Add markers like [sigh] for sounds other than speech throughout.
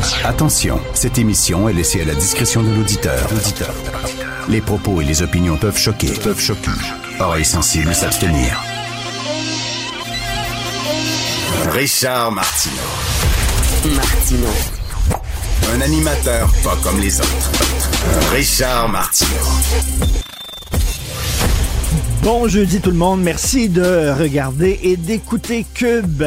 Attention, attention, cette émission est laissée à la discrétion de l'auditeur. Les propos et les opinions peuvent choquer. Peuvent choquer. Oreilles sensibles s'abstenir. Richard Martineau. Martino. Un animateur pas comme les autres. Richard Martineau. Bon jeudi tout le monde, merci de regarder et d'écouter Cube.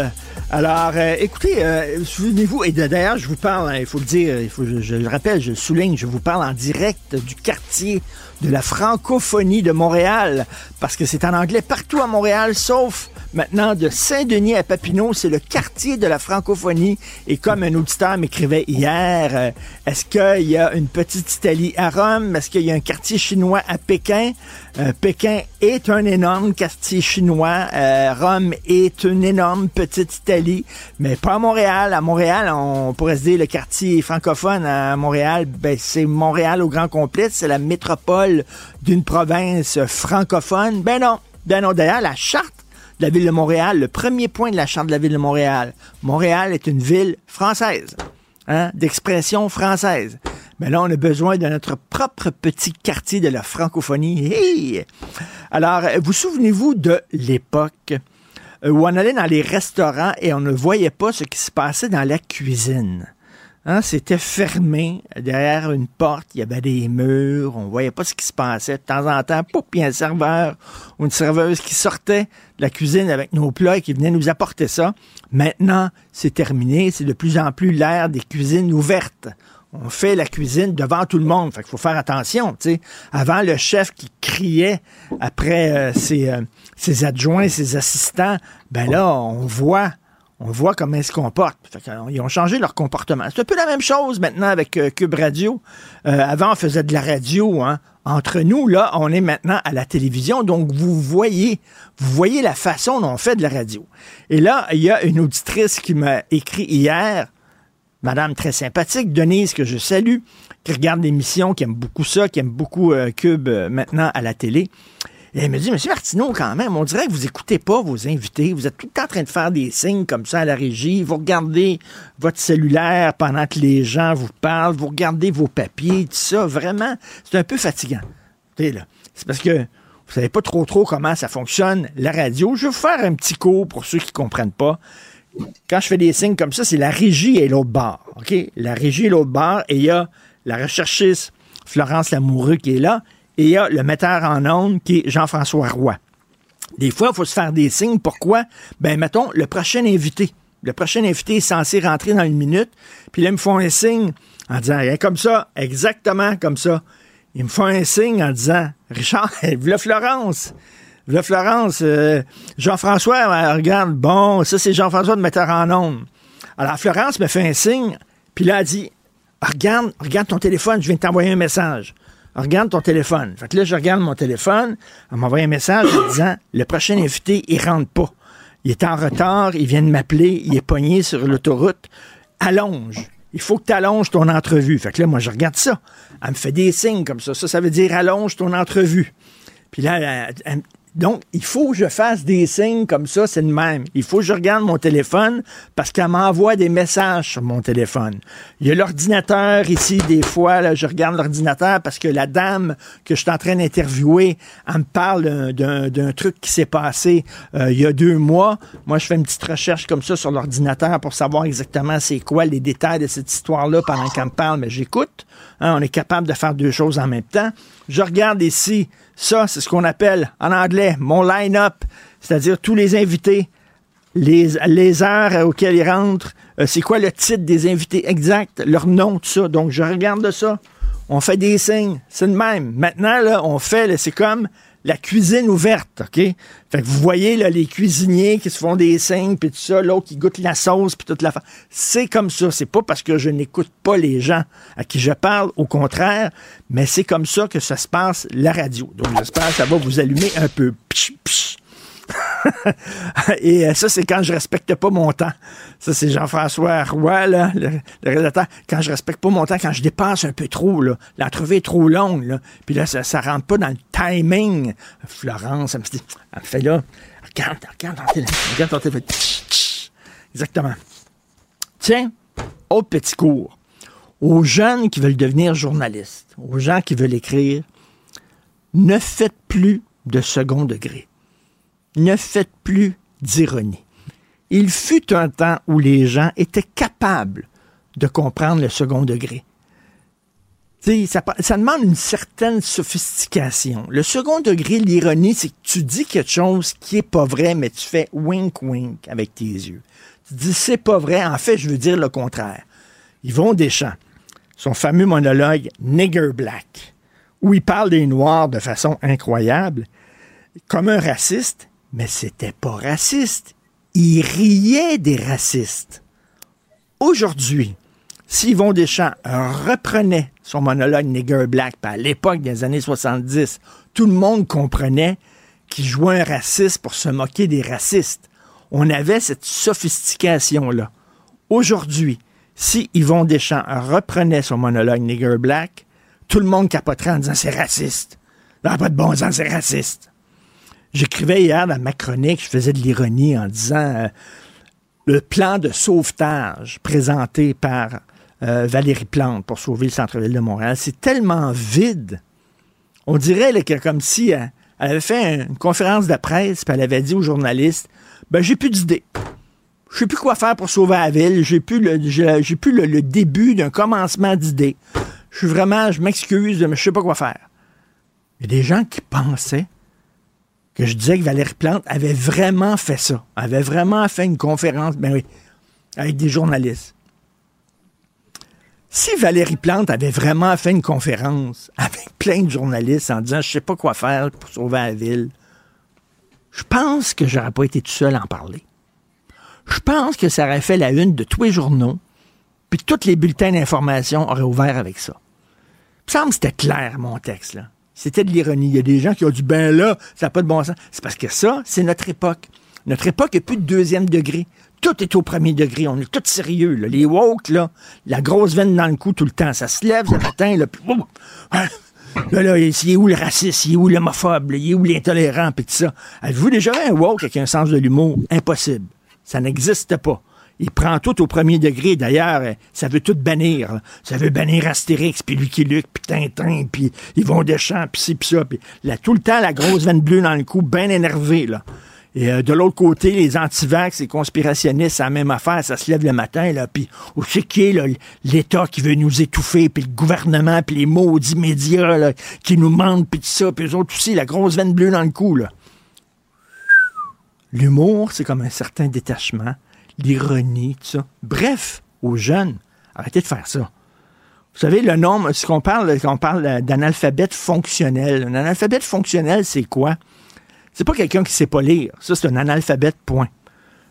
Alors, euh, écoutez, euh, souvenez-vous, et d'ailleurs, je vous parle, hein, il faut le dire, je, je le rappelle, je le souligne, je vous parle en direct du quartier de la francophonie de Montréal, parce que c'est en anglais partout à Montréal, sauf maintenant de Saint-Denis à Papineau, c'est le quartier de la francophonie. Et comme un auditeur m'écrivait hier, euh, est-ce qu'il y a une petite Italie à Rome? Est-ce qu'il y a un quartier chinois à Pékin? Euh, Pékin est un énorme quartier chinois. Euh, Rome est une énorme petite Italie, mais pas à Montréal. À Montréal, on pourrait se dire le quartier francophone à Montréal, ben, c'est Montréal au grand complet. C'est la métropole d'une province francophone? Ben non. Ben non. D'ailleurs, la charte de la ville de Montréal, le premier point de la charte de la ville de Montréal, Montréal est une ville française, hein, d'expression française. Mais là, on a besoin de notre propre petit quartier de la francophonie. Alors, vous souvenez-vous de l'époque euh, où on allait dans les restaurants et on ne voyait pas ce qui se passait dans la cuisine? Hein, c'était fermé derrière une porte, il y avait des murs, on voyait pas ce qui se passait. De temps en temps, pouf, a un serveur ou une serveuse qui sortait de la cuisine avec nos plats et qui venait nous apporter ça. Maintenant, c'est terminé, c'est de plus en plus l'ère des cuisines ouvertes. On fait la cuisine devant tout le monde, fait qu'il faut faire attention, tu. Avant, le chef qui criait après euh, ses, euh, ses adjoints, ses assistants, ben là, on voit on voit comment ils se comportent. Que, ils ont changé leur comportement. C'est un peu la même chose maintenant avec euh, Cube Radio. Euh, avant, on faisait de la radio. Hein. Entre nous, là, on est maintenant à la télévision. Donc, vous voyez, vous voyez la façon dont on fait de la radio. Et là, il y a une auditrice qui m'a écrit hier, madame très sympathique, Denise, que je salue, qui regarde l'émission, qui aime beaucoup ça, qui aime beaucoup euh, Cube euh, maintenant à la télé. Elle me dit, Monsieur Martineau, quand même, on dirait que vous écoutez pas vos invités. Vous êtes tout le temps en train de faire des signes comme ça à la régie. Vous regardez votre cellulaire pendant que les gens vous parlent. Vous regardez vos papiers, tout ça. Vraiment, c'est un peu fatigant. là. C'est parce que vous savez pas trop trop comment ça fonctionne, la radio. Je vais faire un petit cours pour ceux qui comprennent pas. Quand je fais des signes comme ça, c'est la régie et l'autre barre. OK? La régie et l'autre barre. Et il y a la recherchiste Florence Lamoureux qui est là et il y a le metteur en ondes qui est Jean-François Roy. Des fois, il faut se faire des signes. Pourquoi? Ben, mettons, le prochain invité. Le prochain invité est censé rentrer dans une minute. Puis là, ils me font un signe en disant, hey, comme ça, exactement comme ça. Ils me font un signe en disant, Richard, [laughs] voilà Florence. Voilà Florence. Euh, Jean-François, euh, regarde, bon, ça, c'est Jean-François, le metteur en ondes. Alors, Florence me fait un signe. Puis là, elle dit, regarde, regarde ton téléphone, je viens de t'envoyer un message regarde ton téléphone. Fait que là, je regarde mon téléphone, elle m'envoie un message en disant le prochain invité, il rentre pas. Il est en retard, il vient de m'appeler, il est pogné sur l'autoroute. Allonge. Il faut que tu allonges ton entrevue. Fait que là, moi, je regarde ça. Elle me fait des signes comme ça. Ça, ça veut dire allonge ton entrevue. Puis là, elle, elle, Donc, il faut que je fasse des signes comme ça, c'est le même. Il faut que je regarde mon téléphone parce qu'elle m'envoie des messages sur mon téléphone. Il y a l'ordinateur ici, des fois, là, je regarde l'ordinateur parce que la dame que je suis en train d'interviewer, elle me parle d'un truc qui s'est passé euh, il y a deux mois. Moi, je fais une petite recherche comme ça sur l'ordinateur pour savoir exactement c'est quoi les détails de cette histoire-là pendant qu'elle me parle, mais j'écoute. Hein, on est capable de faire deux choses en même temps. Je regarde ici, ça, c'est ce qu'on appelle en anglais mon line-up, c'est-à-dire tous les invités, les, les heures auxquelles ils rentrent, euh, c'est quoi le titre des invités exact, leur nom, tout ça. Donc, je regarde ça. On fait des signes. C'est le même. Maintenant, on fait, c'est comme la cuisine ouverte, OK? Fait que vous voyez là, les cuisiniers qui se font des signes, puis tout ça, l'autre qui goûte la sauce, puis toute la... C'est comme ça. C'est pas parce que je n'écoute pas les gens à qui je parle, au contraire, mais c'est comme ça que ça se passe, la radio. Donc j'espère que ça va vous allumer un peu. Psh. [laughs] Et euh, ça, c'est quand je respecte pas mon temps. Ça, c'est Jean-François Roy, là, le, rédacteur. Quand je respecte pas mon temps, quand je dépasse un peu trop, l'entrevue est trop longue, puis là, ça, ça rentre pas dans le timing. Florence, elle me dit, elle me fait là, regarde, regarde ton téléphone, regarde ton téléphone. Exactement. Tiens, autre petit cours. Aux jeunes qui veulent devenir journalistes, aux gens qui veulent écrire, ne faites plus de second degré ne faites plus d'ironie. Il fut un temps où les gens étaient capables de comprendre le second degré. Ça, ça, demande une certaine sophistication. Le second degré, l'ironie, c'est que tu dis quelque chose qui est pas vrai, mais tu fais wink wink avec tes yeux. Tu dis c'est pas vrai, en fait, je veux dire le contraire. Yvon Deschamps, son fameux monologue Nigger Black, où il parle des Noirs de façon incroyable, comme un raciste, mais c'était pas raciste. Il riait des racistes. Aujourd'hui, si Yvon Deschamps reprenait son monologue Nigger Black, à l'époque des années 70, tout le monde comprenait qu'il jouait un raciste pour se moquer des racistes. On avait cette sophistication-là. Aujourd'hui, si Yvon Deschamps reprenait son monologue Nigger Black, tout le monde capoterait en disant c'est raciste. Non, pas de bon sens, c'est raciste. J'écrivais hier dans ma chronique, je faisais de l'ironie en disant euh, le plan de sauvetage présenté par euh, Valérie Plante pour sauver le centre-ville de Montréal, c'est tellement vide. On dirait que comme si elle, avait fait une conférence de presse, puis elle avait dit aux journalistes ben j'ai plus d'idées. Je sais plus quoi faire pour sauver la ville. J'ai plus le, plus le, début d'un commencement d'idées. Je suis vraiment, je m'excuse, mais je sais pas quoi faire. Il y a des gens qui pensaient que je disais que Valérie Plante avait vraiment fait ça. Avait vraiment fait une conférence, ben oui, avec des journalistes. Si Valérie Plante avait vraiment fait une conférence avec plein de journalistes en disant je sais pas quoi faire pour sauver la ville, je pense que j'aurais pas été tout seul à en parler. Je pense que ça aurait fait la une de tous les journaux, puis tous les bulletins d'information auraient ouvert avec ça. Il me semble que c'était clair, mon texte, là. C'était de l'ironie. Il y a des gens qui ont dit, ben là, ça n'a pas de bon sens. C'est parce que ça, c'est notre époque. Notre époque n'est plus de deuxième degré. Tout est au premier degré. On est tous sérieux. Les woke, là, la grosse veine dans le cou tout le temps. Ça se lève le matin. Là, puis, là, là, il est où le raciste? Il est où l'homophobe? Il est où l'intolérant? Puis tout ça. Avez-vous déjà un woke avec un sens de l'humour? Impossible. Ça n'existe pas. Il prend tout au premier degré. D'ailleurs, euh, ça veut tout bannir. Ça veut bannir Astérix, puis Lucky Luke, puis Tintin, puis Yvon Deschamps, puis ci, puis ça. Puis tout le temps, la grosse veine bleue dans le cou, bien énervé, là. Et euh, de l'autre côté, les antivax, les conspirationnistes, c'est la même affaire. Ça se lève le matin, puis où c'est qui est l'État qui veut nous étouffer, puis le gouvernement, puis les maudits médias qui nous mentent, puis tout ça, puis eux autres aussi, la grosse veine bleue dans le cou. L'humour, c'est comme un certain détachement l'ironie, tout ça. Bref, aux jeunes, arrêtez de faire ça. Vous savez, le nombre, ce qu'on parle, on parle d'analphabète fonctionnel. Un analphabète fonctionnel, c'est quoi? C'est pas quelqu'un qui sait pas lire. Ça, c'est un analphabète, point.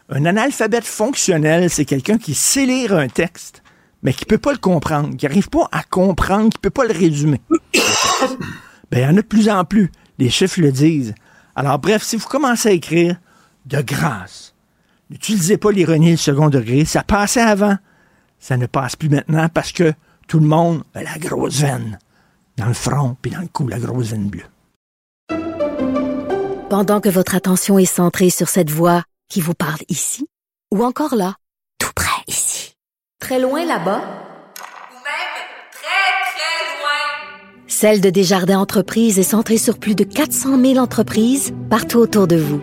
Un analphabète fonctionnel, c'est quelqu'un qui sait lire un texte, mais qui peut pas le comprendre, qui n'arrive pas à comprendre, qui peut pas le résumer. [coughs] ben, il y en a de plus en plus. Les chiffres le disent. Alors, bref, si vous commencez à écrire, de grâce, N'utilisez pas l'ironie le second degré. Ça passait avant. Ça ne passe plus maintenant parce que tout le monde a la grosse veine dans le front puis dans le cou, la grosse veine bleue. Pendant que votre attention est centrée sur cette voix qui vous parle ici, ou encore là, tout près ici, très loin là-bas, Ou même très, très loin. Celle de Desjardins Entreprises est centrée sur plus de 400 000 entreprises partout autour de vous.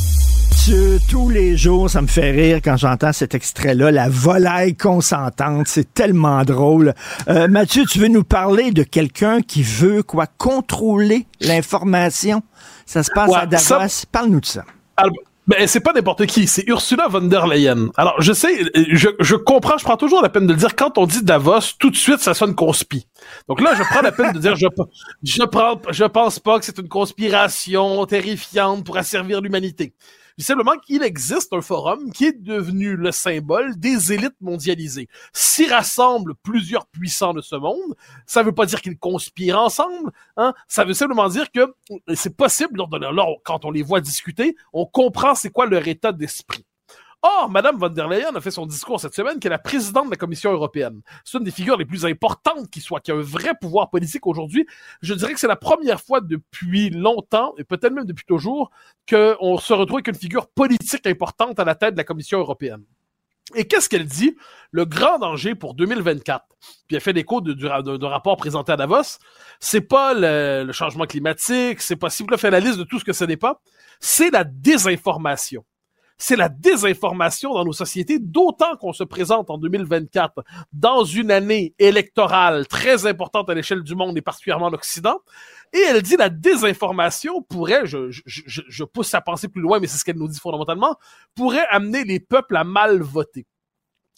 Mathieu, tous les jours, ça me fait rire quand j'entends cet extrait-là, la volaille consentante. C'est tellement drôle. Euh, Mathieu, tu veux nous parler de quelqu'un qui veut quoi contrôler l'information? Ça se passe Ouais, à Davos. ça- Parle-nous de ça. Alors, ben, c'est pas n'importe qui, c'est Ursula von der Leyen. Alors, je sais, je, je comprends, je prends toujours la peine de le dire, quand on dit Davos, tout de suite, ça sonne conspi. Donc là, je prends la peine de dire, je, je, prends, je pense pas que c'est une conspiration terrifiante pour asservir l'humanité. Simplement qu'il existe un forum qui est devenu le symbole des élites mondialisées. S'y rassemblent plusieurs puissants de ce monde, ça veut pas dire qu'ils conspirent ensemble, hein. Ça veut simplement dire que c'est possible, lors de quand on les voit discuter, on comprend c'est quoi leur état d'esprit. Or, Madame von der Leyen a fait son discours cette semaine qu'elle est la présidente de la Commission européenne. C'est une des figures les plus importantes qui soit, qui a un vrai pouvoir politique aujourd'hui. Je dirais que c'est la première fois depuis longtemps, et peut-être même depuis toujours, qu'on se retrouve avec une figure politique importante à la tête de la Commission européenne. Et qu'est-ce qu'elle dit? Le grand danger pour 2024. Puis elle fait l'écho d'un rapport présenté à Davos. C'est pas le, changement climatique, c'est pas si vous fait la liste de tout ce que ce n'est pas. C'est la désinformation. C'est la désinformation dans nos sociétés, d'autant qu'on se présente en 2024 dans une année électorale très importante à l'échelle du monde et particulièrement en Occident. Et elle dit la désinformation pourrait, je, je, je, je pousse sa pensée plus loin, mais c'est ce qu'elle nous dit fondamentalement, pourrait amener les peuples à mal voter.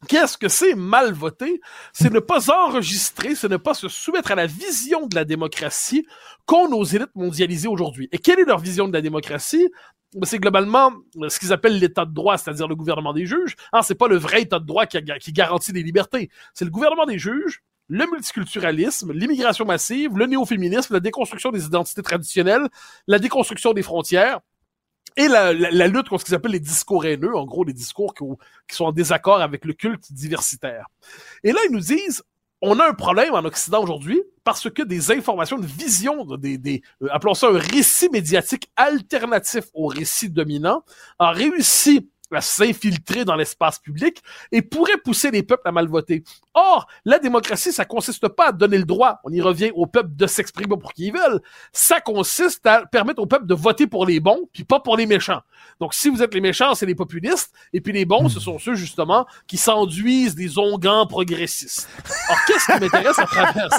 Qu'est-ce que c'est mal voter? C'est ne pas enregistrer, c'est ne pas se soumettre à la vision de la démocratie qu'ont nos élites mondialisées aujourd'hui. Et quelle est leur vision de la démocratie? Ben, C'est globalement euh, ce qu'ils appellent l'état de droit, c'est-à-dire le gouvernement des juges. Ah, c'est pas le vrai état de droit qui, garantit des libertés. C'est le gouvernement des juges, le multiculturalisme, l'immigration massive, le néo-féminisme, la déconstruction des identités traditionnelles, la déconstruction des frontières, et la, la- la lutte contre ce qu'ils appellent les discours haineux, en gros les discours qui, qui sont en désaccord avec le culte diversitaire. Et là, ils nous disent, on a un problème en Occident aujourd'hui parce que des informations, une vision, des, des euh, appelons ça un récit médiatique alternatif au récit dominant, a réussi à s'infiltrer dans l'espace public et pourrait pousser les peuples à mal voter. Or, la démocratie, ça consiste pas à donner le droit, on y revient au peuple de s'exprimer pour qui ils veulent, ça consiste à permettre au peuple de voter pour les bons, puis pas pour les méchants. Donc, si vous êtes les méchants, c'est les populistes, et puis les bons, ce sont ceux, justement, qui s'enduisent des onguents progressistes. Alors, qu'est-ce qui m'intéresse à travers?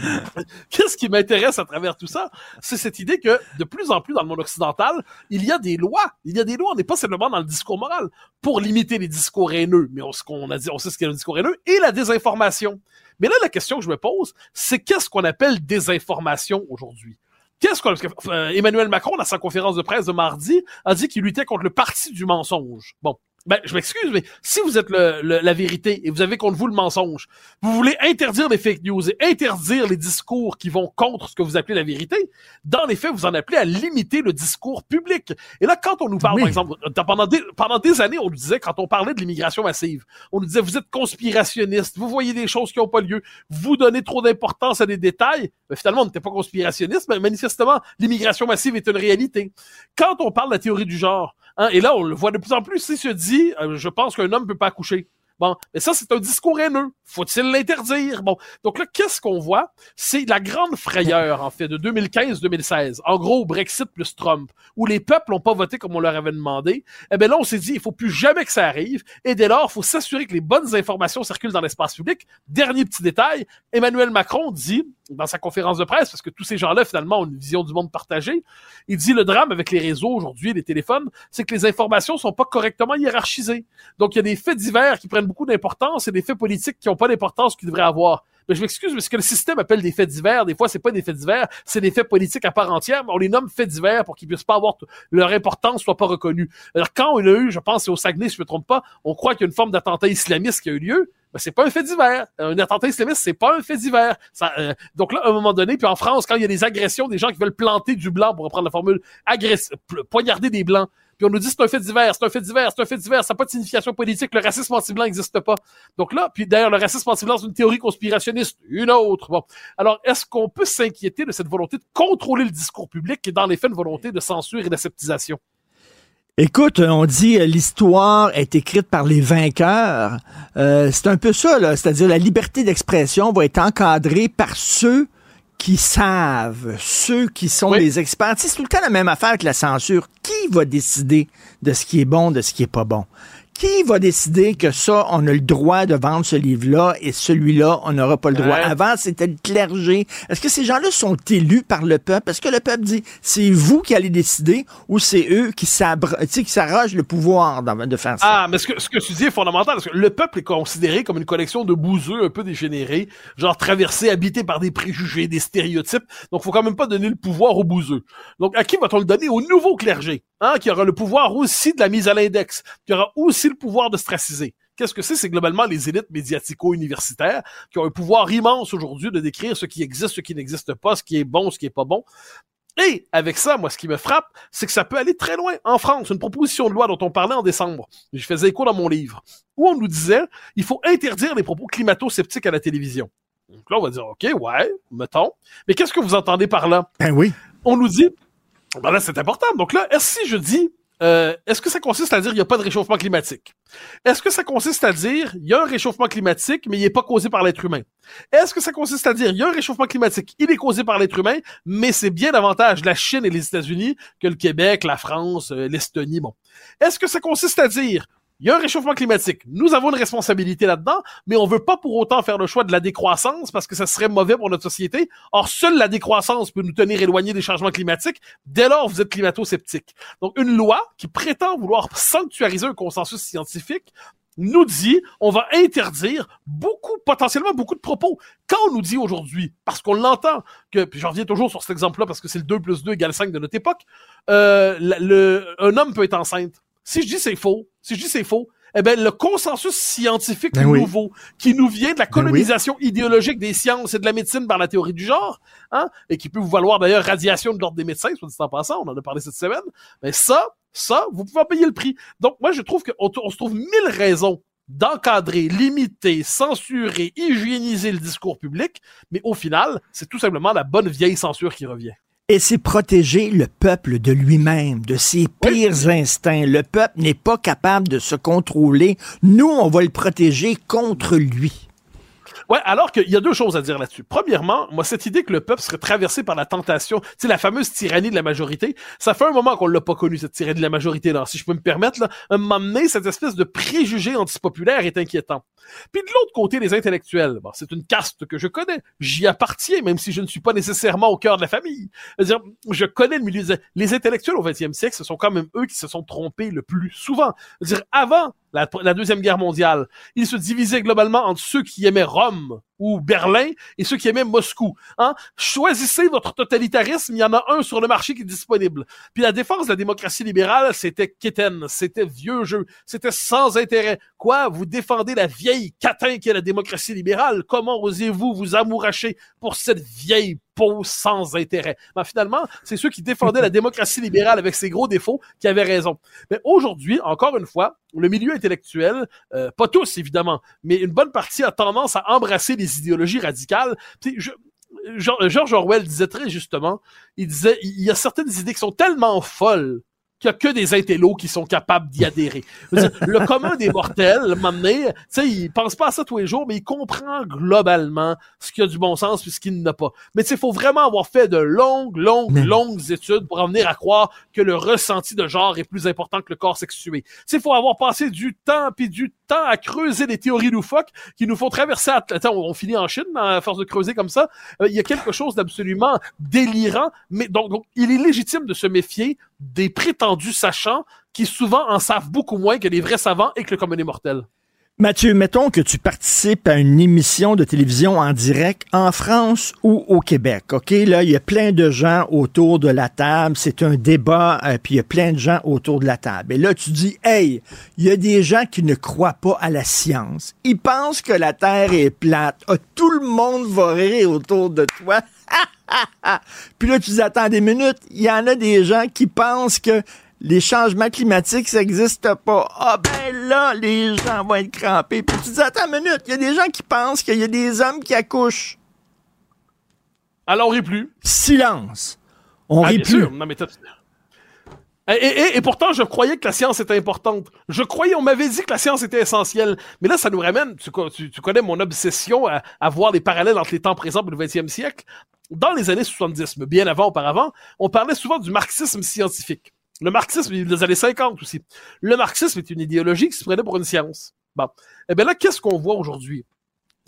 [laughs] Qu'est-ce qui m'intéresse à travers tout ça? C'est cette idée que de plus en plus dans le monde occidental, il y a des lois. Il y a des lois. On n'est pas simplement dans le discours moral pour limiter les discours haineux. Mais on, ce qu'on a dit, on sait ce qu'est le discours haineux et la désinformation. Mais là, la question que je me pose, c'est qu'est-ce qu'on appelle désinformation aujourd'hui? Qu'est-ce qu'on, euh, Emmanuel Macron, dans sa conférence de presse de mardi, a dit qu'il luttait contre le parti du mensonge. Bon. Ben, je m'excuse, mais si vous êtes le, le- la vérité et vous avez contre vous le mensonge, vous voulez interdire les fake news et interdire les discours qui vont contre ce que vous appelez la vérité, dans les faits, vous en appelez à limiter le discours public. Et là, quand on nous parle, Oui. par exemple, pendant des, pendant des années, on nous disait, quand on parlait de l'immigration massive, on nous disait, vous êtes conspirationniste, vous voyez des choses qui n'ont pas lieu, vous donnez trop d'importance à des détails. Mais finalement, on n'était pas conspirationniste, mais manifestement, l'immigration massive est une réalité. Quand on parle de la théorie du genre, hein, et là, on le voit de plus en plus, si se dit, euh, je pense qu'un homme peut pas accoucher. Bon, mais ça, c'est un discours haineux. Faut-il l'interdire? Bon, donc là, qu'est-ce qu'on voit? C'est la grande frayeur, en fait, de 2015-2016. En gros, Brexit plus Trump, où les peuples n'ont pas voté comme on leur avait demandé. Eh bien là, on s'est dit, il faut plus jamais que ça arrive. Et dès lors, il faut s'assurer que les bonnes informations circulent dans l'espace public. Dernier petit détail, Emmanuel Macron dit, dans sa conférence de presse, parce que tous ces gens-là, finalement, ont une vision du monde partagée. Il dit le drame avec les réseaux aujourd'hui, les téléphones, c'est que les informations sont pas correctement hiérarchisées. Donc, il y a des faits divers qui prennent beaucoup d'importance et des faits politiques qui ont pas l'importance qu'ils devraient avoir. Mais je m'excuse, mais ce que le système appelle des faits divers, des fois, c'est pas des faits divers, c'est des faits politiques à part entière, mais on les nomme faits divers pour qu'ils puissent pas avoir, leur importance soit pas reconnue. Alors, quand on a eu, je pense, c'est au Saguenay, si je me trompe pas, on croit qu'il y a une forme d'attentat islamiste qui a eu lieu, ben, c'est pas un fait divers. Un attentat islamiste, c'est pas un fait divers. Ça, euh, donc là, à un moment donné, puis en France, quand il y a des agressions, des gens qui veulent planter du blanc, pour reprendre la formule, poignarder des blancs, puis on nous dit c'est un fait divers, c'est un fait divers, c'est un fait divers, ça n'a pas de signification politique, le racisme anti-blanc n'existe pas. Donc là, puis d'ailleurs, le racisme anti-blanc, c'est une théorie conspirationniste, une autre. Bon. Alors, est-ce qu'on peut s'inquiéter de cette volonté de contrôler le discours public qui est dans les faits une volonté de censure et d'aseptisation? Écoute, on dit euh, l'histoire est écrite par les vainqueurs. Euh, c'est un peu ça, là. C'est-à-dire la liberté d'expression va être encadrée par ceux qui savent, ceux qui sont les experts. c'est tout le temps la même affaire avec la censure. Qui va décider de ce qui est bon, de ce qui est pas bon? Qui va décider que ça, on a le droit de vendre ce livre-là et celui-là, on n'aura pas le droit? Avant, c'était le clergé. Est-ce que ces gens-là sont élus par le peuple? Est-ce que le peuple dit, c'est vous qui allez décider ou c'est eux qui s'arrogent le pouvoir de faire ça? Ah, mais ce que, ce que tu dis est fondamental, parce que le peuple est considéré comme une collection de bouseux un peu dégénérés, genre traversés, habités par des préjugés, des stéréotypes. Donc, faut quand même pas donner le pouvoir aux bouseux. Donc, à qui va-t-on le donner? Au nouveau clergé, hein, qui aura le pouvoir aussi de la mise à l'index, qui aura aussi le pouvoir de straciser. Qu'est-ce que c'est? C'est globalement les élites médiatico-universitaires qui ont un pouvoir immense aujourd'hui de décrire ce qui existe, ce qui n'existe pas, ce qui est bon, ce qui est pas bon. Et avec ça, moi, ce qui me frappe, c'est que ça peut aller très loin. En France, une proposition de loi dont on parlait en décembre, je faisais écho dans mon livre, où on nous disait, il faut interdire les propos climato-sceptiques à la télévision. Donc là, on va dire, OK, ouais, mettons. Mais qu'est-ce que vous entendez par là? Ben oui. On nous dit, ben là, c'est important. Donc là, est-ce si je dis, euh, est-ce que ça consiste à dire qu'il n'y a pas de réchauffement climatique? Est-ce que ça consiste à dire il y a un réchauffement climatique, mais il n'est pas causé par l'être humain? Est-ce que ça consiste à dire il y a un réchauffement climatique, il est causé par l'être humain, mais c'est bien davantage la Chine et les États-Unis que le Québec, la France, euh, l'Estonie, bon. Est-ce que ça consiste à dire il y a un réchauffement climatique. Nous avons une responsabilité là-dedans, mais on veut pas pour autant faire le choix de la décroissance parce que ça serait mauvais pour notre société. Or, seule la décroissance peut nous tenir éloignés des changements climatiques. Dès lors, vous êtes climato-sceptique. Donc, une loi qui prétend vouloir sanctuariser un consensus scientifique nous dit on va interdire beaucoup, potentiellement beaucoup de propos. Quand on nous dit aujourd'hui, parce qu'on l'entend, que, puis je reviens toujours sur cet exemple-là parce que c'est le 2 plus 2 égale 5 de notre époque, euh, le, un homme peut être enceinte. Si je dis c'est faux, si je dis c'est faux, eh ben le consensus scientifique Ben nouveau qui nous vient de la Ben colonisation idéologique des sciences et de la médecine par la théorie du genre, hein, et qui peut vous valoir d'ailleurs radiation de l'ordre des médecins, soit dit en passant, on en a parlé cette semaine. Mais ça, ça, vous pouvez en payer le prix. Donc moi, je trouve qu'on on se trouve mille raisons d'encadrer, limiter, censurer, hygiéniser le discours public, mais au final, c'est tout simplement la bonne vieille censure qui revient. Et c'est protéger le peuple de lui-même, de ses pires instincts. Le peuple n'est pas capable de se contrôler. Nous, on va le protéger contre lui. Ouais, alors qu'il y a deux choses à dire là-dessus. Premièrement, moi, cette idée que le peuple serait traversé par la tentation, tu sais, la fameuse tyrannie de la majorité, ça fait un moment qu'on l'a pas connu, cette tyrannie de la majorité, là. Si je peux me permettre, là, donné, cette espèce de préjugé antipopulaire est inquiétant. Puis de l'autre côté, les intellectuels, bon, c'est une caste que je connais. J'y appartiens, même si je ne suis pas nécessairement au cœur de la famille. C'est-à-dire, je connais le milieu des... Les intellectuels au 20e siècle, ce sont quand même eux qui se sont trompés le plus souvent. C'est-à-dire, avant la, la, Deuxième Guerre mondiale, ils se divisaient globalement entre ceux qui aimaient Rome ou Berlin et ceux qui aimaient Moscou. Hein? Choisissez votre totalitarisme, il y en a un sur le marché qui est disponible. Puis la défense de la démocratie libérale, c'était quétaine, c'était vieux jeu, c'était sans intérêt. Quoi, vous défendez la vieille catin qui est la démocratie libérale? Comment osez-vous vous amouracher pour cette vieille sans intérêt. Ben, finalement, c'est ceux qui défendaient la [laughs] démocratie libérale avec ses gros défauts qui avaient raison. Mais aujourd'hui, encore une fois, le milieu intellectuel, euh, pas tous évidemment, mais une bonne partie a tendance à embrasser les idéologies radicales. Puis je, George Orwell disait très justement, il disait, il y a certaines idées qui sont tellement folles qu'il y a que des intellos qui sont capables d'y adhérer. Dire, le commun des mortels, tu sais, il pense pas à ça tous les jours, mais il comprend globalement ce qui a du bon sens puis ce qui n'a pas. Mais tu sais, il faut vraiment avoir fait de longues, longues, mais... longues études pour en venir à croire que le ressenti de genre est plus important que le corps sexué. Tu sais, il faut avoir passé du temps puis du à creuser des théories loufoques qui nous font traverser. Attends, on, finit en Chine à force de creuser comme ça. Euh, il y a quelque chose d'absolument délirant. Mais donc, il est légitime de se méfier des prétendus sachants qui souvent en savent beaucoup moins que les vrais savants et que le commun des mortels. Mathieu, mettons que tu participes à une émission de télévision en direct en France ou au Québec. OK, là, il y a plein de gens autour de la table, c'est un débat, euh, puis il y a plein de gens autour de la table. Et là, tu dis, hey, il y a des gens qui ne croient pas à la science. Ils pensent que la Terre est plate. Ah, tout le monde va rire autour de toi. [laughs] puis là, tu dis, attends des minutes, il y en a des gens qui pensent que les changements climatiques, ça n'existe pas. Ah ben là, les gens vont être crampés. Puis tu dis, attends une minute, il y a des gens qui pensent qu'il y a des hommes qui accouchent. Alors on rit plus. Silence. On ah, rit plus. Non, mais et, pourtant, je croyais que la science était importante. Je croyais, on m'avait dit que la science était essentielle. Mais là, ça nous ramène, tu, connais mon obsession à, à, voir des parallèles entre les temps présents et le 20e siècle. Dans les années 70, mais bien avant, auparavant, on parlait souvent du marxisme scientifique. Le marxisme, il des années 50 aussi. Le marxisme est une idéologie qui se prenait pour une science. Bon. Eh bien là, qu'est-ce qu'on voit aujourd'hui?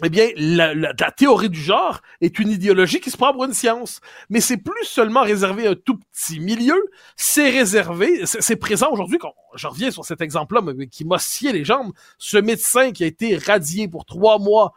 Eh bien, la, théorie du genre est une idéologie qui se prend pour une science. Mais c'est plus seulement réservé à un tout petit milieu, c'est réservé, c'est présent aujourd'hui, je reviens sur cet exemple-là, qui m'a scié les jambes, ce médecin qui a été radié pour trois mois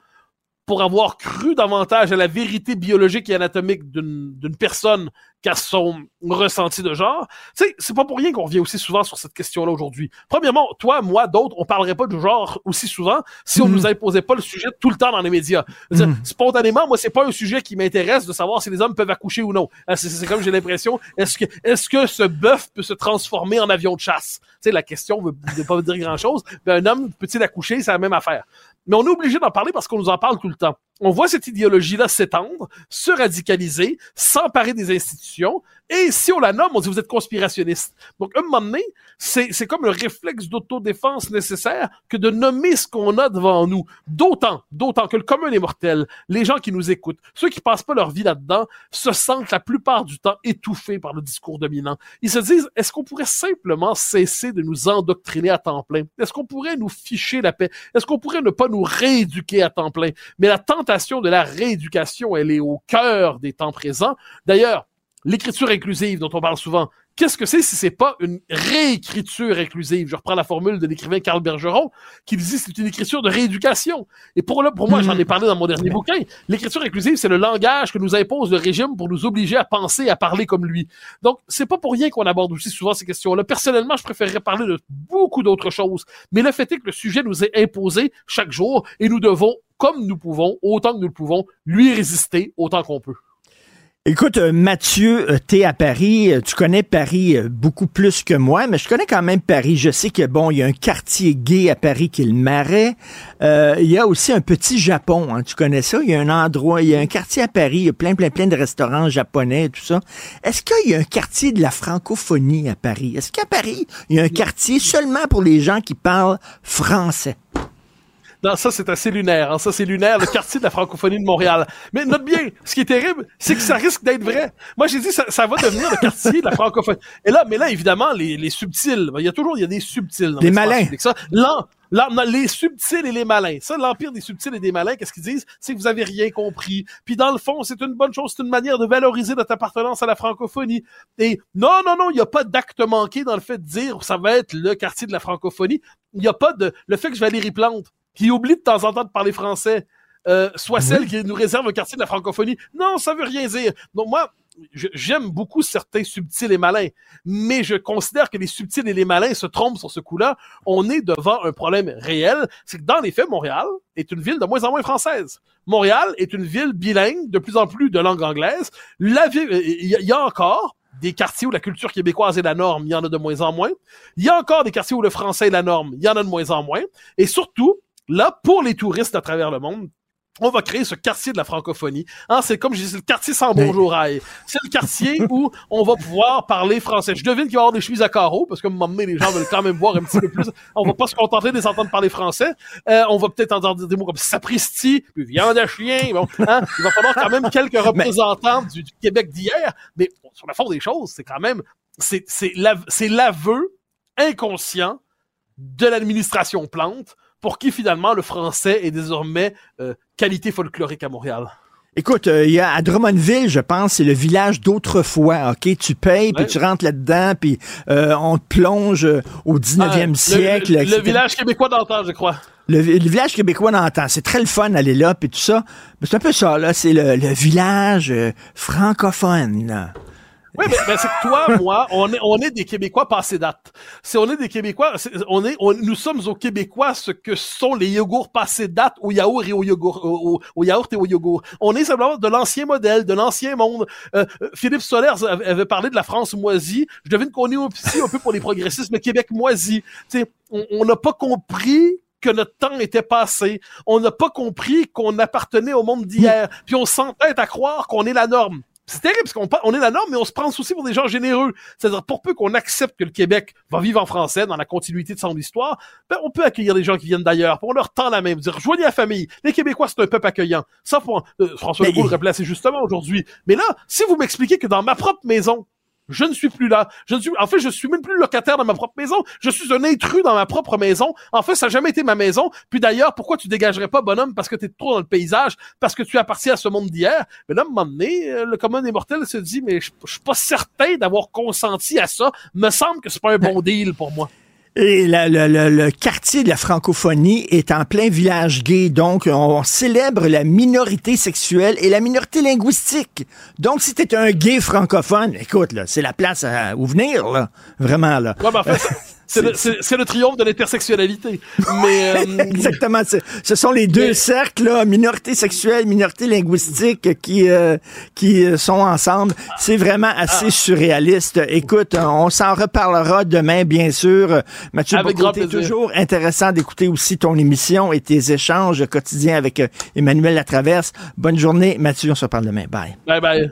pour avoir cru davantage à la vérité biologique et anatomique d'une personne qu'à son ressenti de genre. Tu sais, c'est pas pour rien qu'on revient aussi souvent sur cette question-là aujourd'hui. Premièrement, toi, moi, d'autres, on parlerait pas du genre aussi souvent si on mm. nous imposait pas le sujet tout le temps dans les médias. Mm. Spontanément, moi, c'est pas un sujet qui m'intéresse de savoir si les hommes peuvent accoucher ou non. Euh, c'est comme j'ai l'impression, est-ce que est-ce que ce bœuf peut se transformer en avion de chasse? Tu sais, la question veut, veut pas dire grand-chose. Ben, un homme peut-il accoucher? C'est la même affaire. Mais on est obligé d'en parler parce qu'on nous en parle tout le temps. On voit cette idéologie-là s'étendre, se radicaliser, s'emparer des institutions, et si on la nomme, on dit vous êtes conspirationniste. Donc, un moment donné, c'est, comme le réflexe d'autodéfense nécessaire que de nommer ce qu'on a devant nous. D'autant, d'autant que le commun des mortels, les gens qui nous écoutent, ceux qui passent pas leur vie là-dedans, se sentent la plupart du temps étouffés par le discours dominant. Ils se disent, est-ce qu'on pourrait simplement cesser de nous endoctriner à temps plein? Est-ce qu'on pourrait nous ficher la paix? Est-ce qu'on pourrait ne pas nous rééduquer à temps plein? Mais la tentation de la rééducation, elle est au cœur des temps présents. D'ailleurs, l'écriture inclusive dont on parle souvent, qu'est-ce que c'est si c'est pas une réécriture inclusive? Je reprends la formule de l'écrivain Carl Bergeron, qui dit c'est une écriture de rééducation. Et pour, là, pour moi, j'en ai parlé dans mon dernier bouquin, l'écriture inclusive, c'est le langage que nous impose le régime pour nous obliger à penser, à parler comme lui. Donc, c'est pas pour rien qu'on aborde aussi souvent ces questions-là. Personnellement, je préférerais parler de beaucoup d'autres choses. Mais le fait est que le sujet nous est imposé chaque jour et nous devons, comme nous pouvons, autant que nous le pouvons, lui résister autant qu'on peut. Écoute, euh, Mathieu, euh, t'es à Paris. Euh, tu connais Paris beaucoup plus que moi, mais je connais quand même Paris. Je sais que bon, il y a un quartier gay à Paris qui est le Marais. il y a aussi un petit Japon. Hein, tu connais ça? Il y a un endroit, il y a un quartier à Paris. Il y a plein, plein, plein de restaurants japonais, tout ça. Est-ce qu'il y a un quartier de la francophonie à Paris? Est-ce qu'à Paris il y a un quartier seulement pour les gens qui parlent français? Non, ça, c'est assez lunaire. Hein. Ça, c'est lunaire, le quartier de la francophonie de Montréal. Mais note bien, ce qui est terrible, c'est que ça risque d'être vrai. Moi, j'ai dit, ça, ça va devenir le quartier de la francophonie. Et là, mais là, évidemment, les, les subtils. Il y a toujours, il y a des subtils. Dans des malins. Ça, Là, les subtils et les malins. Ça, l'empire des subtils et des malins, qu'est-ce qu'ils disent? C'est que vous avez rien compris. Puis dans le fond, c'est une bonne chose, c'est une manière de valoriser notre appartenance à la francophonie. Et non, non, non, il n'y a pas d'acte manqué dans le fait de dire ça va être le quartier de la francophonie. Il n'y a pas de le fait que Valérie Plante qui oublie de temps en temps de parler français, euh, soit celle qui nous réserve un quartier de la francophonie. Non, ça veut rien dire. Donc moi, j'aime beaucoup certains subtils et malins, mais je considère que les subtils et les malins se trompent sur ce coup-là. On est devant un problème réel. C'est que dans les faits, Montréal est une ville de moins en moins française. Montréal est une ville bilingue, de plus en plus de langue anglaise. La ville, il y, a encore des quartiers où la culture québécoise est la norme, il y en a de moins en moins. Il y a encore des quartiers où le français est la norme, il y en a de moins en moins. Et surtout, Là, pour les touristes à travers le monde, on va créer ce quartier de la francophonie. Hein, c'est comme je dis, le quartier sans bonjour. C'est le quartier [laughs] où on va pouvoir parler français. Je devine qu'il va y avoir des chemises à carreaux, parce que donné, les gens veulent quand même voir un petit peu plus. On va pas se contenter de les entendre parler français. Euh, on va peut-être entendre des mots comme sapristi, puis viande à chien. Bon, hein, il va falloir quand même quelques [laughs] représentants du, Québec d'hier. Mais sur la forme des choses, c'est quand même, c'est l'aveu inconscient de l'administration Plante pour qui finalement le français est désormais euh, qualité folklorique à Montréal. Écoute, euh, il y a à Drummondville, je pense, c'est le village d'autrefois, OK? Tu payes, puis tu rentres là-dedans, puis euh, on te plonge euh, au 19e Ah, le- siècle. Le, le village québécois d'antan, je crois. Le, le village québécois d'antan, c'est très le fun d'aller là, puis tout ça. Mais c'est un peu ça, là, c'est le, le village euh, francophone. là. Oui, mais, mais c'est que toi, moi, on est, on est des Québécois passés date. Si on est des Québécois, on est, on- nous sommes aux Québécois ce que sont les yogourts passés date au yaourt et au yogourt, au, yaourt et au yogourt. On est simplement de l'ancien modèle, de l'ancien monde. Euh, euh, Philippe Solers avait, parlé de la France moisie. Je devine qu'on est aussi un peu pour les progressistes, le Québec moisi. Tu sais, on on n'a pas compris que notre temps était passé. On n'a pas compris qu'on appartenait au monde d'hier. Puis on s'entête à croire qu'on est la norme. C'est terrible parce qu'on on est la norme, mais on se prend aussi pour des gens généreux. C'est-à-dire, pour peu qu'on accepte que le Québec va vivre en français dans la continuité de son histoire, ben, on peut accueillir des gens qui viennent d'ailleurs. On leur tend la main, dire, joignez la famille. Les Québécois, c'est un peuple accueillant. Ça, pour, euh, François Legault le assez justement aujourd'hui. Mais là, si vous m'expliquez que dans ma propre maison, je ne suis plus là. Je ne suis, en fait, je suis même plus locataire dans ma propre maison. Je suis un intrus dans ma propre maison. En fait, ça n'a jamais été ma maison. Puis d'ailleurs, pourquoi tu dégagerais pas, bonhomme, parce que tu es trop dans le paysage, parce que tu appartiens à ce monde d'hier? Mais là, à un moment donné, euh, le commun des mortels se dit, mais je je suis pas certain d'avoir consenti à ça. Me semble que c'est pas un bon [laughs] deal pour moi. Et la- le, le- le quartier de la francophonie est en plein village gay, donc on célèbre la minorité sexuelle et la minorité linguistique. Donc, si t'es un gay francophone, écoute, là, c'est la place à, où venir, là. Vraiment, là. Ouais, mais en fait, [laughs] c'est- c'est le, c'est- c'est le triomphe de l'intersectionnalité. Mais, euh, [laughs] Exactement. c'est- Ce sont les deux Mais- cercles, là, minorité sexuelle, minorité linguistique, qui, euh, qui euh, sont ensemble. C'est vraiment Ah. assez surréaliste. Écoute, on s'en reparlera demain, bien sûr. Mathieu plaisir. toujours intéressant d'écouter aussi ton émission et tes échanges quotidiens avec euh, Emmanuel Latraverse. Bonne journée, Mathieu. On se reparle demain. Bye. bye bye.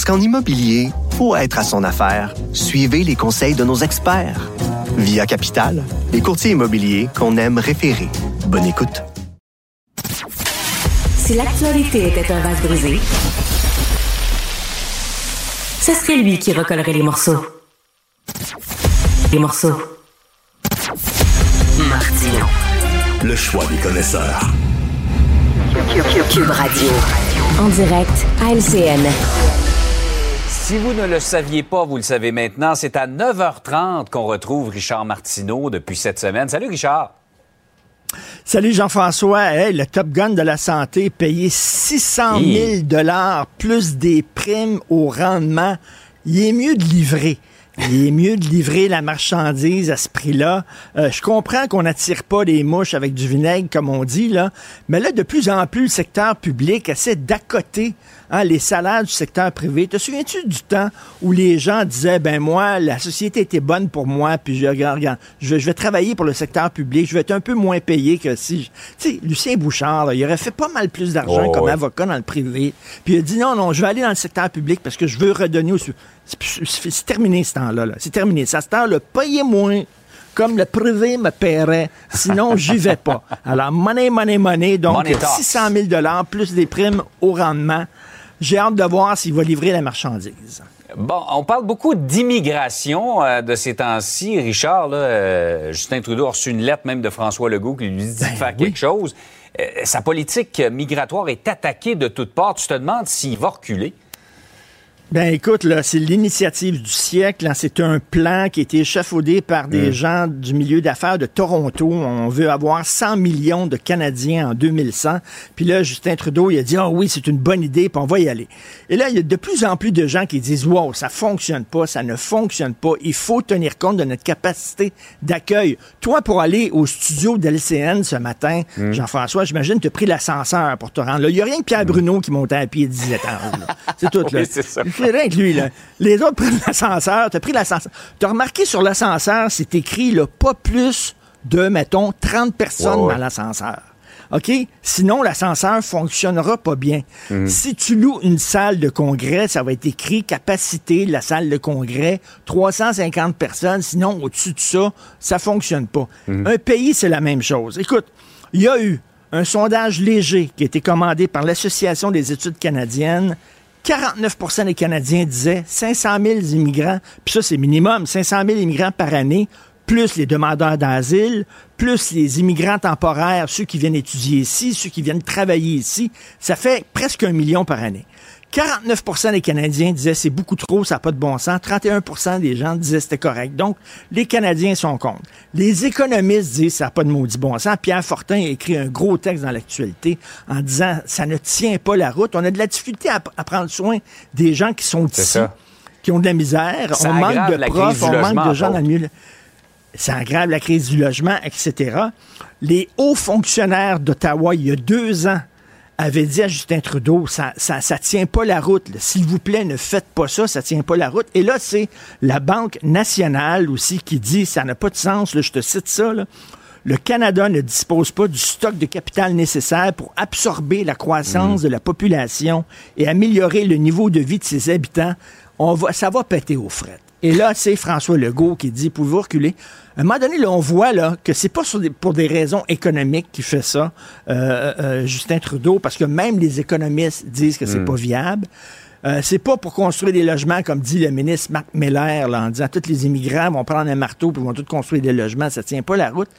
Parce qu'en immobilier, pour être à son affaire, suivez les conseils de nos experts. Via Capital, les courtiers immobiliers qu'on aime référer. Bonne écoute. Si l'actualité était un vase brisé, ce serait lui qui recollerait les morceaux. Les morceaux. Martino. Le choix des connaisseurs. Cube Radio. En direct à LCN. Si vous ne le saviez pas, vous le savez maintenant. C'est à 9h30 qu'on retrouve Richard Martineau depuis cette semaine. Salut Richard. Salut Jean-François. Hey, le Top Gun de la santé payé 600 000 dollars plus des primes au rendement. Il est mieux de livrer. Il est mieux de livrer la marchandise à ce prix-là. Euh, je comprends qu'on n'attire pas les mouches avec du vinaigre, comme on dit, là. Mais là, de plus en plus, le secteur public essaie d'accoter hein, les salaires du secteur privé. Te souviens-tu du temps où les gens disaient, ben moi, la société était bonne pour moi, puis je regarde, regarde, je, je vais travailler pour le secteur public, je vais être un peu moins payé que si... je- Tu sais, Lucien Bouchard, là, il aurait fait pas mal plus d'argent Oh, comme avocat dans le privé. Puis il a dit, non, non, je vais aller dans le secteur public parce que je veux redonner au... C'est terminé ce temps-là. là. C'est terminé. Ça, ce temps-là, payez moins comme le privé me paierait. Sinon, j'y vais pas. Alors, money, money, money. Donc, Money talks. 600 000 plus des primes au rendement. J'ai hâte de voir s'il va livrer la marchandise. Bon, on parle beaucoup d'immigration euh, de ces temps-ci. Richard, là, euh, Justin Trudeau a reçu une lettre même de François Legault qui lui dit de faire quelque chose. Euh, sa politique migratoire est attaquée de toutes parts. Tu te demandes s'il va reculer. Ben écoute, là, c'est l'initiative du siècle. hein. C'est un plan qui a été échafaudé par des gens du milieu d'affaires de Toronto. On veut avoir 100 millions de Canadiens en 2100. Puis là, Justin Trudeau, il a dit, ah oui, c'est une bonne idée, puis on va y aller. Et là, il y a de plus en plus de gens qui disent, wow, ça fonctionne pas, ça ne fonctionne pas. Il faut tenir compte de notre capacité d'accueil. Toi, pour aller au studio d'LCN ce matin, Jean-François, j'imagine, tu as pris l'ascenseur pour te rendre là. Il n'y a rien que Pierre Bruno qui montait à pied 17 ans. C'est tout, [laughs] là. Oui, c'est ça. Lui, là. Les autres prennent l'ascenseur. T'as pris l'ascenseur. T'as remarqué sur l'ascenseur, c'est écrit, là, pas plus de, mettons, 30 personnes Ouais, ouais. dans l'ascenseur. OK? Sinon, l'ascenseur fonctionnera pas bien. Mhm. Si tu loues une salle de congrès, ça va être écrit capacité de la salle de congrès, 350 personnes. Sinon, au-dessus de ça, ça fonctionne pas. Mhm. Un pays, c'est la même chose. Écoute, il y a eu un sondage léger qui a été commandé par l'Association des études canadiennes. 49% des Canadiens disaient 500 000 immigrants, puis ça c'est minimum, 500 000 immigrants par année, plus les demandeurs d'asile, plus les immigrants temporaires, ceux qui viennent étudier ici, ceux qui viennent travailler ici, ça fait presque un million par année. 49% des Canadiens disaient c'est beaucoup trop, ça n'a pas de bon sens. 31% des gens disaient c'était correct. Donc, les Canadiens sont contre. Les économistes disent ça n'a pas de maudit bon sens. Pierre Fortin a écrit un gros texte dans l'actualité en disant ça ne tient pas la route. On a de la difficulté à, à prendre soin des gens qui sont ici, ça. qui ont de la misère. Ça on manque de profs, on manque de gens dans le milieu. Ça aggrave la crise du logement, etc. Les hauts fonctionnaires d'Ottawa, il y a deux ans, avaient dit à Justin Trudeau, ça, ça, ça tient pas la route. S'il vous plaît, ne faites pas ça, ça tient pas la route. Et là, c'est la Banque nationale aussi qui dit, ça n'a pas de sens, là, je te cite ça, là. Le Canada ne dispose pas du stock de capital nécessaire pour absorber la croissance de la population et améliorer le niveau de vie de ses habitants. On va, ça va péter aux frettes. Et là, c'est François Legault qui dit, pouvez-vous reculer? À un moment donné, là, on voit là, que c'est pas sur des- pour des raisons économiques qu'il fait ça, euh, euh, Justin Trudeau, parce que même les économistes disent que c'est pas viable. Euh, c'est pas pour construire des logements, comme dit le ministre Marc Meller, là, en disant tous les immigrants vont prendre un marteau puis vont tous construire des logements, ça tient pas la route.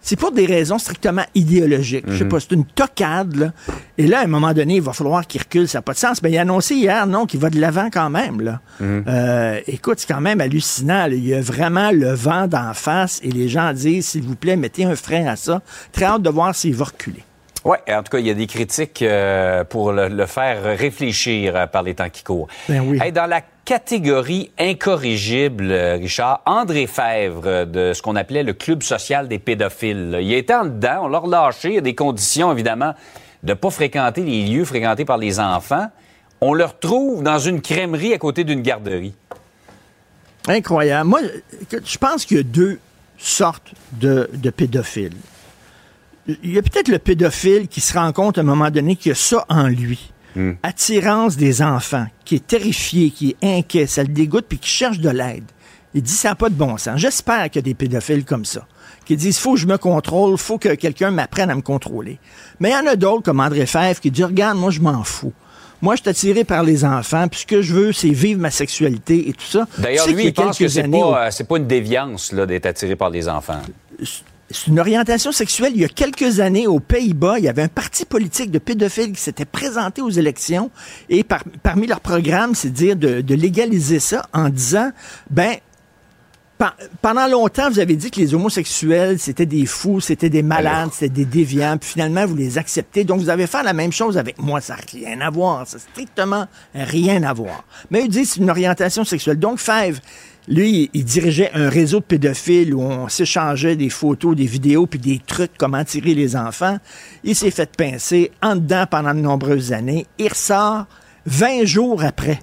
C'est pour des raisons strictement idéologiques. Je sais pas, c'est une tocade, là. Et là, à un moment donné, il va falloir qu'il recule, ça n'a pas de sens. Mais il a annoncé hier, non, qu'il va de l'avant quand même, là. Euh, écoute, c'est quand même hallucinant. là. Il y a vraiment le vent d'en face et les gens disent, s'il vous plaît, mettez un frein à ça. Très hâte de voir s'il va reculer. Oui, en tout cas, il y a des critiques euh, pour le, le faire réfléchir euh, par les temps qui courent. Ben oui. Hey, dans la catégorie incorrigible, euh, Richard, André Fèvre de ce qu'on appelait le club social des pédophiles. Il était en dedans, on l'a relâché. Il y a des conditions, évidemment, de ne pas fréquenter les lieux fréquentés par les enfants. On le retrouve dans une crèmerie à côté d'une garderie. Incroyable. Moi, je pense qu'il y a deux sortes de, de pédophiles. Il y a peut-être le pédophile qui se rend compte à un moment donné qu'il y a ça en lui. Attirance des enfants, qui est terrifié, qui est inquiet, ça le dégoûte, puis qui cherche de l'aide. Il dit ça n'a pas de bon sens. J'espère qu'il y a des pédophiles comme ça, qui disent faut que je me contrôle, faut que quelqu'un m'apprenne à me contrôler. Mais il y en a d'autres comme André Fèvre qui dit regarde, moi je m'en fous. Moi, je suis attiré par les enfants, puis ce que je veux, c'est vivre ma sexualité et tout ça. D'ailleurs, Tu sais lui, il pense que c'est pas, euh, c'est pas une déviance d'être attiré par les enfants. C'est une orientation sexuelle. Il y a quelques années, aux Pays-Bas, il y avait un parti politique de pédophiles qui s'était présenté aux élections et par- parmi leurs programmes, c'est de dire de, de légaliser ça en disant, ben, Pe- Pendant longtemps, vous avez dit que les homosexuels, c'était des fous, c'était des malades, c'était des déviants, puis finalement, vous les acceptez. Donc, vous avez fait la même chose avec moi. Ça n'a rien à voir. Ça n'a strictement rien à voir. Mais ils disent que c'est une orientation sexuelle. Donc, Fèvre, lui, il, il dirigeait un réseau de pédophiles où on s'échangeait des photos, des vidéos, puis des trucs, comment tirer les enfants. Il s'est fait pincer en dedans pendant de nombreuses années. Il ressort 20 jours après.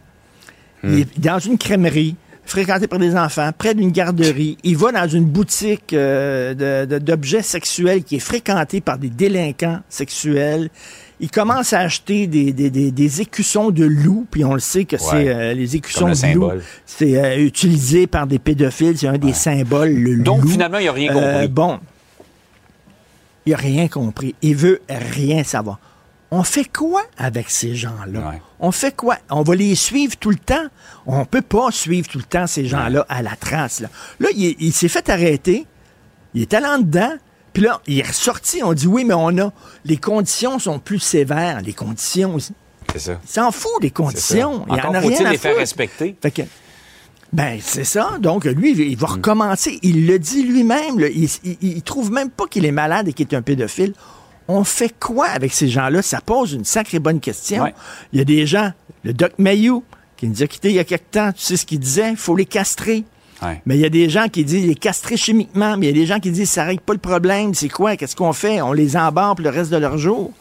Il est dans une crèmerie, fréquenté par des enfants, près d'une garderie. Il va dans une boutique euh, d'objets sexuels qui est fréquentée par des délinquants sexuels. Il commence à acheter des, des, des, des écussons de loup, puis on le sait que c'est euh, les écussons le de loup. C'est euh, utilisé par des pédophiles, c'est un des symboles, le Donc, loup. finalement, il a rien Euh, compris. bon, il a rien compris. Il veut rien savoir. On fait quoi avec ces gens-là? Ouais. On fait quoi? On va les suivre tout le temps? On peut pas suivre tout le temps ces gens-là à la trace. Là, là il, il s'est fait arrêter. Il est allé en dedans. Puis là, il est ressorti. On dit oui, mais on a. Les conditions sont plus sévères. Les conditions. C'est ça. Il s'en fout des conditions. Il en Encore a rien faut-il à les faire respecter. Fait que, ben, c'est ça. Donc, lui, il va recommencer. Il le dit lui-même. Il, il, il trouve même pas qu'il est malade et qu'il est un pédophile. On fait quoi avec ces gens-là? Ça pose une sacrée bonne question. Ouais. Il y a des gens, le Doc Mayou, qui nous a quittés il y a quelque temps, tu sais ce qu'il disait? Il faut les castrer. Ouais. Mais il y a des gens qui disent il est castré chimiquement, mais il y a des gens qui disent ça règle pas le problème. C'est quoi? Qu'est-ce qu'on fait? On les embarque le reste de leur jour.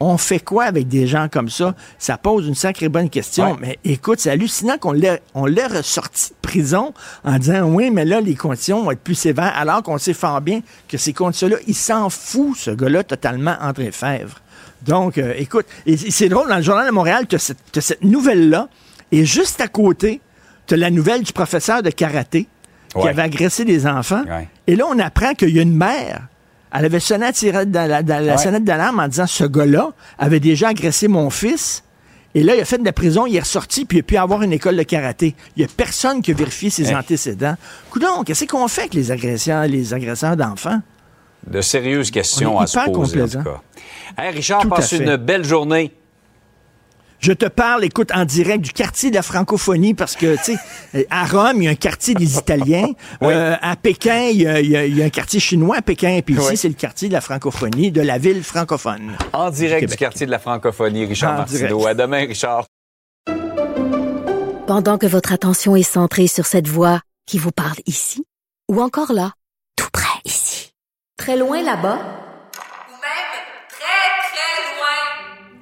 On fait quoi avec des gens comme ça? Ça pose une sacrée bonne question. Ouais. Mais écoute, c'est hallucinant qu'on l'ait, on l'ait ressorti de prison en disant oui, mais là, les conditions vont être plus sévères, alors qu'on sait fort bien que ces conditions-là, il s'en fout, ce gars-là, totalement, André Fèvre. Donc, euh, écoute, et c'est drôle, dans le Journal de Montréal, tu as cette, cette nouvelle-là, et juste à côté, tu as la nouvelle du professeur de karaté qui Ouais. avait agressé des enfants. Ouais. Et là, on apprend qu'il y a une mère. Elle avait sonné à tirer dans la, dans la Ouais. sonnette d'alarme en disant ce gars-là avait déjà agressé mon fils. Et là, il a fait de la prison, il est ressorti, puis il a pu avoir une école de karaté. Il n'y a personne qui a vérifié ses Hey. antécédents. Coudon, qu'est-ce qu'on fait avec les agresseurs, les agresseurs d'enfants? De sérieuses questions On est à se poser, en tout cas. Hey, Richard, Tout passe une belle journée. Je te parle, écoute, en direct du quartier de la francophonie parce que, tu sais, à Rome, il y a un quartier des Italiens. Oui. Euh, à Pékin, il y, a, il y a- il y a un quartier chinois à Pékin. Puis ici, Oui. c'est le quartier de la francophonie, de la ville francophone. En direct du quartier de la francophonie, Richard En Martineau. direct. À demain, Richard. Pendant que votre attention est centrée sur cette voix qui vous parle ici, ou encore là, tout près ici, très loin là-bas, Ou même très, très loin.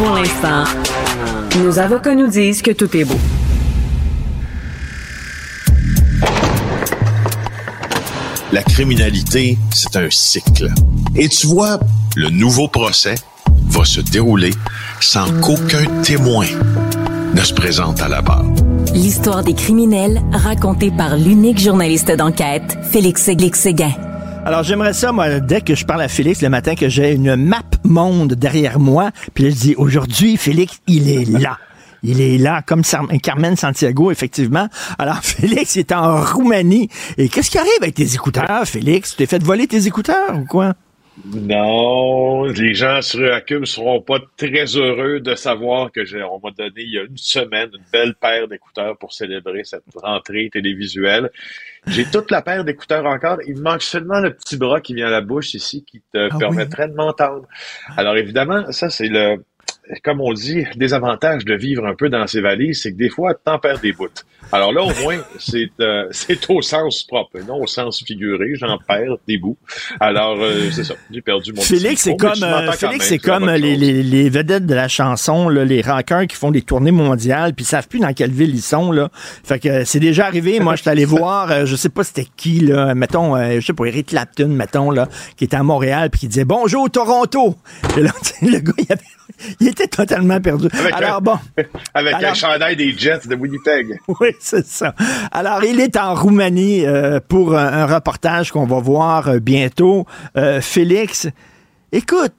Pour l'instant, nos avocats nous disent que tout est beau. La criminalité, c'est un cycle. Et tu vois, le nouveau procès va se dérouler sans qu'aucun témoin ne se présente à la barre. L'histoire des criminels racontée par l'unique journaliste d'enquête, Félix Séguin. Alors, j'aimerais ça, moi, dès que je parle à Félix le matin, que j'ai une map monde derrière moi. Puis là, je dis, aujourd'hui, Félix, il est là. Il est là, comme Carmen Santiago, effectivement. Alors, [laughs] Félix est en Roumanie. Et qu'est-ce qui arrive avec tes écouteurs, Félix? Tu t'es fait voler tes écouteurs ou quoi? Non, les gens sur Acum seront pas très heureux de savoir que j'ai, m'a donné il y a une semaine une belle paire d'écouteurs pour célébrer cette rentrée télévisuelle. J'ai toute la paire d'écouteurs encore. Il me manque seulement le petit bras qui vient à la bouche ici qui te Ah permettrait de m'entendre. Alors évidemment, ça c'est le, comme on dit, des avantages de vivre un peu dans ces valises, c'est que des fois, t'en perds des bouts. Alors là, au moins, c'est euh, [laughs] c'est au sens propre, non au sens figuré. J'en perds des bouts. Alors, euh, c'est ça. J'ai perdu mon Félix, c'est comme, euh, Félix, c'est comme bonne les, chose. les- les vedettes de la chanson, là, les rockers qui font des tournées mondiales, puis ils savent plus dans quelle ville ils sont. Là. Fait que euh, c'est déjà arrivé. Moi, je suis allé [laughs] voir, euh, je sais pas c'était qui, là, mettons, euh, je sais pas, Eric Clapton, mettons, là, qui était à Montréal, puis qui disait Bonjour Toronto. Et là, [laughs] le gars, il, avait- il était totalement perdu. Avec Alors un- bon. Avec Alors- un chandail des Jets de Winnipeg. Oui, [laughs] c'est ça. Alors, il est en Roumanie euh, pour un, un reportage qu'on va voir euh, bientôt. Euh, Félix, écoute,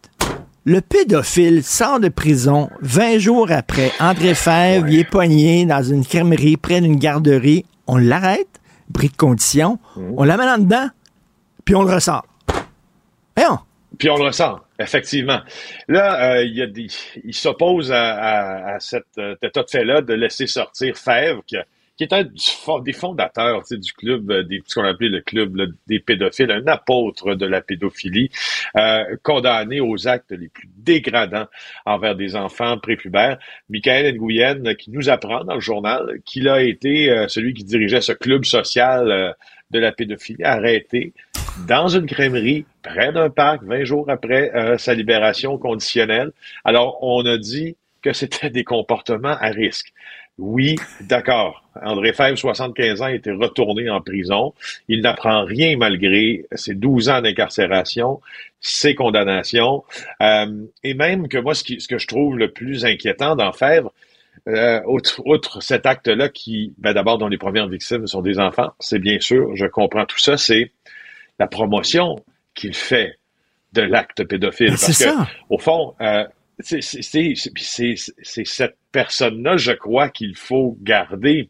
le pédophile sort de prison 20 jours après. André Fèvre, il est poigné dans une crèmerie près d'une garderie. On l'arrête, bris de condition. On l'amène en dedans, puis on le ressort. Voyons. Puis on le ressent, effectivement. Là, euh, il, y a des, il s'oppose à, à, à cet euh, état de fait-là de laisser sortir Fèvre, qui, a- qui est un des fondateurs tu sais, du club, euh, des, ce qu'on appelait le club des pédophiles, un apôtre de la pédophilie, euh, condamné aux actes les plus dégradants envers des enfants prépubères. Michael Nguyen, qui nous apprend dans le journal qu'il a été euh, celui qui dirigeait ce club social euh, de la pédophilie, arrêté dans une crèmerie près d'un parc 20 jours après euh, sa libération conditionnelle. Alors, on a dit que c'était des comportements à risque. Oui, d'accord. André Fèvre, 75 ans, a été retourné en prison. Il n'apprend rien malgré ses 12 ans d'incarcération, ses condamnations. Euh, et même que moi, ce, qui- ce que je trouve le plus inquiétant dans Fèvre, euh, outre, outre cet acte-là qui, ben d'abord, dont les premières victimes sont des enfants, c'est bien sûr, je comprends tout ça, c'est la promotion qu'il fait de l'acte pédophile. Ben, c'est Parce que, ça. au fond, euh, c'est cette personne-là, je crois, qu'il faut garder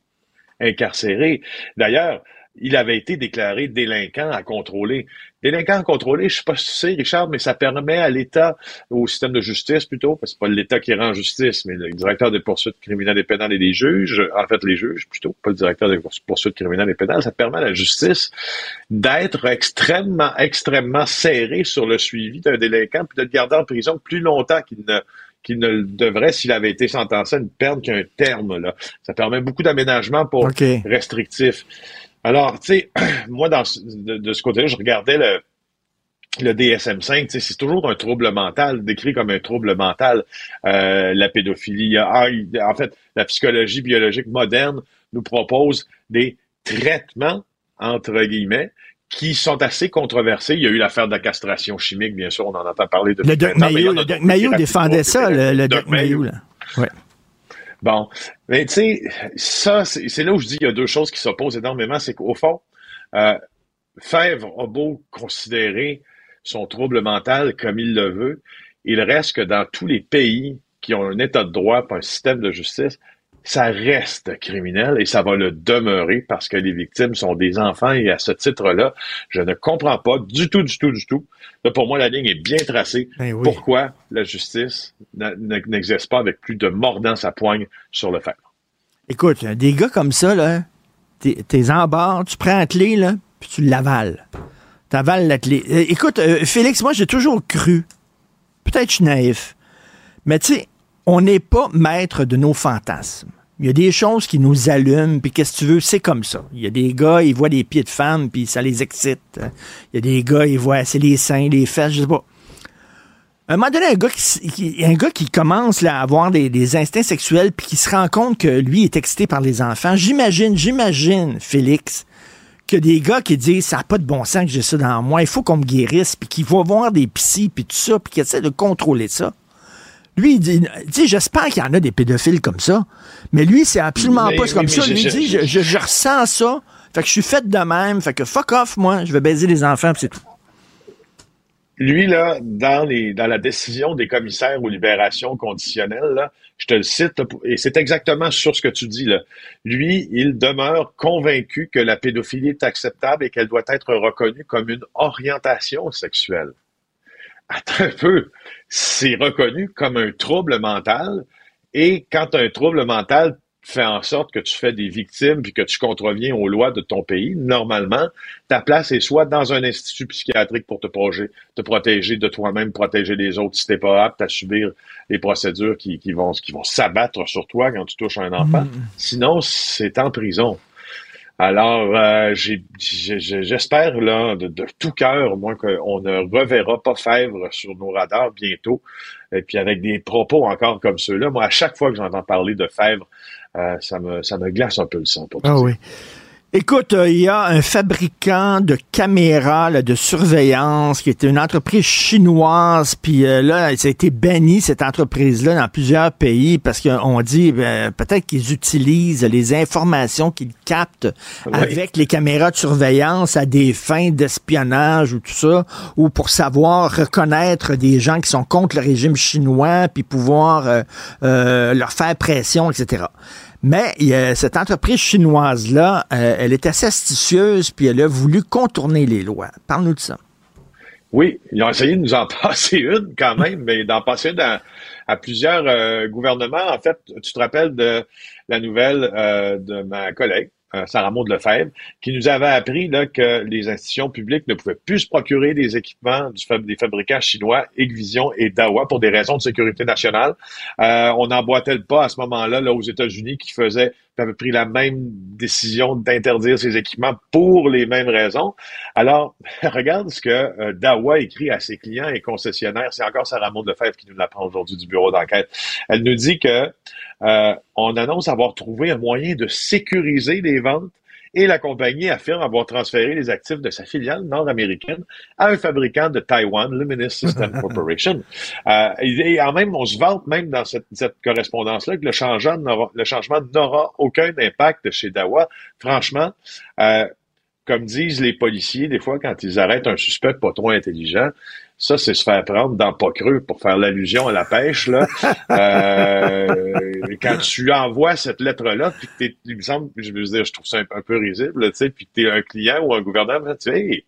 incarcérée. D'ailleurs, il avait été déclaré délinquant à contrôler. Délinquant à contrôler, je sais pas si tu sais, Richard, mais ça permet à l'État, au système de justice plutôt, parce que c'est pas l'État qui rend justice, mais le directeur des poursuites criminelles et pénales et des juges, en fait les juges plutôt, pas le directeur des poursuites criminelles et pénales, ça permet à la justice d'être extrêmement, extrêmement serré sur le suivi d'un délinquant, puis de le garder en prison plus longtemps qu'il ne qu'il ne le devrait s'il avait été sentencé à une peine qu'un terme. Là. Ça permet beaucoup d'aménagements pour restrictifs. Alors, tu sais, [clears throat] moi, dans, de, de ce côté-là, je regardais le, le DSM-5, c'est toujours un trouble mental, décrit comme un trouble mental, euh, la pédophilie. Ah, en fait, la psychologie biologique moderne nous propose des traitements, entre guillemets, qui sont assez controversés. Il y a eu l'affaire de la castration chimique, bien sûr, on en entend parler de Le Doc Mayo, le Doc Mayo défendait ça, le, le Doc Mayo. Là. Ouais. Bon, mais tu sais, ça, c'est là où je dis qu'il y a deux choses qui s'opposent énormément. C'est qu'au fond, euh, Fèvre a beau considérer son trouble mental comme il le veut, il reste que dans tous les pays qui ont un état de droit, pas un système de justice, ça reste criminel et ça va le demeurer parce que les victimes sont des enfants et à ce titre-là, je ne comprends pas du tout, du tout, du tout. Là, pour moi, la ligne est bien tracée. Ben oui. Pourquoi la justice n'existe pas avec plus de mordant sa poigne sur le fer? Écoute, des gars comme ça, là, t'es en barre, tu prends la clé, là, puis tu l'avales. T'avales la clé. Euh, écoute, euh, Félix, moi, j'ai toujours cru, peut-être je suis naïf, mais tu sais, on n'est pas maître de nos fantasmes. Il y a des choses qui nous allument, puis qu'est-ce que tu veux, c'est comme ça. Il y a des gars, ils voient des pieds de femmes, puis ça les excite. Il y a des gars, ils voient, c'est les seins, les fesses, je sais pas. À un moment donné, un gars qui, un gars qui commence à avoir des, des instincts sexuels, puis qui se rend compte que lui est excité par les enfants, j'imagine, j'imagine, Félix, que des gars qui disent ça n'a pas de bon sens que j'ai ça dans moi, il faut qu'on me guérisse, puis qui vont voir des psys, puis tout ça, puis qui essaient de contrôler ça. Lui, il dit, dit j'espère qu'il y en a des pédophiles comme ça, mais lui, c'est absolument Mais pas oui, comme ça. Lui, dit, je, je- je ressens ça, fait que je suis fait de même, fait que fuck off, moi, je vais baiser les enfants, c'est tout. Lui, là, dans, les, dans la décision des commissaires aux libérations conditionnelles, là, je te le cite, et c'est exactement sur ce que tu dis. Là. Lui, il demeure convaincu que la pédophilie est acceptable et qu'elle doit être reconnue comme une orientation sexuelle. Attends un peu, c'est reconnu comme un trouble mental, et quand un trouble mental fait en sorte que tu fais des victimes puis que tu contreviens aux lois de ton pays, normalement, ta place est soit dans un institut psychiatrique pour te protéger, te protéger de toi-même, protéger les autres si t'es pas apte à subir les procédures qui, qui vont, qui vont s'abattre sur toi quand tu touches un enfant. Sinon, c'est en prison. Alors, euh, j'espère là de, de tout cœur, moi, qu'on ne reverra pas Fèvre sur nos radars bientôt. Et puis avec des propos encore comme ceux-là, moi, à chaque fois que j'entends parler de Fèvre, euh, ça me ça me glace un peu le sang. Pour Ah dire. Écoute, euh, il y a un fabricant de caméras là, de surveillance qui était une entreprise chinoise, puis euh, là, ça a été banni, cette entreprise-là, dans plusieurs pays, parce qu'on dit ben, peut-être qu'ils utilisent les informations qu'ils captent Oui. avec les caméras de surveillance à des fins d'espionnage ou tout ça, ou pour savoir reconnaître des gens qui sont contre le régime chinois, puis pouvoir euh, euh, leur faire pression, etc. Mais cette entreprise chinoise-là, euh, elle est assez astucieuse, puis elle a voulu contourner les lois. Parle-nous de ça. Oui, ils ont essayé de nous en [laughs] passer une quand même, mais d'en passer à plusieurs euh, gouvernements. En fait, tu te rappelles de la nouvelle euh, de ma collègue, euh, Sarah Maud Lefebvre, qui nous avait appris là, que les institutions publiques ne pouvaient plus se procurer des équipements des fabricants chinois, Hikvision et Dawa, pour des raisons de sécurité nationale. Euh, on emboîtait le pas à ce moment-là là, aux États-Unis qui faisaient qui avaient pris la même décision d'interdire ces équipements pour les mêmes raisons. Alors, [laughs] regarde ce que euh, Dawa écrit à ses clients et concessionnaires. C'est encore Sarah Maud Lefebvre qui nous l'apprend aujourd'hui du bureau d'enquête. Elle nous dit que euh, on annonce avoir trouvé un moyen de sécuriser les ventes et la compagnie affirme avoir transféré les actifs de sa filiale nord-américaine à un fabricant de Taïwan, Luminous System [laughs] Corporation. Euh, et, et en même, on se vante même dans cette, cette correspondance-là que le changement n'aura, le changement n'aura aucun impact chez Dawa. Franchement, euh, comme disent les policiers, des fois, quand ils arrêtent un suspect pas trop intelligent, Ça, c'est se faire prendre dans pas creux pour faire l'allusion à la pêche. Là. [laughs] Euh, quand tu envoies cette lettre-là, puis que t'es, il me semble, je veux dire, je trouve ça un, peu risible, tu sais, puis que t'es un client ou un gouverneur, tu sais, hey,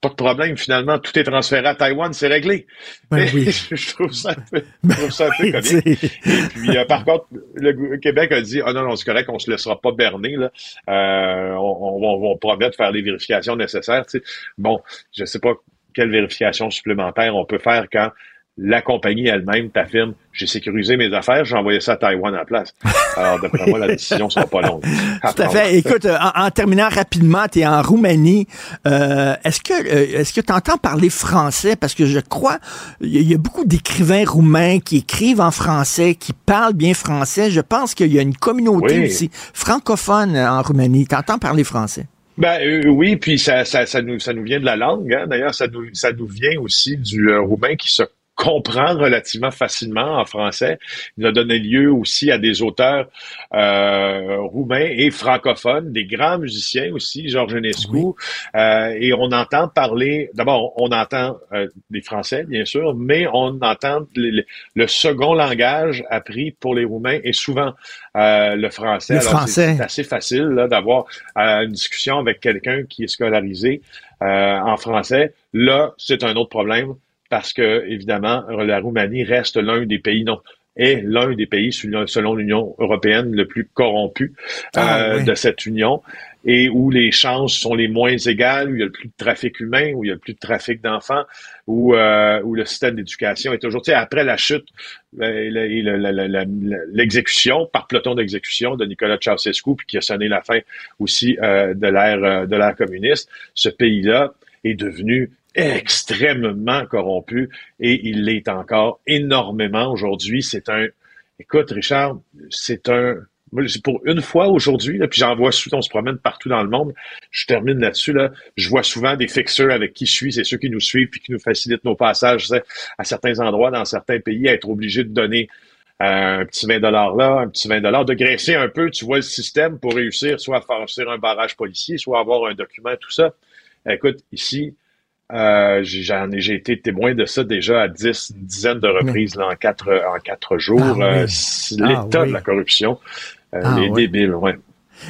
pas de problème, finalement, tout est transféré à Taïwan, c'est réglé. Ben oui. [laughs] je trouve ça un peu, je trouve ça un peu comique. Et puis, euh, par contre, le Québec a dit, ah non, non, c'est correct, on se laissera pas berner, là. Euh, on, on, on, va promettre de faire les vérifications nécessaires, tu sais. Bon, je sais pas quelle vérification supplémentaire on peut faire quand la compagnie elle-même t'affirme j'ai sécurisé mes affaires, j'ai envoyé ça à Taïwan en place. [laughs] Alors, d'après moi, la décision sera pas longue. Tout à fait. Écoute, en, terminant rapidement, tu es en Roumanie. Euh, est-ce que euh, est-ce que tu entends parler français? Parce que je crois il y, a beaucoup d'écrivains roumains qui écrivent en français, qui parlent bien français. Je pense qu'il y a une communauté aussi francophone en Roumanie. Tu entends parler français? Ben euh, oui, puis ça, ça, ça, nous, ça nous vient de la langue. Hein. D'ailleurs, ça nous, ça nous vient aussi du euh, roumain qui se comprend relativement facilement en français. Il a donné lieu aussi à des auteurs euh, roumains et francophones, des grands musiciens aussi, Georges Enescu. Euh, et on entend parler, d'abord, on entend euh, des Français, bien sûr, mais on entend le, second langage appris pour les Roumains et souvent euh, le français. Le français. C'est assez facile d'avoir une discussion avec quelqu'un qui est scolarisé en français. Là, c'est un autre problème parce que, évidemment, la Roumanie reste l'un des pays non est l'un des pays, selon l'Union européenne, le plus corrompu ah, euh, de cette union et où les chances sont les moins égales, où il y a le plus de trafic humain, où il y a le plus de trafic d'enfants, où, euh, où le système d'éducation est toujours, tu sais, après la chute l'exécution par peloton d'exécution de Nicolas Ceausescu, puis qui a sonné la fin aussi euh, de l'ère de l'ère communiste, ce pays-là est devenu extrêmement corrompu et il l'est encore énormément aujourd'hui. C'est un, écoute, Richard, c'est un, pour une fois aujourd'hui, puis j'en vois souvent, on se promène partout dans le monde. Je termine là-dessus. Là, je vois souvent des fixeurs avec qui je suis, c'est ceux qui nous suivent puis qui nous facilitent nos passages à certains endroits, dans certains pays, à être obligés de donner euh, un petit 20 dollars là, un petit 20 dollars, de graisser un peu, tu vois le système pour réussir soit à faire un barrage policier, soit avoir un document, tout ça. Écoute, ici, euh, j'en ai, j'ai été témoin de ça déjà à dix, une dizaine de reprises là, en quatre en quatre jours. Ah euh, l'état ah de la corruption, euh, ah les débiles, ouais.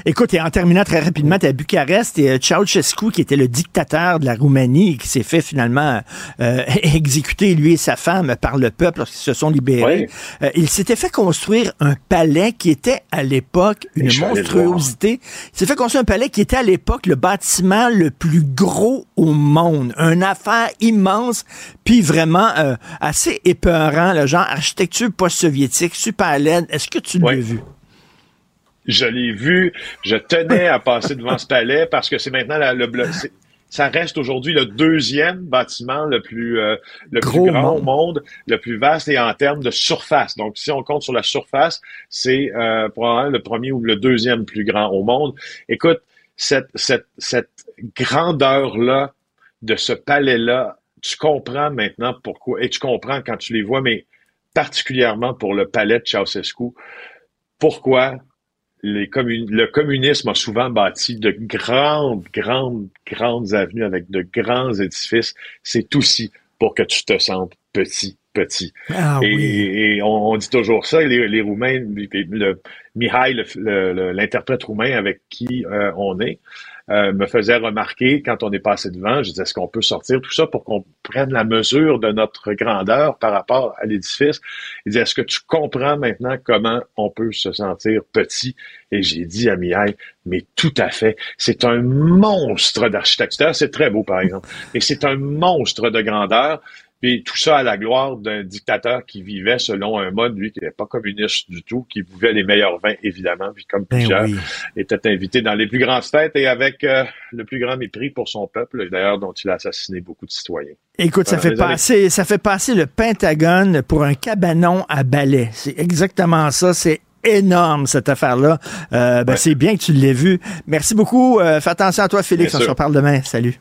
Écoute, et en terminant très rapidement, tu à Bucarest, et Ceausescu, qui était le dictateur de la Roumanie, qui s'est fait finalement euh, [laughs] exécuter, lui et sa femme, par le peuple lorsqu'ils se sont libérés. Euh, il s'était fait construire un palais qui était à l'époque une monstruosité. Il s'est fait construire un palais qui était à l'époque le bâtiment le plus gros au monde. Une affaire immense, puis vraiment euh, assez épeurant, le genre architecture post-soviétique, super laide. Est-ce que tu l'as vu? Je l'ai vu. Je tenais à passer devant ce palais parce que c'est maintenant la, le ça reste aujourd'hui le deuxième bâtiment le plus euh, le plus grand au monde, le plus vaste et en termes de surface. Donc, si on compte sur la surface, c'est euh, probablement le premier ou le deuxième plus grand au monde. Écoute, cette, cette, cette grandeur-là de ce palais-là, tu comprends maintenant pourquoi, et tu comprends quand tu les vois, mais particulièrement pour le palais de Ceausescu, pourquoi le communisme a souvent bâti de grandes, grandes, grandes avenues avec de grands édifices. C'est aussi pour que tu te sentes petit, petit. Ah et, on, dit toujours ça, les, les Roumains, le, Mihai, l'interprète roumain avec qui euh, on est, euh, me faisait remarquer quand on est passé devant, je disais, est-ce qu'on peut sortir tout ça pour qu'on prenne la mesure de notre grandeur par rapport à l'édifice? Il disait, est-ce que tu comprends maintenant comment on peut se sentir petit? Et j'ai dit à Mihai, mais tout à fait. C'est un monstre d'architecture. C'est très beau, par exemple. Et c'est un monstre de grandeur. Puis tout ça à la gloire d'un dictateur qui vivait selon un mode, lui, qui n'était pas communiste du tout, qui buvait les meilleurs vins, évidemment, puis comme ben plusieurs, était invité dans les plus grandes fêtes et avec euh, le plus grand mépris pour son peuple, d'ailleurs, dont il a assassiné beaucoup de citoyens. Écoute, ça, fait passer, ça fait passer le Pentagone pour un cabanon à balai. C'est exactement ça. C'est énorme, cette affaire-là. Euh, ben, C'est bien que tu l'aies vu. Merci beaucoup. Euh, fais attention à toi, Félix. on se reparle demain. Salut.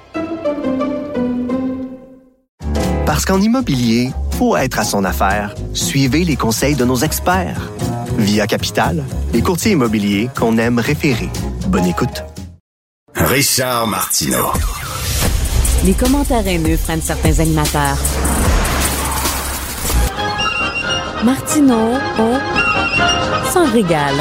Parce qu'en immobilier, pour être à son affaire, suivez les conseils de nos experts. Via Capital, les courtiers immobiliers qu'on aime référer. Bonne écoute. Richard Martineau. Les commentaires haineux prennent certains animateurs. Martineau, oh, s'en régale.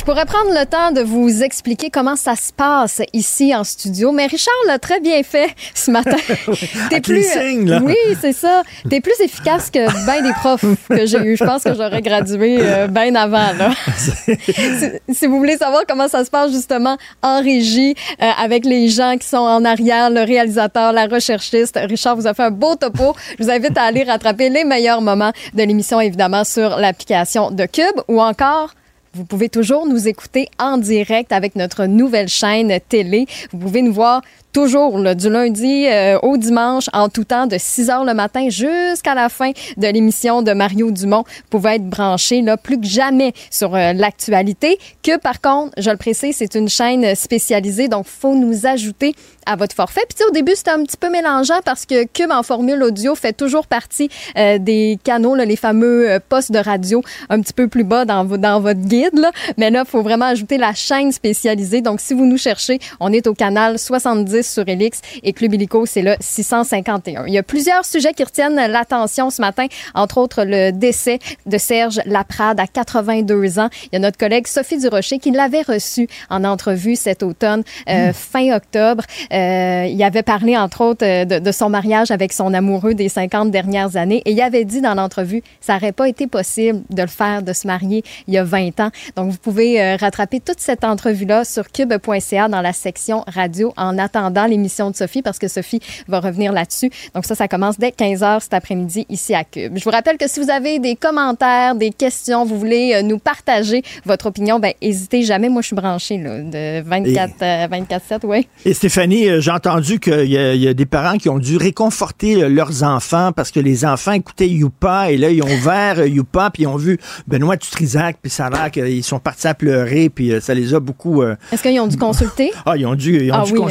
Je pourrais prendre le temps de vous expliquer comment ça se passe ici en studio, mais Richard l'a très bien fait ce matin. [laughs] Avec les signes, là. Oui, c'est ça. T'es plus efficace que bien des profs que j'ai eu. Je pense que j'aurais gradué euh, bien avant. Là. [laughs] si, si vous voulez savoir comment ça se passe justement en régie euh, avec les gens qui sont en arrière, le réalisateur, la recherchiste, Richard vous a fait un beau topo. Je vous invite à aller rattraper les meilleurs moments de l'émission, évidemment, sur l'application de Cube ou encore vous pouvez toujours nous écouter en direct avec notre nouvelle chaîne télé. Vous pouvez nous voir toujours là, du lundi euh, au dimanche en tout temps de 6 heures le matin jusqu'à la fin de l'émission de Mario Dumont. Pouvez être branché là plus que jamais sur euh, l'actualité que par contre, je le précise, c'est une chaîne spécialisée donc faut nous ajouter à votre forfait. Puis au début, c'était un petit peu mélangeant parce que Cube en formule audio fait toujours partie euh, des canaux, là, les fameux euh, postes de radio un petit peu plus bas dans, dans votre guide. Là. Mais là, faut vraiment ajouter la chaîne spécialisée. Donc, si vous nous cherchez, on est au canal 70 sur Elix et Club Illico, c'est le 651. Il y a plusieurs sujets qui retiennent l'attention ce matin, entre autres le décès de Serge Laprade à 82 ans. Il y a notre collègue Sophie Durocher qui l'avait reçu en entrevue cet automne, euh, fin octobre. Euh, il avait parlé, entre autres, euh, de, de son mariage avec son amoureux des 50 dernières années et il avait dit dans l'entrevue, ça n'aurait pas été possible de le faire, de se marier il y a 20 ans. Donc, vous pouvez euh, rattraper toute cette entrevue-là sur cube.ca dans la section radio en attendant l'émission de Sophie parce que Sophie va revenir là-dessus. Donc, ça, ça commence dès 15 heures cet après-midi ici à Cube. Je vous rappelle que si vous avez des commentaires, des questions, vous voulez euh, nous partager votre opinion, ben, hésitez jamais. Moi, je suis branchée, là, de 24, euh, 24-7, oui. Et Stéphanie, euh, j'ai entendu qu'il y, a- il y a des parents qui ont dû réconforter euh, leurs enfants parce que les enfants écoutaient Youpa et là, ils ont ouvert Youpa puis ils ont vu Benoît Dutrisac puis ça a l'air qu'ils sont partis à pleurer puis ça les a beaucoup... euh, Est-ce qu'ils ont dû consulter? ah, ils ont dû, ils ont Ah dû oui, hein?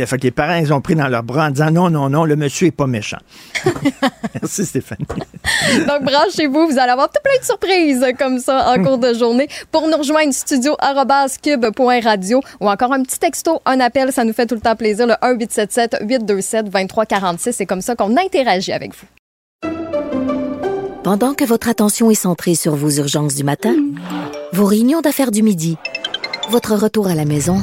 Là. fait que les parents, ils ont pris dans leurs bras en disant non, non, non, le monsieur est pas méchant. [laughs] Merci Stéphanie. Donc, branchez-vous, vous allez avoir tout plein de surprises comme ça en cours de journée. Pour nous rejoindre, studio arobase cube.radio ou encore un petit texto, un appel, ça nous fait tout le temps plaisir, le 1-877-827-2346. C'est comme ça qu'on interagit avec vous. Pendant que votre attention est centrée sur vos urgences du matin, vos réunions d'affaires du midi, votre retour à la maison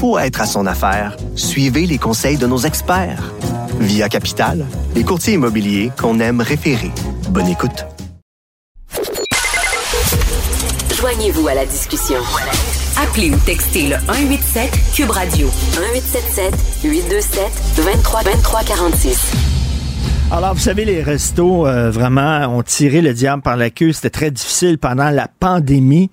pour être à son affaire, suivez les conseils de nos experts. Via Capital, les courtiers immobiliers qu'on aime référer. Bonne écoute. Joignez-vous à la discussion. Appelez ou textez le 187 Cube Radio 1877 827 23 23 46. Alors, vous savez, les restos, euh, vraiment, ont tiré le diable par la queue. C'était très difficile pendant la pandémie.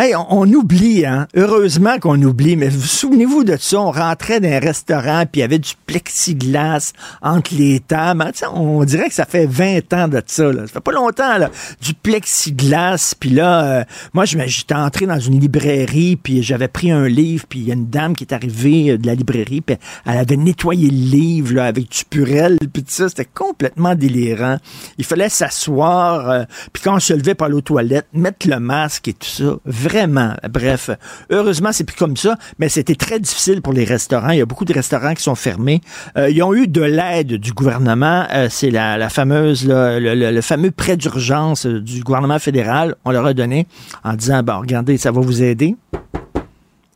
Hey, on, on oublie, hein. Heureusement qu'on oublie, mais vous souvenez-vous de ça? On rentrait dans un restaurant, puis il y avait du plexiglas entre les tables. hein. On dirait que ça fait 20 ans de ça, là. Ça fait pas longtemps, là. Du plexiglas, puis là, euh, moi, j'étais entré dans une librairie, puis j'avais pris un livre, puis il y a une dame qui est arrivée euh, de la librairie, puis elle avait nettoyé le livre, là, avec du purel, puis tout ça. C'était complètement délirant. Il fallait s'asseoir, euh, puis quand on se levait aller aux toilettes, mettre le masque et tout ça. Vraiment. Bref. Heureusement, c'est plus comme ça, mais c'était très difficile pour les restaurants. Il y a beaucoup de restaurants qui sont fermés. Euh, ils ont eu de l'aide du gouvernement. Euh, c'est la, fameuse, le, fameux prêt d'urgence euh, du gouvernement fédéral. On leur a donné en disant, bon, regardez, ça va vous aider.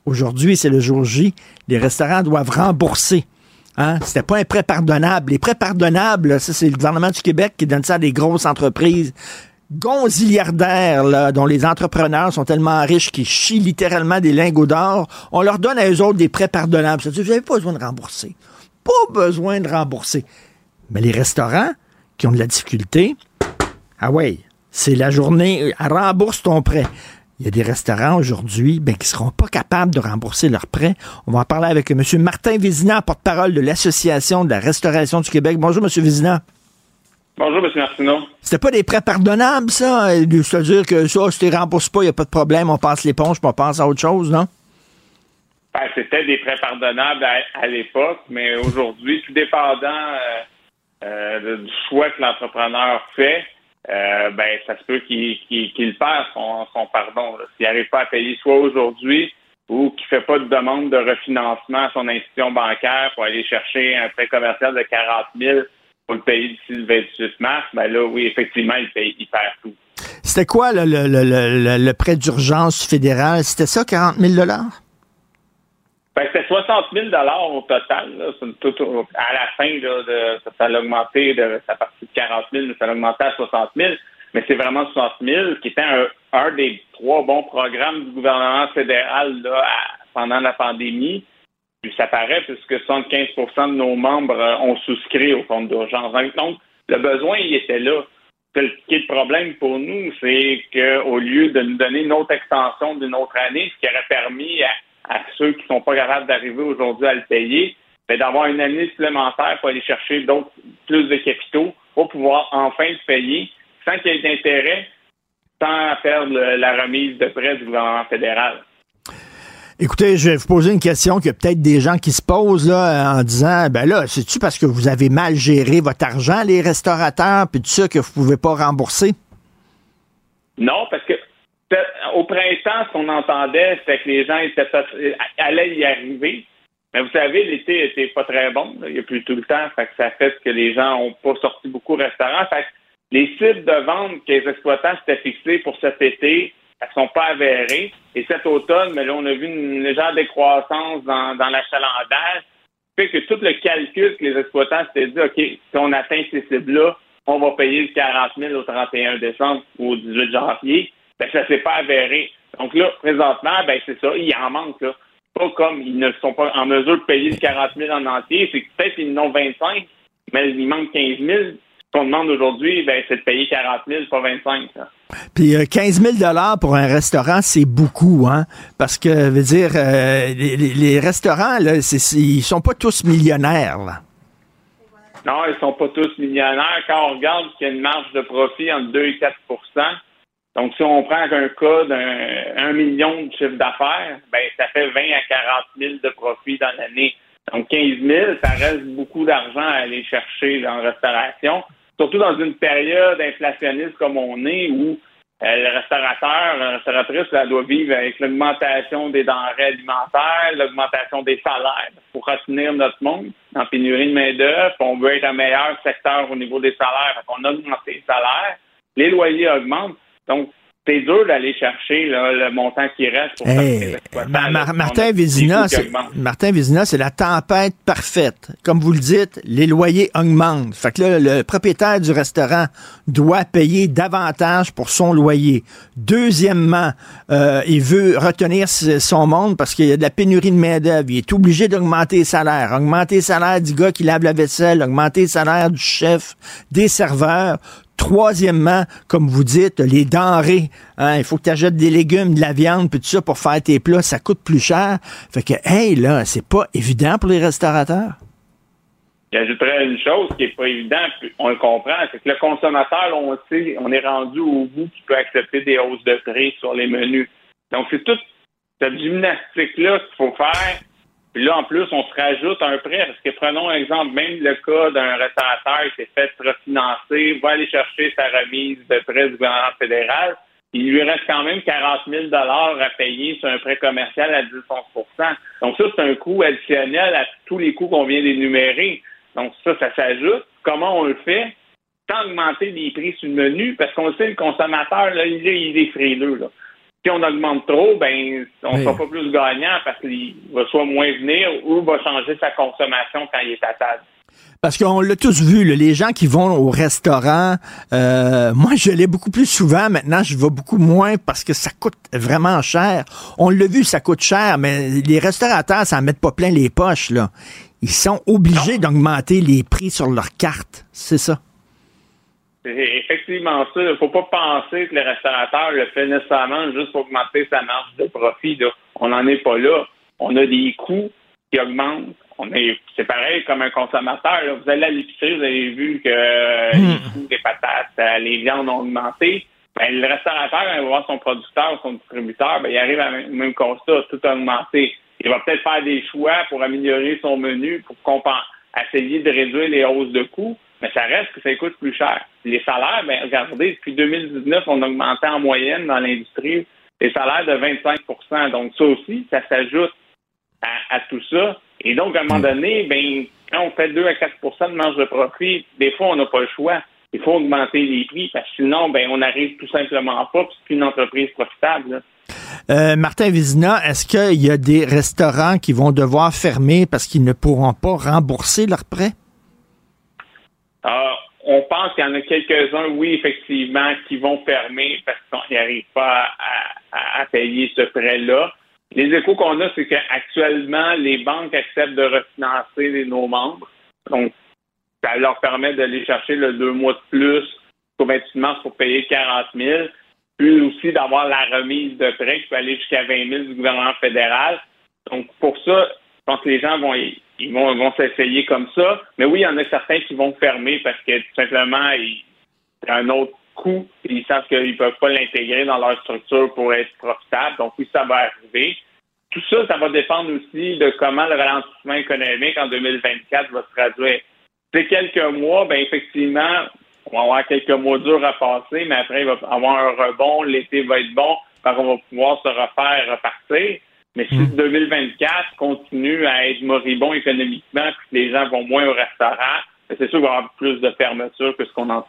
Aujourd'hui, c'est le jour J. Les restaurants doivent rembourser Hein? C'était pas un prêt pardonnable. Les prêts pardonnables, ça, c'est le gouvernement du Québec qui donne ça à des grosses entreprises gonziliardaires, dont les entrepreneurs sont tellement riches qu'ils chient littéralement des lingots d'or. On leur donne à eux autres des prêts pardonnables. C'est-à-dire, vous n'avez pas besoin de rembourser. Pas besoin de rembourser. Mais les restaurants qui ont de la difficulté, ah ouais, c'est la journée, euh, rembourse ton prêt. Il y a des restaurants aujourd'hui ben, qui ne seront pas capables de rembourser leurs prêts. On va en parler avec M. Martin Vézina, porte-parole de l'Association de la restauration du Québec. Bonjour, M. Vézina. Bonjour, M. Martineau. C'était pas des prêts pardonnables, ça? C'est-à-dire que ça, si tu ne rembourses pas, il n'y a pas de problème, on passe l'éponge, puis on passe à autre chose, non? Ben, C'était des prêts pardonnables à, l'époque, mais aujourd'hui, tout dépendant euh, euh, du choix que l'entrepreneur fait, euh, ben ça se peut qu'il perd son, pardon. S'il n'arrive pas à payer soit aujourd'hui ou qu'il ne fait pas de demande de refinancement à son institution bancaire pour aller chercher un prêt commercial de 40 000 pour le payer d'ici le 28 mars, ben là, oui, effectivement, il, paye, il perd tout. C'était quoi le, le, le, le prêt d'urgence fédéral? C'était ça, 40 000 ben, c'était 60 000 au total. à la fin, de, ça, a augmenté de sa partie de 40 000, ça a augmenté à 60 000. Mais c'est vraiment 60 000, qui était un, des trois bons programmes du gouvernement fédéral là, pendant la pandémie. Puis ça paraît puisque 75% de nos membres euh, ont souscrit au compte d'urgence. Donc, le besoin, il était là. Le problème pour nous, c'est qu'au lieu de nous donner une autre extension d'une autre année, ce qui aurait permis à à ceux qui ne sont pas capables d'arriver aujourd'hui à le payer, ben, d'avoir une année supplémentaire pour aller chercher d'autres plus de capitaux pour pouvoir enfin le payer sans qu'il y ait d'intérêt, sans perdre la remise de prêt du gouvernement fédéral. Écoutez, je vais vous poser une question que peut-être des gens qui se posent là, en disant ben là, c'est-tu parce que vous avez mal géré votre argent, les restaurateurs, puis tout ça, que vous ne pouvez pas rembourser? Non, parce que au printemps, ce qu'on entendait, c'était que les gens étaient, allaient y arriver. Mais vous savez, l'été était pas très bon. Il n'y a plus tout le temps. Fait que ça fait que les gens n'ont pas sorti beaucoup au restaurant. Fait les cibles de vente que les exploitants s'étaient fixés pour cet été, elles sont pas avérées. Et cet automne, mais là, on a vu une légère décroissance dans, dans l'achalandage. Fait que tout le calcul que les exploitants s'étaient dit, OK, si on atteint ces cibles-là, on va payer le 40 000 au 31 décembre ou au 18 janvier ben, ça s'est pas avéré. Donc là, présentement, ben, c'est ça, il en manque, là. Pas comme ils ne sont pas en mesure de payer le 40 000 en entier, c'est peut-être qu'ils n'ont 25, mais il manque 15 000. Ce qu'on demande aujourd'hui, ben, c'est de payer 40 000, pas 25. Puis 15 000 dollars pour un restaurant, c'est beaucoup, hein? Parce que, veut dire, euh, les, restaurants, là, ils sont pas tous millionnaires, là. Non, ils sont pas tous millionnaires. Quand on regarde qu'il y a une marge de profit entre 2 et 4% donc, si on prend un cas d'un million de chiffre d'affaires, ben, ça fait 20 à 40 000 de profit dans l'année. Donc, 15 000, ça reste beaucoup d'argent à aller chercher dans la restauration, surtout dans une période inflationniste comme on est, où euh, le restaurateur, la restauratrice, elle doit vivre avec l'augmentation des denrées alimentaires, l'augmentation des salaires pour retenir notre monde en pénurie de main-d'œuvre. On veut être un meilleur secteur au niveau des salaires. On a augmenté les salaires, les loyers augmentent. Donc, c'est dur d'aller chercher le montant qui reste pour hey, Martin Vézina, Martin Vézina, c'est la tempête parfaite. Comme vous le dites, les loyers augmentent. Fait que là, le propriétaire du restaurant doit payer davantage pour son loyer. Deuxièmement, euh, il veut retenir son monde parce qu'il y a de la pénurie de main-d'œuvre. Il est obligé d'augmenter les salaires. Augmenter les salaires du gars qui lave la vaisselle, augmenter les salaires du chef, des serveurs. Troisièmement, comme vous dites, les denrées. Hein, il faut que tu achètes des légumes, de la viande, puis tout ça pour faire tes plats, ça coûte plus cher. Fait que, hey, là, c'est pas évident pour les restaurateurs. J'ajouterais une chose qui n'est pas évidente, on le comprend, c'est que le consommateur, on sait, on est rendu au bout qui peut accepter des hausses de prix sur les menus. Donc, c'est toute cette gymnastique-là qu'il faut faire puis là, en plus, on se rajoute un prêt, parce que prenons un exemple, même le cas d'un restaurateur qui s'est fait refinancer, va aller chercher sa remise de prêt du gouvernement fédéral, il lui reste quand même 40 000 à payer sur un prêt commercial à 10% Donc ça, c'est un coût additionnel à tous les coûts qu'on vient d'énumérer. Donc ça, ça s'ajoute. Comment on le fait? Sans augmenter les prix sur le menu, parce qu'on sait, le consommateur, là, il est, il est frileux. Là. Si on augmente trop, ben on ne sera pas plus gagnant parce qu'il va soit moins venir ou va changer sa consommation quand il est à table. Parce qu'on l'a tous vu, là, les gens qui vont au restaurant, euh, moi je l'ai beaucoup plus souvent, maintenant je vais beaucoup moins parce que ça coûte vraiment cher. On l'a vu, ça coûte cher, mais les restaurateurs, ça en met pas plein les poches. là. Ils sont obligés d'augmenter les prix sur leurs cartes, c'est ça. C'est effectivement ça. Il ne faut pas penser que le restaurateur le fait nécessairement juste pour augmenter sa marge de profit. là. On n'en est pas là. On a des coûts qui augmentent. On est, c'est pareil comme un consommateur. là. Vous allez à l'épicerie, vous avez vu que euh, les coûts des patates, euh, les viandes ont augmenté. Ben, le restaurateur, il va voir son producteur, son distributeur, ben, il arrive à même, même constat, tout a augmenté. Il va peut-être faire des choix pour améliorer son menu, pour essayer de réduire les hausses de coûts, mais ça reste que ça coûte plus cher. Les salaires, ben, regardez, depuis 2019, on a augmenté en moyenne dans l'industrie les salaires de 25% Donc, ça aussi, ça s'ajoute à, à tout ça. Et donc, à un moment donné, ben, quand on fait 2 à 4% de marge de profit, des fois, on n'a pas le choix. Il faut augmenter les prix parce que sinon, ben, on n'arrive tout simplement pas, puis c'est une entreprise profitable. là. Euh, Martin Vizina, est-ce qu'il y a des restaurants qui vont devoir fermer parce qu'ils ne pourront pas rembourser leurs prêts? Ah, on pense qu'il y en a quelques-uns, oui, effectivement, qui vont fermer parce qu'ils n'arrivent pas à, payer ce prêt-là. Les échos qu'on a, c'est qu'actuellement, les banques acceptent de refinancer nos membres. Donc, ça leur permet d'aller chercher le deux mois de plus au 28 mars pour payer 40 000, puis aussi d'avoir la remise de prêt qui peut aller jusqu'à 20 000 du gouvernement fédéral. Donc, pour ça, je pense que les gens vont, ils vont, s'essayer comme ça. Mais oui, il y en a certains qui vont fermer parce que tout simplement, c'est un autre coût. Ils savent qu'ils ne peuvent pas l'intégrer dans leur structure pour être profitable. Donc oui, ça va arriver. Tout ça, ça va dépendre aussi de comment le ralentissement économique en 2024 va se traduire. C'est quelques mois, ben effectivement, on va avoir quelques mois durs à passer, mais après, il va avoir un rebond, l'été va être bon, on va pouvoir se refaire, repartir. Mais si 2024 continue à être moribond économiquement, puis que les gens vont moins au restaurant, ben, c'est sûr qu'il va y avoir plus de fermeture que ce qu'on en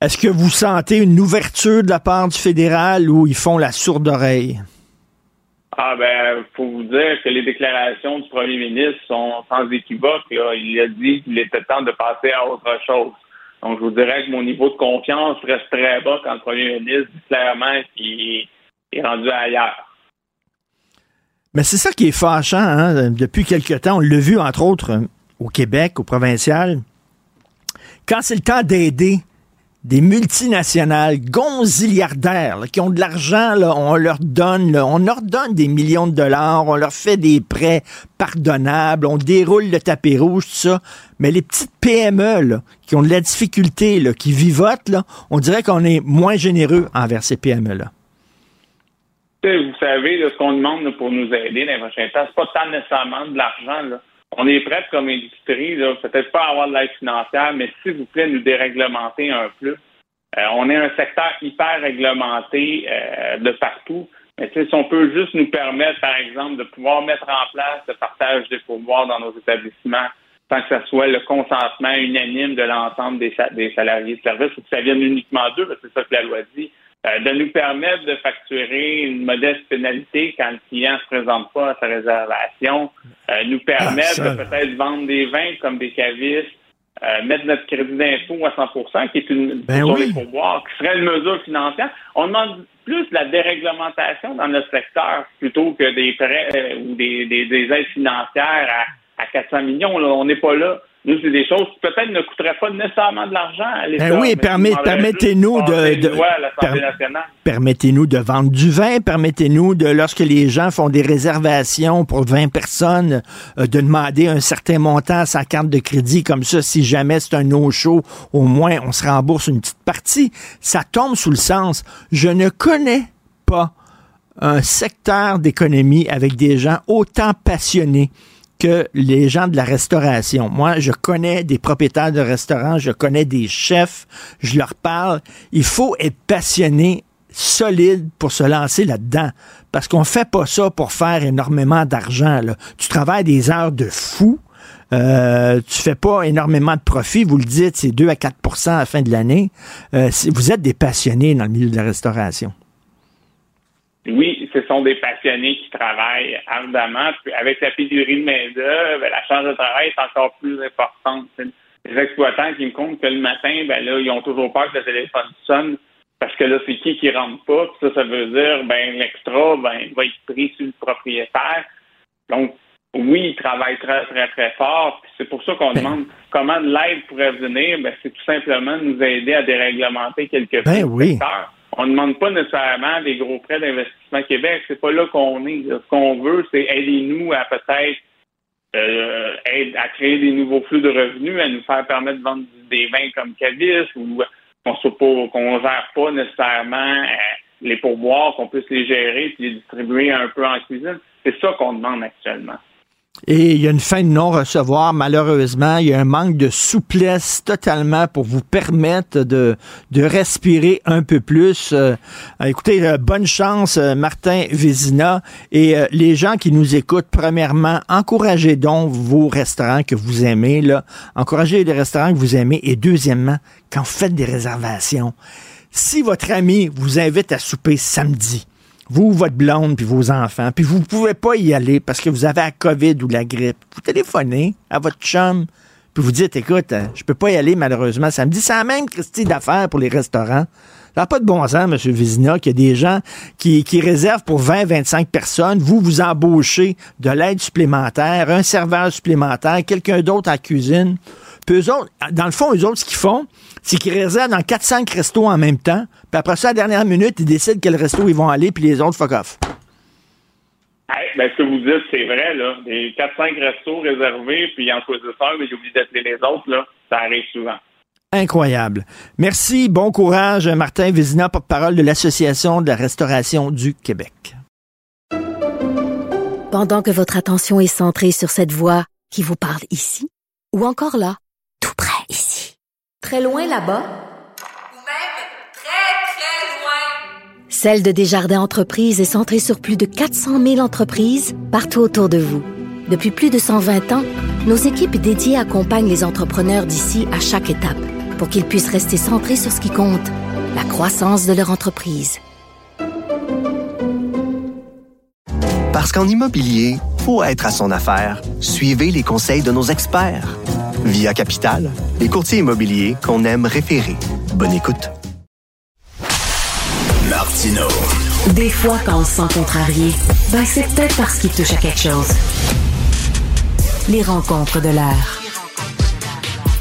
Est-ce que vous sentez une ouverture de la part du fédéral ou ils font la sourde oreille? Ah ben, faut vous dire que les déclarations du premier ministre sont sans équivoque. là. Il a dit qu'il était temps de passer à autre chose. Donc, je vous dirais que mon niveau de confiance reste très bas quand le premier ministre dit clairement qu'il est rendu ailleurs. Mais c'est ça qui est fâchant. Hein? Depuis quelque temps, on l'a vu, entre autres, euh, au Québec, au provincial. Quand c'est le temps d'aider des multinationales gonziliardaires là, qui ont de l'argent, on leur donne, on leur donne des millions de dollars, on leur fait des prêts pardonnables, on déroule le tapis rouge, tout ça. Mais les petites PME là, qui ont de la difficulté, qui vivotent, on dirait qu'on est moins généreux envers ces PME-là. Vous savez, ce qu'on demande pour nous aider dans les prochains temps, c'est pas tant nécessairement de l'argent. On est prêt comme industrie, peut-être pas à avoir de l'aide financière, mais s'il vous plaît, nous déréglementer un peu. Euh, on est un secteur hyper réglementé euh, de partout. Mais si on peut juste nous permettre, par exemple, de pouvoir mettre en place le partage des pouvoirs dans nos établissements sans que ce soit le consentement unanime de l'ensemble des, des salariés de service ou que ça vienne uniquement d'eux, c'est ça que la loi dit, de nous permettre de facturer une modeste pénalité quand le client ne se présente pas à sa réservation, euh, nous permettre ça, de peut-être vendre des vins comme des cavistes, euh, mettre notre crédit d'impôt à 100% qui est une Ben sur oui. les pourboires, qui serait une mesure financière. On demande plus la déréglementation dans notre secteur plutôt que des prêts euh, ou des, des, des aides financières à, à 400 millions. là. On n'est pas là. Nous, c'est des choses qui peut-être ne coûteraient pas nécessairement de l'argent à l'État. Ben oui, permet- permettez-nous de- de-. Permettez-nous de vendre du vin, permettez-nous de, lorsque les gens font des réservations pour 20 personnes, euh, de demander un certain montant à sa carte de crédit, comme ça, si jamais c'est un no-show, au moins on se rembourse une petite partie. Ça tombe sous le sens. Je ne connais pas un secteur d'économie avec des gens autant passionnés que les gens de la restauration. Moi, je connais des propriétaires de restaurants, je connais des chefs, je leur parle. Il faut être passionné, solide pour se lancer là-dedans. Parce qu'on fait pas ça pour faire énormément d'argent. Tu travailles des heures de fou. Euh, tu fais pas énormément de profit, vous le dites, c'est 2 à 4% à la fin de l'année. Euh, vous êtes des passionnés dans le milieu de la restauration. Oui, ce sont des passionnés qui travaillent ardemment. Puis avec la pénurie de main-d'œuvre, la charge de travail est encore plus importante. Les exploitants qui me comptent que le matin, ben là, ils ont toujours peur que le téléphone sonne parce que là, c'est qui qui rentre pas. ça, ça veut dire, ben, l'extra, ben, va être pris sur le propriétaire. Donc, oui, ils travaillent très, très, très fort. c'est pour ça qu'on ben demande comment l'aide pourrait venir. Ben, c'est tout simplement de nous aider à déréglementer quelques ben oui. On ne demande pas nécessairement des gros prêts d'investissement Québec. C'est pas là qu'on est. Ce qu'on veut, c'est aider nous à peut-être euh, à créer des nouveaux flux de revenus, à nous faire permettre de vendre des vins comme Cadiz ou qu'on qu'on gère pas nécessairement euh, les pourboires, qu'on puisse les gérer et les distribuer un peu en cuisine. C'est ça qu'on demande actuellement. Et il y a une fin de non-recevoir, malheureusement. Il y a un manque de souplesse totalement pour vous permettre de, de respirer un peu plus. Euh, écoutez, euh, bonne chance, euh, Martin Vézina. Et les gens qui nous écoutent, premièrement, encouragez donc vos restaurants que vous aimez. Là. Encouragez les restaurants que vous aimez. Et deuxièmement, quand vous faites des réservations, si votre ami vous invite à souper samedi, vous, votre blonde, puis vos enfants, puis vous ne pouvez pas y aller parce que vous avez la COVID ou la grippe, vous téléphonez à votre chum, puis vous dites, écoute, euh, je peux pas y aller malheureusement samedi. C'est la même Christie d'affaires pour les restaurants. Ça n'a pas de bon sens, M. Vizina, qu'il y a des gens qui, réservent pour 20, 25 personnes. Vous, vous embauchez de l'aide supplémentaire, un serveur supplémentaire, quelqu'un d'autre à la cuisine. Puis eux autres, dans le fond, eux autres, ce qu'ils font, c'est qu'ils réservent dans 4-5 restos en même temps. Puis après ça, à la dernière minute, ils décident quel resto ils vont aller, puis les autres, fuck off. ben, ce que vous dites, c'est vrai, là. Les 4-5 restos réservés, puis en choisisseur, mais j'ai oublié d'appeler les autres, là. Ça arrive souvent. Incroyable. Merci, bon courage, Martin Vézina, porte-parole de l'Association de la restauration du Québec. Pendant que votre attention est centrée sur cette voix qui vous parle ici, ou encore là, tout près ici, très loin là-bas, Celle de Desjardins Entreprises est centrée sur plus de 400 000 entreprises partout autour de vous. Depuis plus de 120 ans, nos équipes dédiées accompagnent les entrepreneurs d'ici à chaque étape pour qu'ils puissent rester centrés sur ce qui compte, la croissance de leur entreprise. Parce qu'en immobilier, pour être à son affaire, suivez les conseils de nos experts. Via Capital, les courtiers immobiliers qu'on aime référer. Bonne écoute. Martino. Des fois, quand on se sent contrarié, ben c'est peut-être parce qu'il touche à quelque chose. Les rencontres de l'air.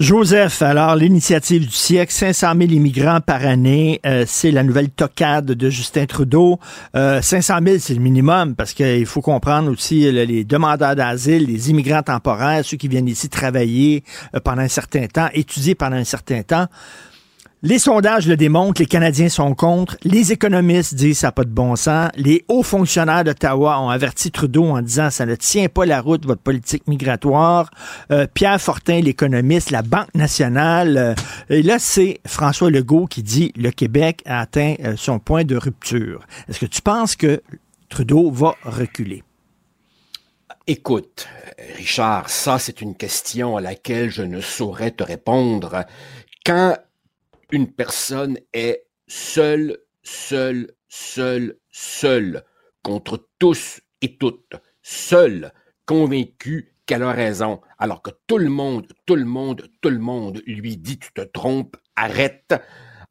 Joseph, alors l'initiative du siècle, 500 000 immigrants par année, euh, c'est la nouvelle tocade de Justin Trudeau. Euh, 500 000, c'est le minimum parce qu'il faut comprendre aussi les demandeurs d'asile, les immigrants temporaires, ceux qui viennent ici travailler euh, pendant un certain temps, étudier pendant un certain temps. Les sondages le démontrent, les Canadiens sont contre, les économistes disent ça n'a pas de bon sens, les hauts fonctionnaires d'Ottawa ont averti Trudeau en disant ça ne tient pas la route votre politique migratoire. Euh, Pierre Fortin, l'économiste, la Banque nationale, euh, et là c'est François Legault qui dit le Québec a atteint euh, son point de rupture. Est-ce que tu penses que Trudeau va reculer? Écoute, Richard, ça c'est une question à laquelle je ne saurais te répondre. Quand une personne est seule, seule, seule, seule, contre tous et toutes, seule, convaincue qu'elle a raison, alors que tout le monde, tout le monde, tout le monde lui dit tu te trompes, arrête.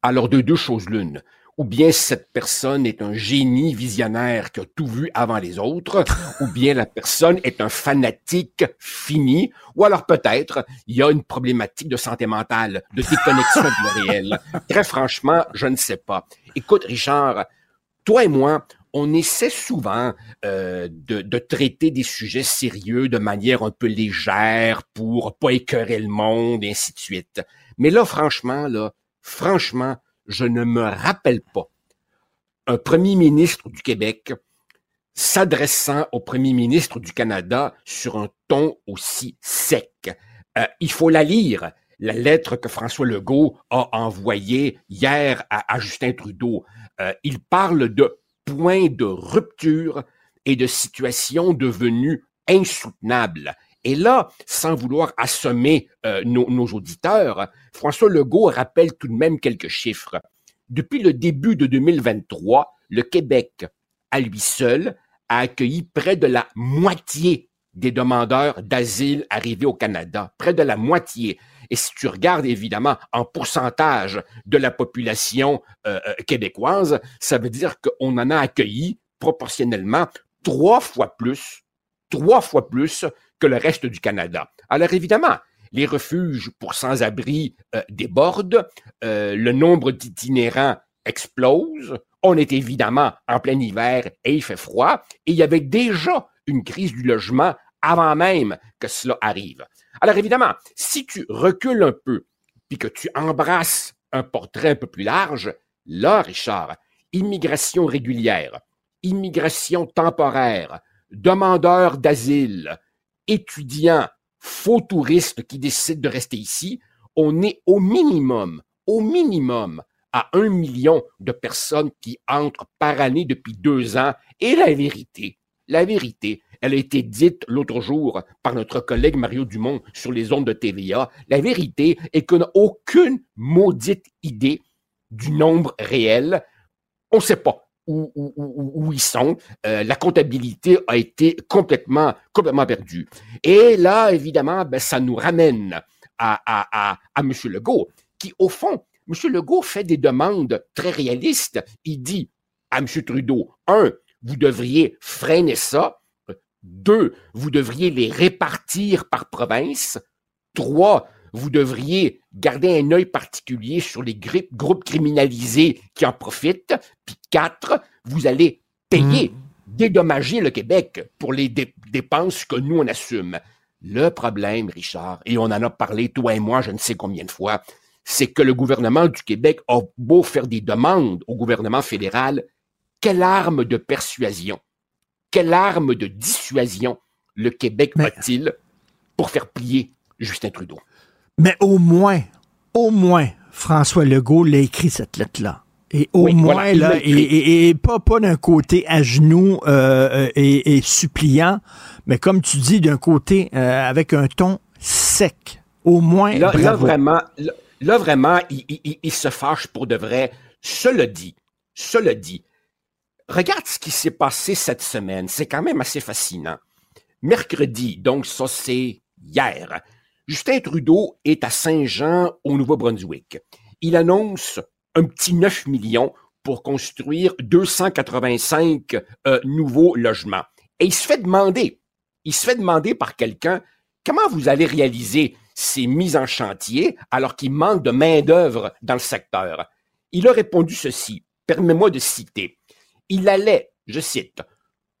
Alors de deux choses l'une ou bien cette personne est un génie visionnaire qui a tout vu avant les autres, ou bien la personne est un fanatique fini, ou alors peut-être il y a une problématique de santé mentale, de déconnexion le réel. Très franchement, je ne sais pas. Écoute, Richard, toi et moi, on essaie souvent euh, de, de, traiter des sujets sérieux de manière un peu légère pour pas écœurer le monde, et ainsi de suite. Mais là, franchement, là, franchement, je ne me rappelle pas un premier ministre du Québec s'adressant au premier ministre du Canada sur un ton aussi sec. Euh, il faut la lire. la lettre que François Legault a envoyée hier à, Justin Trudeau. Euh, il parle de points de rupture et de situations devenues insoutenables. Et là, sans vouloir assommer euh, nos, auditeurs, François Legault rappelle tout de même quelques chiffres. Depuis le début de 2023, le Québec, à lui seul, a accueilli près de la moitié des demandeurs d'asile arrivés au Canada, près de la moitié. Et si tu regardes évidemment en pourcentage de la population euh, euh, québécoise, ça veut dire qu'on en a accueilli proportionnellement trois fois plus, trois fois plus que le reste du Canada. Alors évidemment, les refuges pour sans-abri euh, débordent, le nombre d'itinérants explose, on est évidemment en plein hiver et il fait froid, et il y avait déjà une crise du logement avant même que cela arrive. Alors évidemment, si tu recules un peu, puis que tu embrasses un portrait un peu plus large, là, Richard, immigration régulière, immigration temporaire, demandeurs d'asile, étudiants, faux touristes qui décident de rester ici, on est au minimum, au minimum, à un million de personnes qui entrent par année depuis deux ans. Et la vérité, la vérité, elle a été dite l'autre jour par notre collègue Mario Dumont sur les ondes de TVA. La vérité est qu'on n'a aucune maudite idée du nombre réel. On ne sait pas. Où, ils sont. Euh, la comptabilité a été complètement, perdue. Et là, évidemment, ben, ça nous ramène à, à, à, à M. Legault, qui, au fond, M. Legault fait des demandes très réalistes. Il dit à M. Trudeau, un, vous devriez freiner ça. Deux, vous devriez les répartir par province. Trois, vous devriez garder un œil particulier sur les groupes criminalisés qui en profitent. Puis quatre, vous allez payer, hmm. dédommager le Québec pour les dépenses que nous, on assume. Le problème, Richard, et on en a parlé, toi et moi, je ne sais combien de fois, c'est que le gouvernement du Québec a beau faire des demandes au gouvernement fédéral, quelle arme de persuasion, quelle arme de dissuasion le Québec a-t-il pour faire plier Justin Trudeau? Mais au moins, au moins, François Legault l'a écrit cette lettre-là. Et au moins, là, et, pas, pas d'un côté à genoux euh, et, suppliant, mais comme tu dis, d'un côté euh, avec un ton sec. Au moins, là, vraiment, Là, vraiment, il, se fâche pour de vrai. Cela dit, cela dit, regarde ce qui s'est passé cette semaine. C'est quand même assez fascinant. Mercredi, donc ça c'est hier, Justin Trudeau est à Saint-Jean au Nouveau-Brunswick. Il annonce un petit 9 millions pour construire 285 euh, nouveaux logements. Et il se fait demander, il se fait demander par quelqu'un, comment vous allez réaliser ces mises en chantier alors qu'il manque de main-d'œuvre dans le secteur? Il a répondu ceci. Permets-moi de citer. Il allait, je cite,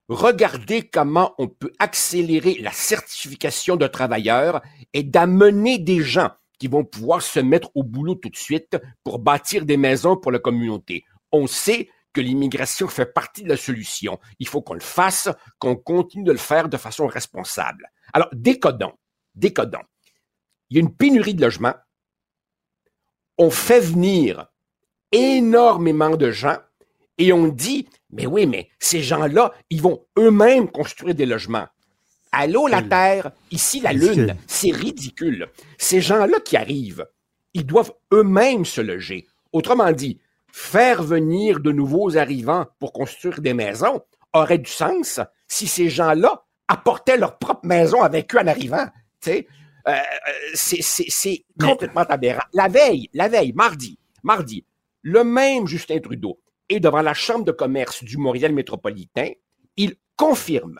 regarder comment on peut accélérer la certification de travailleurs et d'amener des gens qui vont pouvoir se mettre au boulot tout de suite pour bâtir des maisons pour la communauté. On sait que l'immigration fait partie de la solution. Il faut qu'on le fasse, qu'on continue de le faire de façon responsable. Alors, décodons, décodons il y a une pénurie de logements. On fait venir énormément de gens et on dit, mais oui, mais ces gens-là, ils vont eux-mêmes construire des logements. Allô, la Terre, ici la Lune, c'est ridicule. Ces gens-là qui arrivent, ils doivent eux-mêmes se loger. Autrement dit, faire venir de nouveaux arrivants pour construire des maisons aurait du sens si ces gens-là apportaient leur propre maison avec eux en arrivant. Euh, euh, c'est complètement aberrant. La veille, la veille, mardi, mardi, le même Justin Trudeau est devant la Chambre de commerce du Montréal métropolitain. Il confirme,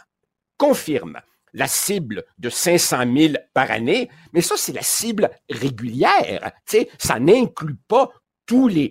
confirme la cible de 500 000 par année, mais ça, c'est la cible régulière. ça n'inclut pas tous les,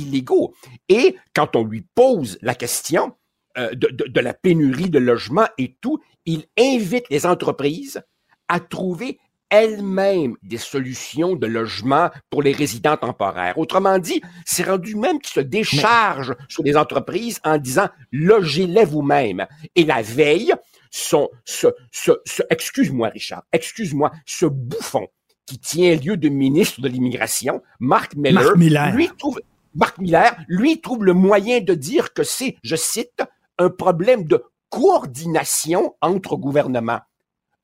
illégaux. Et quand on lui pose la question euh, de, la pénurie de logements et tout, il invite les entreprises à trouver elle-même des solutions de logement pour les résidents temporaires. Autrement dit, c'est rendu même qui se décharge sur les entreprises en disant logez-les vous-même. Et la veille, son, ce, ce, excuse-moi Richard, excuse-moi, ce bouffon qui tient lieu de ministre de l'immigration, Mark Miller, lui trouve Mark Miller, lui trouve le moyen de dire que c'est, je cite, un problème de coordination entre gouvernements.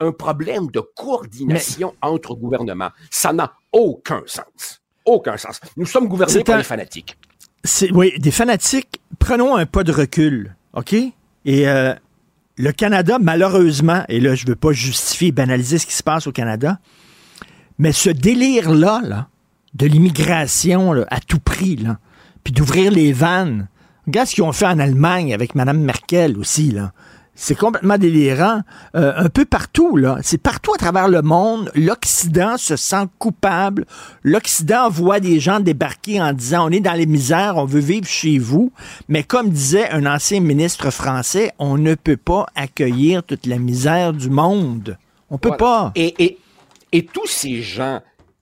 Un problème de coordination entre gouvernements. Ça n'a aucun sens. Aucun sens. Nous sommes gouvernés par un- les fanatiques. Oui, des fanatiques. Prenons un pas de recul, OK? Et euh, le Canada, malheureusement, et là, je veux pas justifier, banaliser ce qui se passe au Canada, mais ce délire-là, là, de l'immigration à tout prix, là, puis d'ouvrir les vannes, regarde ce qu'ils ont fait en Allemagne avec Mme Merkel aussi, là. C'est complètement délirant. Euh, un peu partout, là. C'est partout à travers le monde. L'Occident se sent coupable. L'Occident voit des gens débarquer en disant on est dans les misères, on veut vivre chez vous. Mais comme disait un ancien ministre français, on ne peut pas accueillir toute la misère du monde. On peut Voilà. pas. Et, et, et tous ces gens,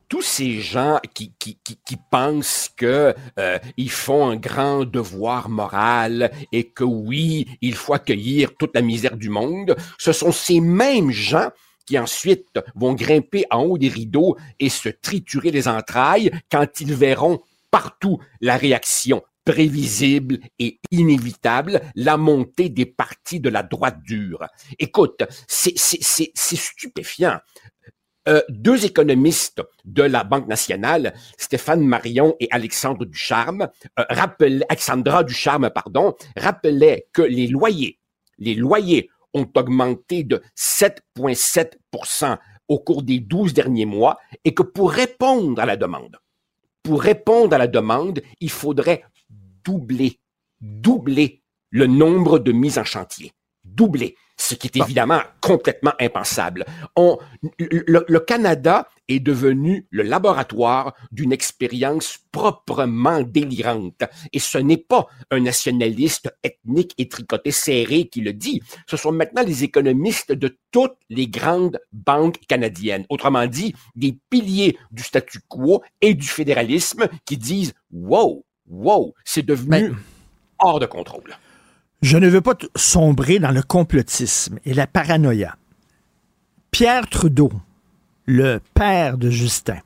tous ces gens qui, qui, qui, qui pensent que euh, ils font un grand devoir moral et que oui, il faut accueillir toute la misère du monde, ce sont ces mêmes gens qui ensuite vont grimper en haut des rideaux et se triturer les entrailles quand ils verront partout la réaction prévisible et inévitable, la montée des partis de la droite dure. Écoute, c'est stupéfiant. Euh, deux économistes de la Banque nationale, Stéphane Marion et Alexandre Ducharme, euh, rappelaient, Alexandra Ducharme, pardon, rappelaient que les loyers, les loyers ont augmenté de 7,7% au cours des 12 derniers mois et que pour répondre à la demande, pour répondre à la demande, il faudrait doubler, doubler le nombre de mises en chantier. Doubler. Ce qui est évidemment complètement impensable. On, le, le Canada est devenu le laboratoire d'une expérience proprement délirante. Et ce n'est pas un nationaliste ethnique et tricoté serré qui le dit. Ce sont maintenant les économistes de toutes les grandes banques canadiennes. Autrement dit, des piliers du statu quo et du fédéralisme qui disent, wow, wow, c'est devenu hors de contrôle. Je ne veux pas sombrer dans le complotisme et la paranoïa. Pierre Trudeau, le père de Justin,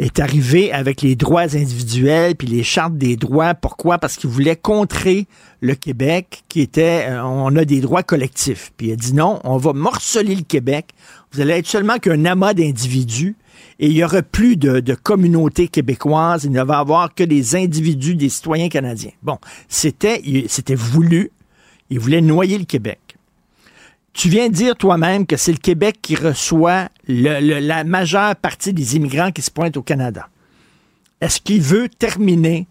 est arrivé avec les droits individuels puis les chartes des droits. Pourquoi? Parce qu'il voulait contrer le Québec qui était, euh, on a des droits collectifs. Puis il a dit non, on va morceler le Québec. Vous allez être seulement qu'un amas d'individus et il y aura plus de, de communautés québécoises. Il ne va y avoir que des individus, des citoyens canadiens. Bon, c'était, c'était voulu. Il voulait noyer le Québec. Tu viens de dire toi-même que c'est le Québec qui reçoit le- le- la majeure partie des immigrants qui se pointent au Canada. Est-ce qu'il veut terminer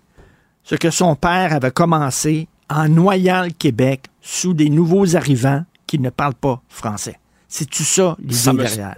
ce que son père avait commencé en noyant le Québec sous des nouveaux arrivants qui ne parlent pas français? C'est-tu ça l'idée Ça me- derrière?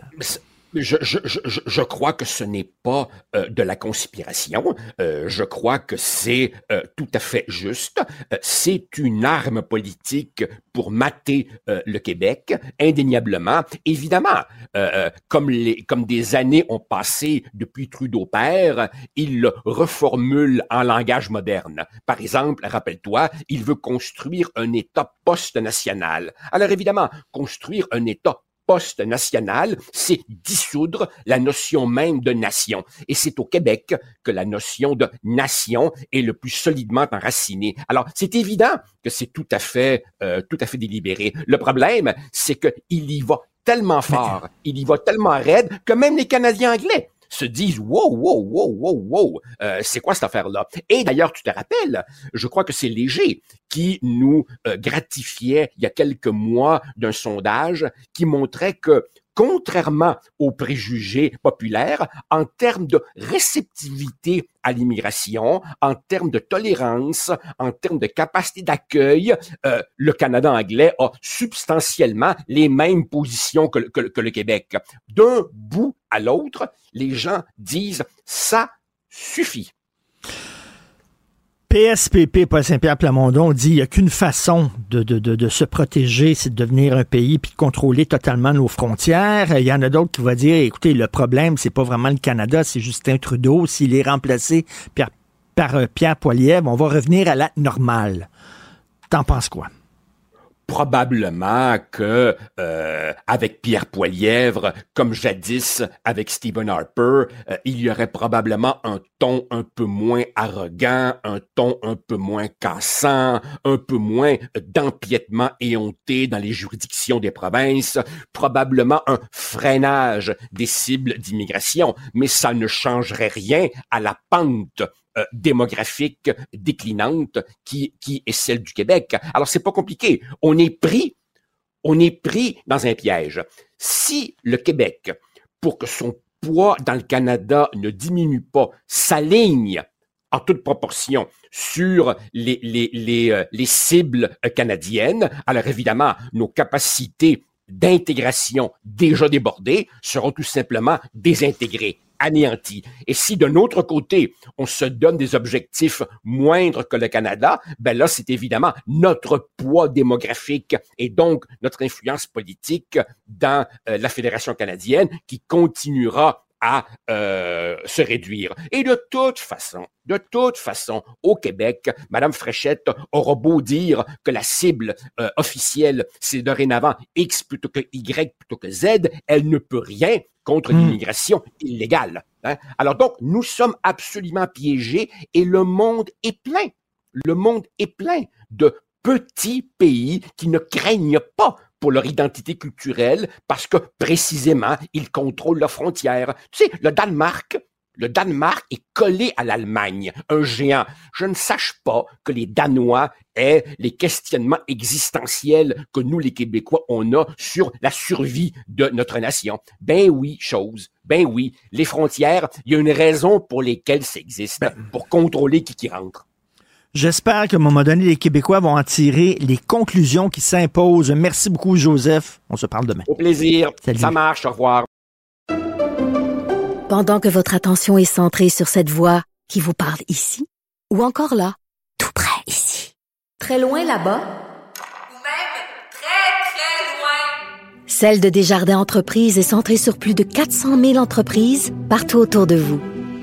Je, je, je, je- crois que ce n'est pas euh, de la conspiration. Euh, je crois que c'est euh, tout à fait juste. Euh, c'est une arme politique pour mater euh, le Québec, indéniablement. Évidemment, euh, comme, les, comme des années ont passé depuis Trudeau père, il le reformule en langage moderne. Par exemple, rappelle-toi, il veut construire un État post-national. Alors évidemment, construire un État post-national, c'est dissoudre la notion même de nation. Et c'est au Québec que la notion de nation est le plus solidement enracinée. Alors, c'est évident que c'est tout à fait, euh, tout à fait délibéré. Le problème, c'est que il y va tellement fort, il y va tellement raide que même les Canadiens anglais se disent wow wow wow wow wow euh, c'est quoi cette affaire là et d'ailleurs tu te rappelles je crois que c'est Léger qui nous euh, gratifiait il y a quelques mois d'un sondage qui montrait que contrairement aux préjugés populaires, en termes de réceptivité à l'immigration, en termes de tolérance, en termes de capacité d'accueil, euh, le Canada anglais a substantiellement les mêmes positions que, que le Québec. D'un bout à l'autre, les gens disent ça suffit. PSPP, Paul Saint-Pierre Plamondon, dit qu'il n'y a qu'une façon de, de, de, se protéger, c'est de devenir un pays puis de contrôler totalement nos frontières. Il y en a d'autres qui vont dire, écoutez, le problème, c'est pas vraiment le Canada, c'est Justin Trudeau. S'il est remplacé par, par euh, Pierre Poilievre, on va revenir à la normale. T'en penses quoi? Probablement que euh, avec Pierre Poilièvre, comme jadis avec Stephen Harper, euh, il y aurait probablement un ton un peu moins arrogant, un ton un peu moins cassant, un peu moins d'empiètement éhonté dans les juridictions des provinces, probablement un freinage des cibles d'immigration, mais ça ne changerait rien à la pente euh, démographique déclinante qui, est celle du Québec. Alors, c'est pas compliqué. On est pris, dans un piège. Si le Québec, pour que son poids dans le Canada ne diminue pas, s'aligne en toute proportion sur les, les, euh, les cibles canadiennes, alors évidemment, nos capacités d'intégration déjà débordées seront tout simplement désintégrées anéanti. Et si d'un autre côté, on se donne des objectifs moindres que le Canada, ben là, c'est évidemment notre poids démographique et donc notre influence politique dans euh, la Fédération canadienne qui continuera à euh, se réduire. Et de toute façon, de toute façon, au Québec, Madame Fréchette aura beau dire que la cible euh, officielle, c'est dorénavant X plutôt que Y plutôt que Z, elle ne peut rien contre Hmm. l'immigration illégale. hein. Alors donc, nous sommes absolument piégés et le monde est plein. Le monde est plein de petits pays qui ne craignent pas pour leur identité culturelle parce que précisément, ils contrôlent leurs frontières. Tu sais, le Danemark, le Danemark est collé à l'Allemagne, un géant. Je ne sache pas que les Danois aient les questionnements existentiels que nous, les Québécois, on a sur la survie de notre nation. Ben oui, chose. Ben oui, les frontières, il y a une raison pour lesquelles ça existe, pour contrôler qui qui rentre. J'espère qu'à un moment donné, les Québécois vont en tirer les conclusions qui s'imposent. Merci beaucoup, Joseph. On se parle demain. Au plaisir. Ça marche. Au revoir. Pendant que votre attention est centrée sur cette voix qui vous parle ici, ou encore là, tout près ici, très loin là-bas, Celle de Desjardins Entreprises est centrée sur plus de 400 000 entreprises partout autour de vous.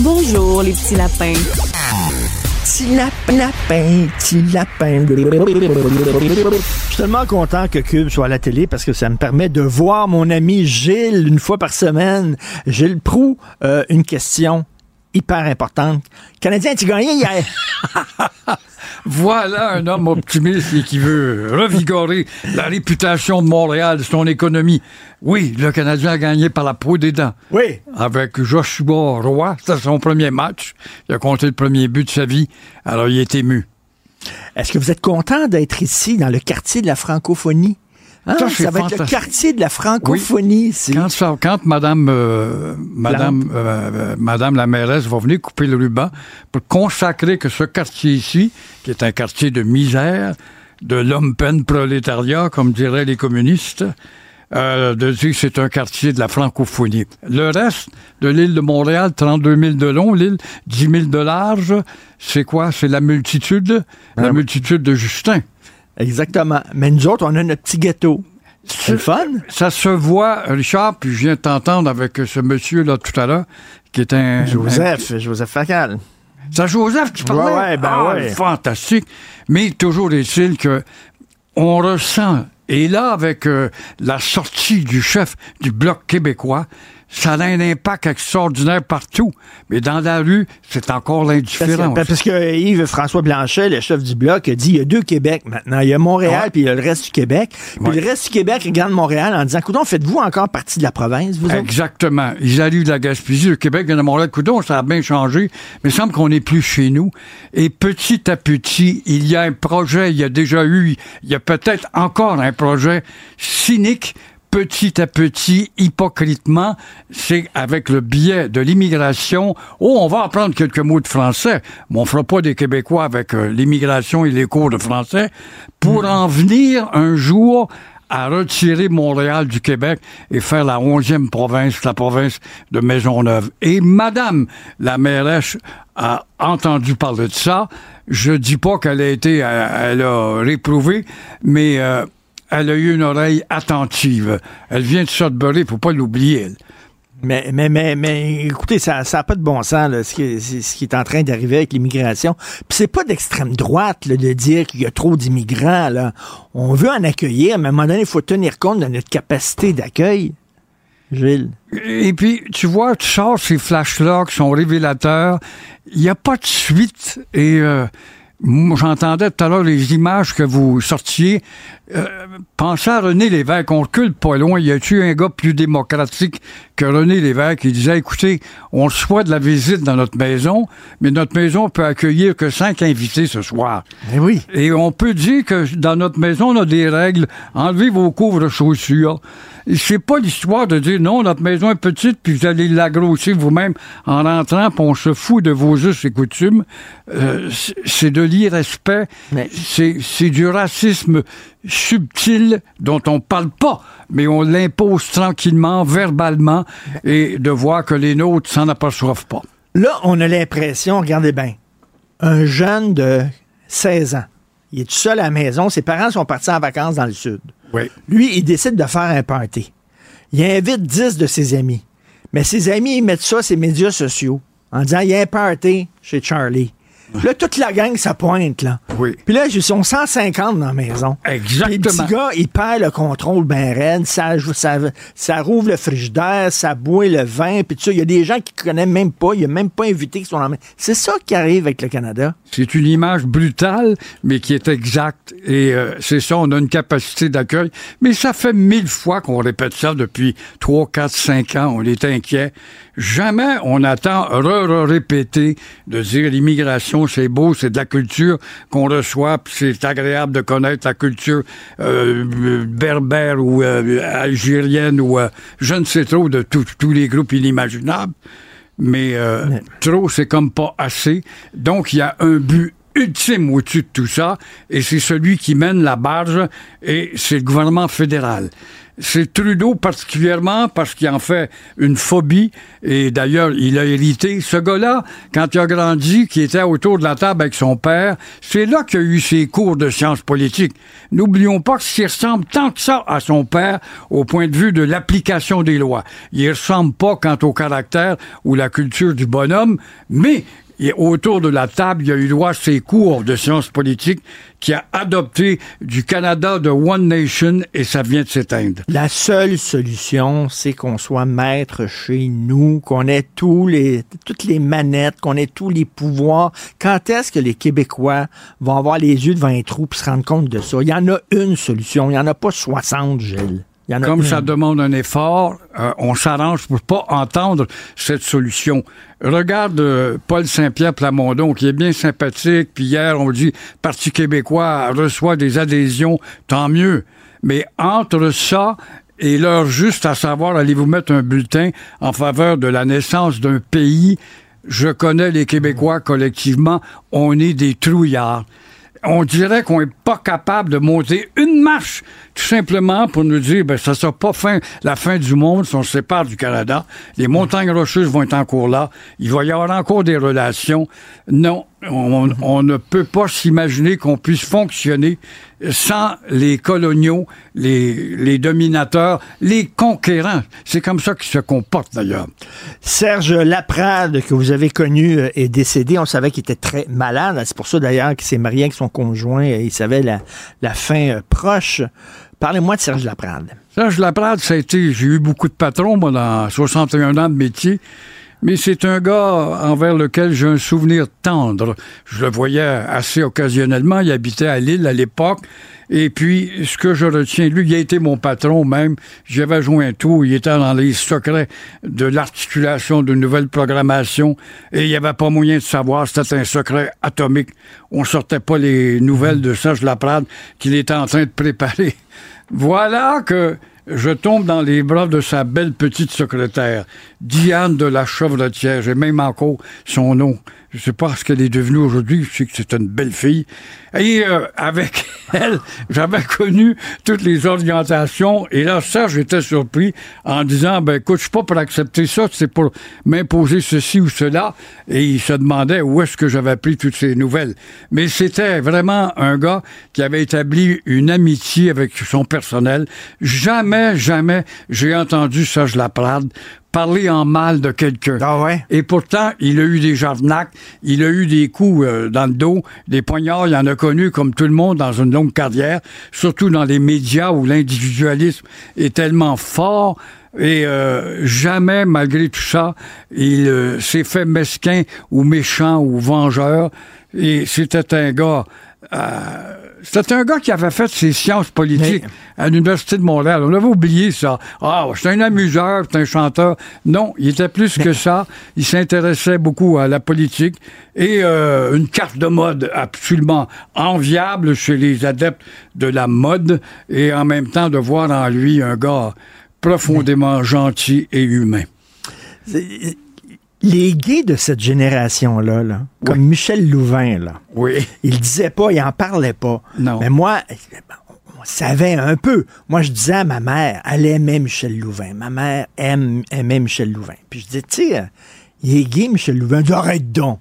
Bonjour, les petits lapins. Petit lapin, lapin, petit lapin. Je suis tellement content que Cube soit à la télé parce que ça me permet de voir mon ami Gilles une fois par semaine. Gilles Prou, euh, une question hyper importante. Canadien, tu gagné hier? [laughs] Voilà un homme optimiste et qui veut revigorer la réputation de Montréal, son économie. Oui, le Canadien a gagné par la peau des dents. Oui. Avec Joshua Roy, c'était son premier match. Il a compté le premier but de sa vie. Alors, il est ému. Est-ce que vous êtes content d'être ici, dans le quartier de la francophonie? Hein? Ça, va être le quartier de la francophonie. Quand, ça- quand Madame, euh, Madame, euh, euh, Madame la mairesse va venir couper le ruban pour consacrer que ce quartier ici, qui est un quartier de misère, de l'homme-peine prolétariat, comme diraient les communistes, euh, de dire que c'est un quartier de la francophonie. Le reste de l'île de Montréal, 32 000 de long, l'île 10 000 de large, c'est quoi? C'est la multitude, la multitude de Justin. Exactement. Mais nous autres, on a notre petit ghetto. C'est le fun. Ça se voit, Richard, puis je viens de t'entendre avec ce monsieur-là tout à l'heure, qui est un... Joseph, Joseph Facal. C'est Joseph qui parlait? Ouais, ouais, ben Ah, ouais. Fantastique. Mais toujours est-il que on ressent, et là, avec euh, la sortie du chef du Bloc québécois, ça a un impact extraordinaire partout. Mais dans la rue, c'est encore Parce l'indifférence. que, parce que Yves-François Blanchet, le chef du bloc, a dit il y a deux Québec maintenant. Il y a Montréal, puis il y a le reste du Québec. Puis Ouais. le reste du Québec regarde Montréal en disant Coudon, faites-vous encore partie de la province, vous autres? Exactement. Ils arrivent de la Gaspésie, le Québec vient de Montréal. Coudon, ça a bien changé, mais il semble qu'on n'est plus chez nous. Et petit à petit, il y a un projet, il y a déjà eu, il y a peut-être encore un projet cynique. Petit à petit, hypocritement, c'est avec le biais de l'immigration. Oh, on va apprendre quelques mots de français, mais on fera pas des Québécois avec euh, l'immigration et les cours de français pour en venir un jour à retirer Montréal du Québec et faire la onzième province, la province de Maisonneuve. Et Madame la mairesse a entendu parler de ça. Je dis pas qu'elle a été, elle a réprouvé, mais euh, elle a eu une oreille attentive. Elle vient de Sudbury, faut pas l'oublier. Mais, mais, mais, mais écoutez, ça n'a pas de bon sens, là, ce, qui, est- ce qui est en train d'arriver avec l'immigration. Puis c'est pas d'extrême droite là, de dire qu'il y a trop d'immigrants. là. On veut en accueillir, mais à un moment donné, il faut tenir compte de notre capacité d'accueil. Gilles. Et puis, tu vois, tu sors ces flashs-là qui sont révélateurs. Il n'y a pas de suite. Et euh, j'entendais tout à l'heure les images que vous sortiez. Euh, pensez à René Lévesque. On recule pas loin. Y a-tu un gars plus démocratique que René Lévesque qui disait, écoutez, on reçoit de la visite dans notre maison, mais notre maison peut accueillir que cinq invités ce soir. oui. Et on peut dire que dans notre maison, on a des règles. Enlevez vos couvre-chaussures. C'est pas l'histoire de dire non, notre maison est petite, puis vous allez l'agrossir vous-même en rentrant, puis on se fout de vos us et coutumes. Euh, c'est- de l'irrespect. C'est c'est du racisme subtil dont on parle pas, mais on l'impose tranquillement, verbalement, et de voir que les nôtres s'en aperçoivent pas. Là, on a l'impression, regardez bien, un jeune de 16 ans, il est tout seul à la maison, ses parents sont partis en vacances dans le sud. Oui. Lui, il décide de faire un party. Il invite 10 de ses amis. Mais ses amis, ils mettent ça sur les médias sociaux en disant il y a un party chez Charlie. Là, toute la gang, ça pointe, là. Oui. Puis là, ils sont 150 dans la maison. Exactement. Puis le petit gars, il perd le contrôle ben raide. Ça, ça, ça rouvre le frigidaire, ça boit le vin, puis tout ça. Il y a des gens qui connaissent même pas. Il y a même pas invité qui sont dans la C'est ça qui arrive avec le Canada. C'est une image brutale, mais qui est exacte. Et euh, c'est ça, on a une capacité d'accueil. Mais ça fait mille fois qu'on répète ça depuis 3, 4, 5 ans. On est inquiet. Jamais on attend re-répéter de dire l'immigration, c'est beau, c'est de la culture qu'on reçoit, puis c'est agréable de connaître la culture euh, berbère ou euh, algérienne ou euh, je ne sais trop de tous les groupes inimaginables mais euh, trop, c'est comme pas assez. Donc, il y a un but ultime au-dessus de tout ça, et c'est celui qui mène la barge, et c'est le gouvernement fédéral. C'est Trudeau particulièrement parce qu'il en fait une phobie, et d'ailleurs, il a hérité. Ce gars-là, quand il a grandi, qui était autour de la table avec son père, c'est là qu'il a eu ses cours de sciences politiques. N'oublions pas qu'il ressemble tant que ça à son père au point de vue de l'application des lois. Il ressemble pas quant au caractère ou la culture du bonhomme, mais et autour de la table, il y a eu droit à ses cours de sciences politiques qui a adopté du Canada de One Nation et ça vient de s'éteindre. La seule solution, c'est qu'on soit maître chez nous, qu'on ait tous les, toutes les manettes, qu'on ait tous les pouvoirs. Quand est-ce que les Québécois vont avoir les yeux devant un trou et se rendre compte de ça? Il y en a une solution. Il n'y en a pas 60, Gilles. Il y en a Comme une. ça demande un effort, euh, on s'arrange pour pas entendre cette solution. Regarde euh, Paul Saint-Pierre Plamondon, qui est bien sympathique, puis hier, on dit Parti québécois reçoit des adhésions, tant mieux. Mais entre ça et l'heure juste à savoir, allez-vous mettre un bulletin en faveur de la naissance d'un pays, je connais les Québécois collectivement, on est des trouillards on dirait qu'on n'est pas capable de monter une marche, tout simplement pour nous dire, ben, ça sera pas fin, la fin du monde si on se sépare du Canada. Les montagnes rocheuses vont être encore là. Il va y avoir encore des relations. Non, on, on ne peut pas s'imaginer qu'on puisse fonctionner sans les coloniaux, les, les dominateurs, les conquérants. C'est comme ça qu'ils se comportent d'ailleurs. Serge Laprade, que vous avez connu, euh, est décédé. On savait qu'il était très malade. C'est pour ça d'ailleurs qu'il s'est marié avec son conjoint. Il savait la, la fin euh, proche. Parlez-moi de Serge Laprade. Serge Laprade, ça a été, j'ai eu beaucoup de patrons, moi, dans 61 ans de métier. Mais c'est un gars envers lequel j'ai un souvenir tendre. Je le voyais assez occasionnellement. Il habitait à Lille à l'époque. Et puis, ce que je retiens, lui, il a été mon patron même. J'avais joint tout. Il était dans les secrets de l'articulation d'une nouvelle programmation. Et il n'y avait pas moyen de savoir. C'était un secret atomique. On sortait pas les nouvelles de Serge Laprade qu'il était en train de préparer. [laughs] Voilà que je tombe dans les bras de sa belle petite secrétaire, Diane de la Chevretière. J'ai même encore son nom. Je sais pas ce qu'elle est devenue aujourd'hui. Je sais que c'est une belle fille. Et euh, avec [laughs] elle, j'avais connu toutes les orientations. Et là, ça, j'étais surpris en disant, ben écoute, je suis pas pour accepter ça. C'est pour m'imposer ceci ou cela. Et il se demandait où est-ce que j'avais pris toutes ces nouvelles. Mais c'était vraiment un gars qui avait établi une amitié avec son personnel. Jamais, jamais, j'ai entendu Serge Laprade parler en mal de quelqu'un. Et pourtant, il a eu des jarnacs, il a eu des coups euh, dans le dos, des poignards, il en a connu comme tout le monde dans une longue carrière, surtout dans les médias où l'individualisme est tellement fort. Et euh, jamais, malgré tout ça, il euh, s'est fait mesquin ou méchant ou vengeur. Et c'était un gars c'était un gars qui avait fait ses sciences politiques à l'Université de Montréal. On avait oublié ça. Ah, c'est un amuseur, c'est un chanteur. Non, il était plus que ça. Il s'intéressait beaucoup à la politique et euh, une carte de mode absolument enviable chez les adeptes de la mode et en même temps de voir en lui un gars profondément gentil et humain les gays de cette génération-là, là, comme Michel Louvain, là, oui. il disait pas, il en parlait pas. Non. Mais moi, on savait un peu. Moi, je disais à ma mère, elle aimait Michel Louvain. Ma mère aime, aimait Michel Louvain. Puis je disais, tu sais, il est gay, Michel Louvain. Je dis, arrête donc.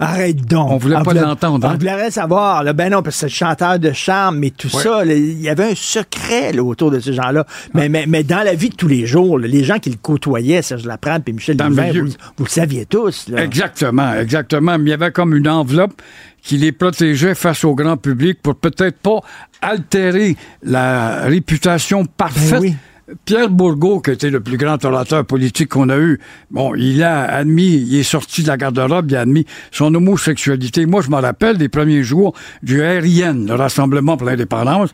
Arrête donc. On voulait pas l'entendre. On hein? voulait savoir. Là, ben non, parce que c'est le chanteur de charme, mais tout ça, il y avait un secret autour de ces gens-là. Mais, mais, mais, dans la vie de tous les jours, les gens qui le côtoyaient, Serge Laprade et Michel Louvain, vous, vous, le saviez tous. Exactement, exactement. Mais il y avait comme une enveloppe qui les protégeait face au grand public pour peut-être pas altérer la réputation parfaite Ben Pierre Bourgault, qui était le plus grand orateur politique qu'on a eu, bon, il a admis, il est sorti de la garde-robe, il a admis son homosexualité. Moi, je me rappelle des premiers jours du RIN, le Rassemblement pour l'indépendance.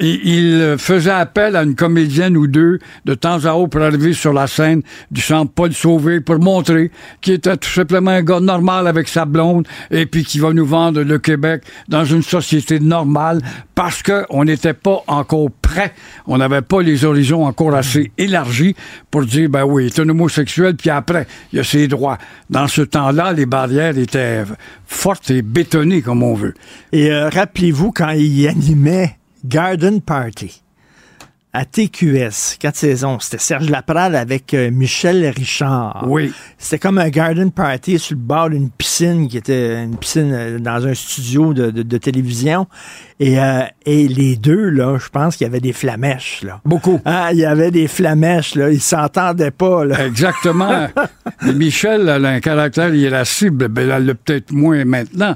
Il faisait appel à une comédienne ou deux de temps à autre pour arriver sur la scène du centre Paul Sauvé pour montrer qu'il était tout simplement un gars normal avec sa blonde et puis qui va nous vendre le Québec dans une société normale parce qu'on n'était pas encore prêt. On n'avait pas les horizons encore assez élargis pour dire, ben oui, il est un homosexuel, puis après, il a ses droits. Dans ce temps-là, les barrières étaient fortes et bétonnées, comme on veut. Et euh, rappelez-vous, quand il animait Garden Party à TQS, quatre saisons. C'était Serge Laprade avec euh, Michel Richard. Oui. C'était comme un garden party sur le bord d'une piscine qui était une piscine euh, dans un studio de, de, de télévision. Et, euh, et les deux, là, je pense qu'il y avait des flamèches, là. Beaucoup. Ah, il y avait des flamèches, là. Ils s'entendaient pas, là. Exactement. [laughs] Michel, elle a un caractère irascible. Ben, elle l'a peut-être moins maintenant.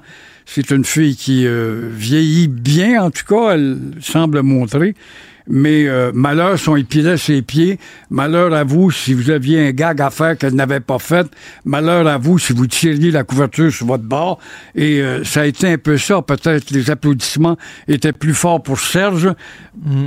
C'est une fille qui euh, vieillit bien, en tout cas, elle semble montrer. Mais euh, malheur, son épilait ses pieds. Malheur à vous si vous aviez un gag à faire qu'elle n'avait pas fait. Malheur à vous si vous tiriez la couverture sur votre bord. Et euh, ça a été un peu ça. Peut-être les applaudissements étaient plus forts pour Serge.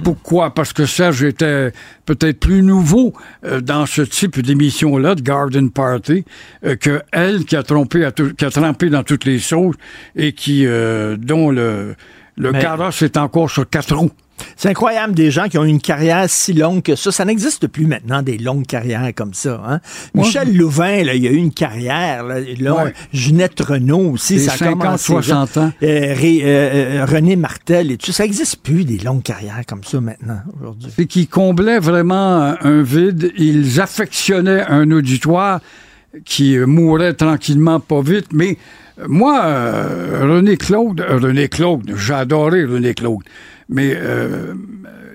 Pourquoi? Parce que Serge était peut-être plus nouveau euh, dans ce type d'émission-là, de Garden Party, euh, que elle qui a trompé, à tout- qui a trempé dans toutes les sauces et qui, euh, dont le, le Mais- carrosse est encore sur quatre roues. C'est incroyable des gens qui ont une carrière si longue que ça. Ça n'existe plus maintenant des longues carrières comme ça. Hein? Michel Louvain, là, il a eu une carrière. Là, Ouais. Ginette Renault aussi. Ça a 50, commencé 60 jeune. ans. Euh, Ré- euh, euh, René Martel et tout ça. Ça n'existe plus des longues carrières comme ça maintenant aujourd'hui. C'est qu'ils comblaient vraiment un vide. Ils affectionnaient un auditoire qui mourait tranquillement, pas vite. Mais moi, euh, René Claude, euh, René Claude, j'ai adoré René Claude. Mais euh,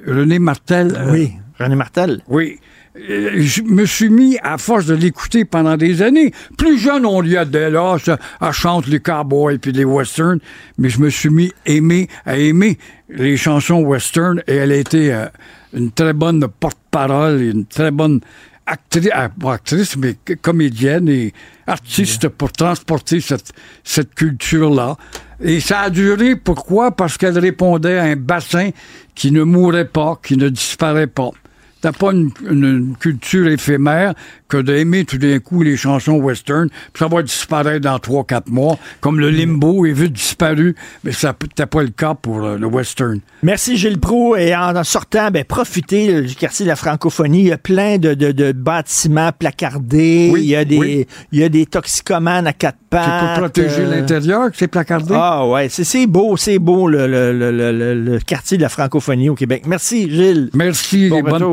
René Martel. euh, Oui, René Martel. Oui. Euh, Je me suis mis, à force de l'écouter pendant des années, plus jeune, on lui a dit, là, ça, elle chante les cowboys puis les westerns, mais je me suis mis aimer, à aimer les chansons western et elle a été euh, une très bonne porte-parole, et une très bonne actrice, pas actrice, mais comédienne et artiste pour transporter cette, cette culture-là. Et ça a duré, pourquoi? Parce qu'elle répondait à un bassin qui ne mourait pas, qui ne disparaît pas. T'as pas une, culture éphémère que d'aimer tout d'un coup les chansons western, puis ça va disparaître dans trois, quatre mois, comme le limbo est vu disparu, mais ça t'as pas le cas pour euh, le western. Merci Gilles Proux. Et en sortant, ben, profitez euh, du quartier de la francophonie. Il y a plein de, de- de bâtiments placardés. Oui, il, y a des, oui. il y a des toxicomanes à quatre C'est pattes. pour protéger euh, l'intérieur que c'est placardé? Ah ouais, c'est c'est beau, c'est beau le, le- le- quartier de la francophonie au Québec. Merci Gilles. Merci Bon et bonne retour.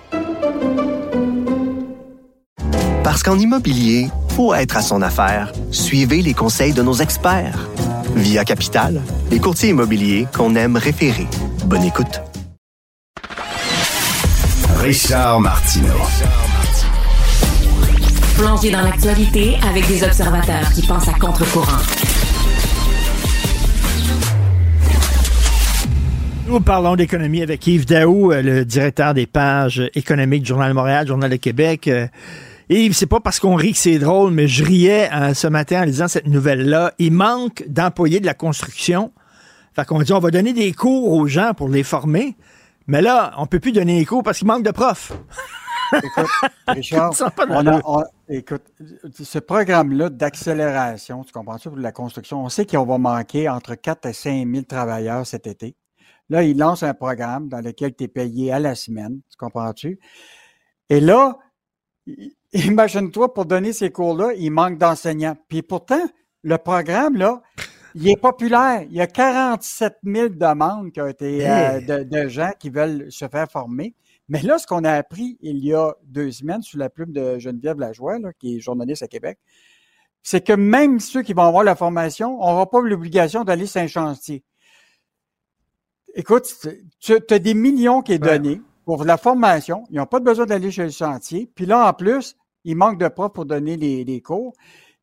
Parce qu'en immobilier, pour être à son affaire, suivez les conseils de nos experts. Via Capital, les courtiers immobiliers qu'on aime référer. Bonne écoute. Richard Martineau. Plongé dans l'actualité avec des observateurs qui pensent à contre-courant. Nous parlons d'économie avec Yves Daou, euh, le directeur des pages économiques du Journal de Montréal, Journal de Québec. Yves, c'est pas parce qu'on rit que c'est drôle, mais je riais euh, ce matin en lisant cette nouvelle-là. Il manque d'employés de la construction. Fait qu'on dit on va donner des cours aux gens pour les former. Mais là, on peut plus donner des cours parce qu'il manque de profs. Écoute, [laughs] Richard, Ça on a- on- écoute, ce programme-là d'accélération, tu comprends-tu, pour la construction, on sait qu'on va manquer entre 4 et 5 000 travailleurs cet été. Là, il lance un programme dans lequel tu es payé à la semaine, tu comprends-tu? Et là, [laughs] imagine-toi, pour donner ces cours-là, il manque d'enseignants. Puis pourtant, le programme, là, il est populaire. Il y a 47 000 demandes qui ont été euh, de, de gens qui veulent se faire former. Mais là, ce qu'on a appris il y a deux semaines sous la plume de Geneviève Lajoie, là, qui est journaliste à Québec, c'est que même ceux qui vont avoir la formation n'auront pas l'obligation d'aller sur un chantier. Écoute, tu as des millions qui est donné pour la formation. Ils n'ont pas besoin d'aller chez le chantier. Puis là, en plus, il manque de profs pour donner les, les cours.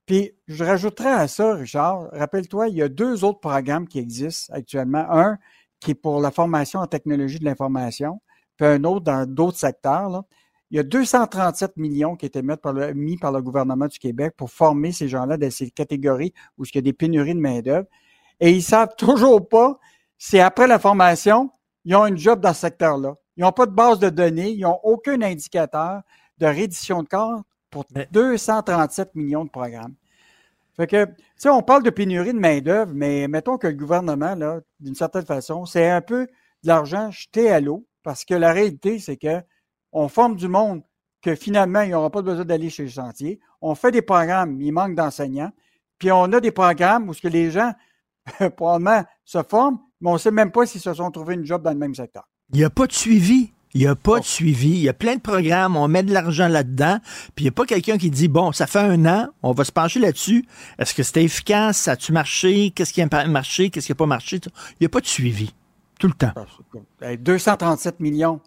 Puis je rajouterais à ça, Richard, rappelle-toi, il y a deux autres programmes qui existent actuellement. Un qui est pour la formation en technologie de l'information, puis un autre dans d'autres secteurs. Il y a 237 millions qui étaient mis par, le, mis par le gouvernement du Québec pour former ces gens-là dans ces catégories où il y a des pénuries de main-d'œuvre. Et ils savent [laughs] toujours pas si après la formation, ils ont une job dans ce secteur-là. Ils n'ont pas de base de données, ils n'ont aucun indicateur de reddition de corps pour 237 millions de programmes. Fait que, tu sais, on parle de pénurie de main-d'œuvre, mais mettons que le gouvernement, là, d'une certaine façon, c'est un peu de l'argent jeté à l'eau, parce que la réalité, c'est que on forme du monde que finalement, ils n'auront pas besoin d'aller chez le chantier. On fait des programmes, il manque d'enseignants. Puis on a des programmes où ce que les gens, [laughs] probablement, se forment, mais on ne sait même pas s'ils se sont trouvés une job dans le même secteur. Il n'y a pas de suivi. Il n'y a pas de suivi. Il y a plein de programmes, on met de l'argent là-dedans, puis il n'y a pas quelqu'un qui dit, bon, ça fait un an, on va se pencher là-dessus. Est-ce que c'était efficace? Ça a-tu marché? Qu'est-ce qui a marché? Qu'est-ce qui n'a pas marché? Il n'y a pas de suivi. Tout le temps. Hey, 237 millions,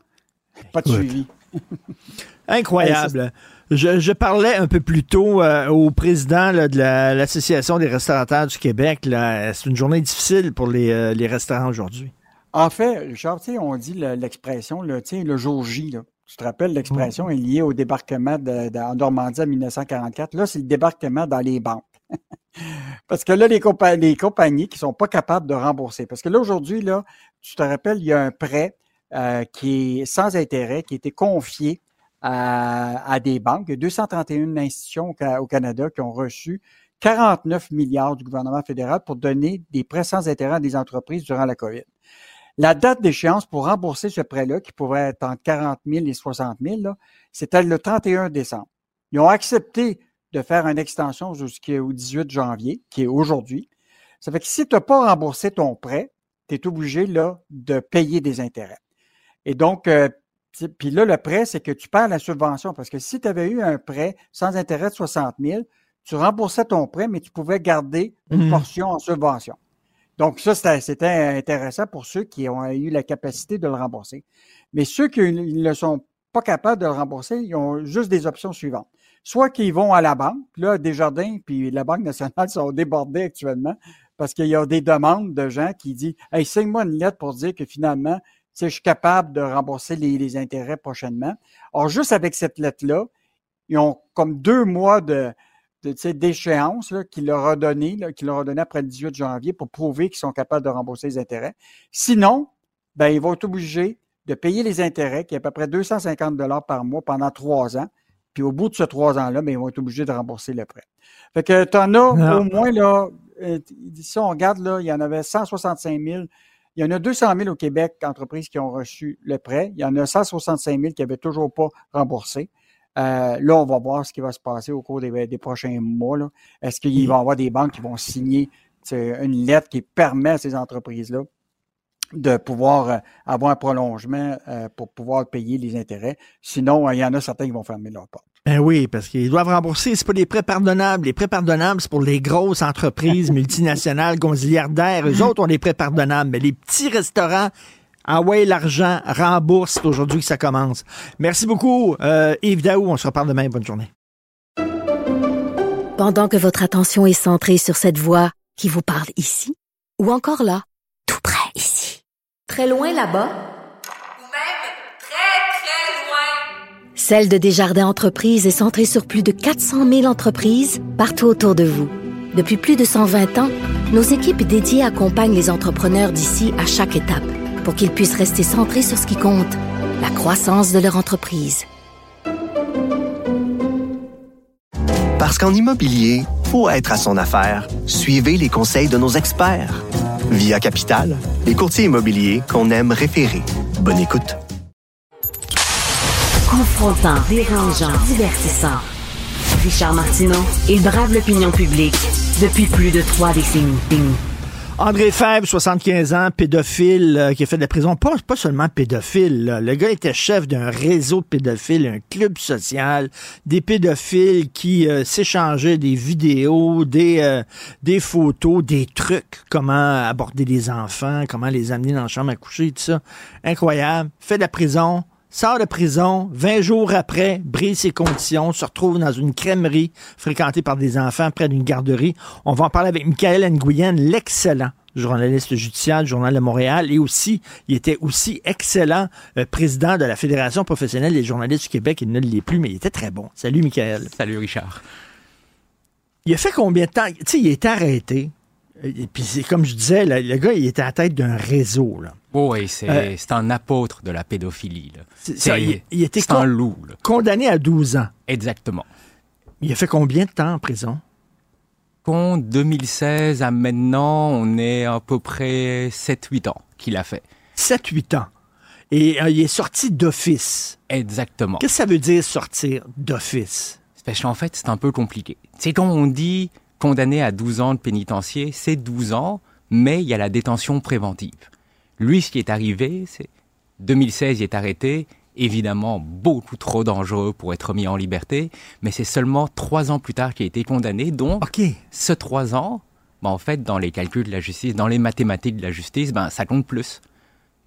pas de suivi. [laughs] Incroyable. Je, je parlais un peu plus tôt euh, au président là, de la- l'Association des restaurateurs du Québec. là. C'est une journée difficile pour les, euh, les restaurants aujourd'hui. En fait, Richard, on dit le- l'expression, le, le jour J, là. Tu te rappelles, l'expression est liée au débarquement de, de- en Normandie en 1944. Là, c'est le débarquement dans les banques. [laughs] parce que là, les, compa- les compagnies qui sont pas capables de rembourser. Parce que là, aujourd'hui, là, tu te rappelles, il y a un prêt euh, qui est sans intérêt, qui a été confié à, à des banques. Il y a 231 institutions au Canada qui ont reçu 49 milliards du gouvernement fédéral pour donner des prêts sans intérêt à des entreprises durant la COVID. La date d'échéance pour rembourser ce prêt-là, qui pourrait être entre 40 000 et 60 000, là, c'était le 31 décembre. Ils ont accepté de faire une extension jusqu'au 18 janvier, qui est aujourd'hui. Ça fait que si tu n'as pas remboursé ton prêt, tu es obligé là, de payer des intérêts. Et donc, euh, puis là, le prêt, c'est que tu perds la subvention. Parce que si tu avais eu un prêt sans intérêt de 60 000, tu remboursais ton prêt, mais tu pouvais garder une Mhm. portion en subvention. Donc, ça, c'était intéressant pour ceux qui ont eu la capacité de le rembourser. Mais ceux qui ne sont pas capables de le rembourser, ils ont juste des options suivantes. Soit qu'ils vont à la banque, là, Desjardins puis la Banque nationale [laughs] sont débordés actuellement parce qu'il y a des demandes de gens qui disent Hey, signe-moi une lettre pour dire que finalement, je suis capable de rembourser les, les intérêts prochainement. Or, juste avec cette lettre-là, ils ont comme deux mois de d'échéance qu'il leur a donné, qu'il leur a donné après le 18 janvier pour prouver qu'ils sont capables de rembourser les intérêts. Sinon, ben, ils vont être obligés de payer les intérêts, qui est à peu près 250 dollars par mois pendant trois ans. Puis au bout de ces trois ans-là, ben, ils vont être obligés de rembourser le prêt. Fait que tu en as Ah. au moins, là, euh, si on regarde, là, il y en avait 165 000. Il y en a 200 000 au Québec, entreprises qui ont reçu le prêt. Il y en a 165 000 qui n'avaient toujours pas remboursé. Euh, là, on va voir ce qui va se passer au cours des, des prochains mois. Est-ce qu'il va y avoir des banques qui vont signer une lettre qui permet à ces entreprises-là de pouvoir euh, avoir un prolongement euh, pour pouvoir payer les intérêts? Sinon, euh, il y en a certains qui vont fermer leurs portes. Ben oui, parce qu'ils doivent rembourser. C'est pas des prêts pardonnables. Les prêts pardonnables, c'est pour les grosses entreprises [laughs] multinationales, gonziliardaires. Eux autres ont des prêts pardonnables. Mais les petits restaurants, ah ouais, l'argent, rembourse. C'est aujourd'hui que ça commence. Merci beaucoup, euh, Yves Daou. On se reparle demain. Bonne journée. Pendant que votre attention est centrée sur cette voix qui vous parle ici, ou encore là, tout près ici, très loin là-bas, Celle de Desjardins Entreprises est centrée sur plus de 400 000 entreprises partout autour de vous. Depuis plus de 120 ans, nos équipes dédiées accompagnent les entrepreneurs d'ici à chaque étape pour qu'ils puissent rester centrés sur ce qui compte, la croissance de leur entreprise. Parce qu'en immobilier, pour être à son affaire, suivez les conseils de nos experts. Via Capital, les courtiers immobiliers qu'on aime référer. Bonne écoute. Confrontant, dérangeant, divertissant. Richard Martineau, il brave l'opinion publique depuis plus de trois décennies. André Fèvre, 75 ans, pédophile, euh, qui a fait de la prison. Pas, seulement pédophile. là. Le gars était chef d'un réseau de pédophiles, un club social, des pédophiles qui euh, s'échangeaient des vidéos, des, euh, des photos, des trucs, comment aborder les enfants, comment les amener dans la chambre à coucher, tout ça. Incroyable. Fait de la prison. Sort de prison, 20 jours après, brise ses conditions, se retrouve dans une crèmerie fréquentée par des enfants près d'une garderie. On va en parler avec Michael Nguyen, l'excellent journaliste judiciaire du Journal de Montréal et aussi, il était aussi excellent euh, président de la Fédération professionnelle des journalistes du Québec. Il ne l'est plus, mais il était très bon. Salut, Michael. Salut, Richard. Il a fait combien de temps? Tu sais, il a été arrêté. Et puis, c'est comme je disais, le, le gars, il était à la tête d'un réseau. Là. Oui, c'est Euh, c'est un apôtre de la pédophilie. C'est il, était un con- loup. là. condamné à 12 ans. Exactement. Il a fait combien de temps en prison? Qu'en 2016 à maintenant, on est à peu près 7-8 ans qu'il a fait. 7-8 ans. Et euh, il est sorti d'office. Exactement. Qu'est-ce que ça veut dire sortir d'office? Parce qu'en fait, c'est un peu compliqué. C'est quand on dit condamné à 12 ans de pénitencier, c'est 12 ans, mais il y a la détention préventive. Lui, ce qui est arrivé, c'est 2016, il est arrêté, évidemment beaucoup trop dangereux pour être mis en liberté, mais c'est seulement trois ans plus tard qu'il a été condamné. Donc, ce trois ans, ben, en fait, dans les calculs de la justice, dans les mathématiques de la justice, ben, ça compte plus.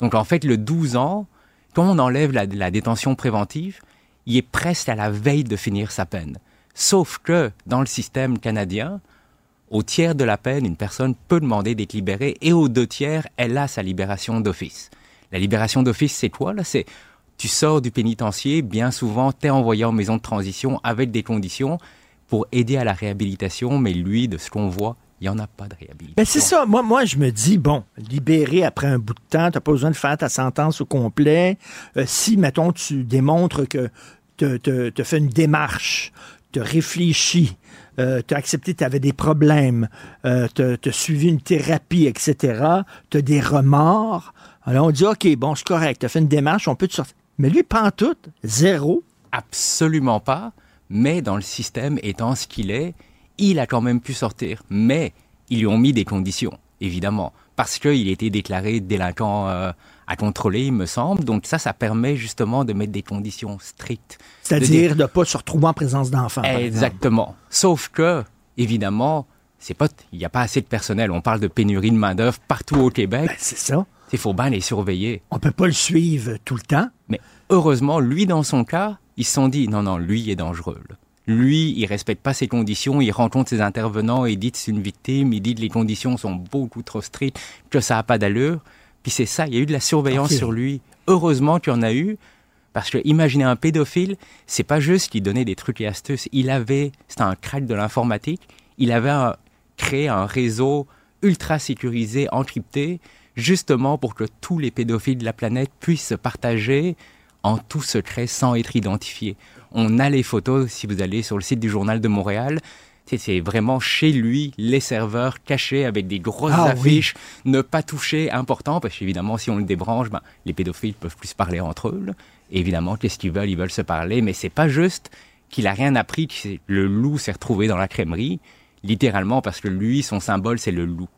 Donc, en fait, le 12 ans, quand on enlève la, la détention préventive, il est presque à la veille de finir sa peine. Sauf que, dans le système canadien, au tiers de la peine, une personne peut demander d'être libérée et aux deux tiers, elle a sa libération d'office. La libération d'office, c'est quoi là? C'est tu sors du pénitencier, bien souvent, t'es envoyé en maison de transition avec des conditions pour aider à la réhabilitation, mais lui, de ce qu'on voit, il n'y en a pas de réhabilitation. Ben c'est ça. Moi, moi, je me dis, bon, libéré après un bout de temps, t'as pas besoin de faire ta sentence au complet. Euh, si, mettons, tu démontres que tu as fait une démarche, tu réfléchi, euh, tu as accepté tu avais des problèmes, euh, tu as suivi une thérapie, etc., tu des remords, alors on dit, OK, bon, c'est correct, tu as fait une démarche, on peut te sortir. Mais lui, pas en tout, zéro. Absolument pas. Mais dans le système étant ce qu'il est, il a quand même pu sortir. Mais ils lui ont mis des conditions, évidemment. Parce qu'il était déclaré délinquant euh, à contrôler, il me semble. Donc ça, ça permet justement de mettre des conditions strictes. C'est-à-dire de ne pas se retrouver en présence d'enfants. Exactement. Sauf que, évidemment, c'est pas, il n'y a pas assez de personnel. On parle de pénurie de main-d'œuvre partout au Québec. c'est ça. Il faut bien les surveiller. On peut pas le suivre tout le temps. Mais heureusement, lui, dans son cas, ils se sont dit, non, non, lui il est dangereux. là. Lui, il respecte pas ses conditions, il rencontre ses intervenants, il dit que c'est une victime, il dit que les conditions sont beaucoup trop strictes, que ça a pas d'allure. Puis c'est ça, il y a eu de la surveillance sur lui. Heureusement qu'il y en a eu, parce que imaginez un pédophile, c'est pas juste qu'il donnait des trucs et astuces, il avait, c'était un crack de l'informatique, il avait un- créé un réseau ultra sécurisé, encrypté, justement pour que tous les pédophiles de la planète puissent se partager en tout secret sans être identifiés. On a les photos, si vous allez sur le site du Journal de Montréal, c'est- vraiment chez lui, les serveurs cachés avec des grosses Ah oui. affiches, ne pas toucher, important, parce qu'évidemment, si on le débranche, ben, les pédophiles peuvent plus parler entre eux. là. Évidemment, qu'est-ce qu'ils veulent? Ils veulent se parler, mais c'est pas juste qu'il a rien appris, que le loup s'est retrouvé dans la crèmerie, littéralement parce que lui, son symbole, c'est le loup.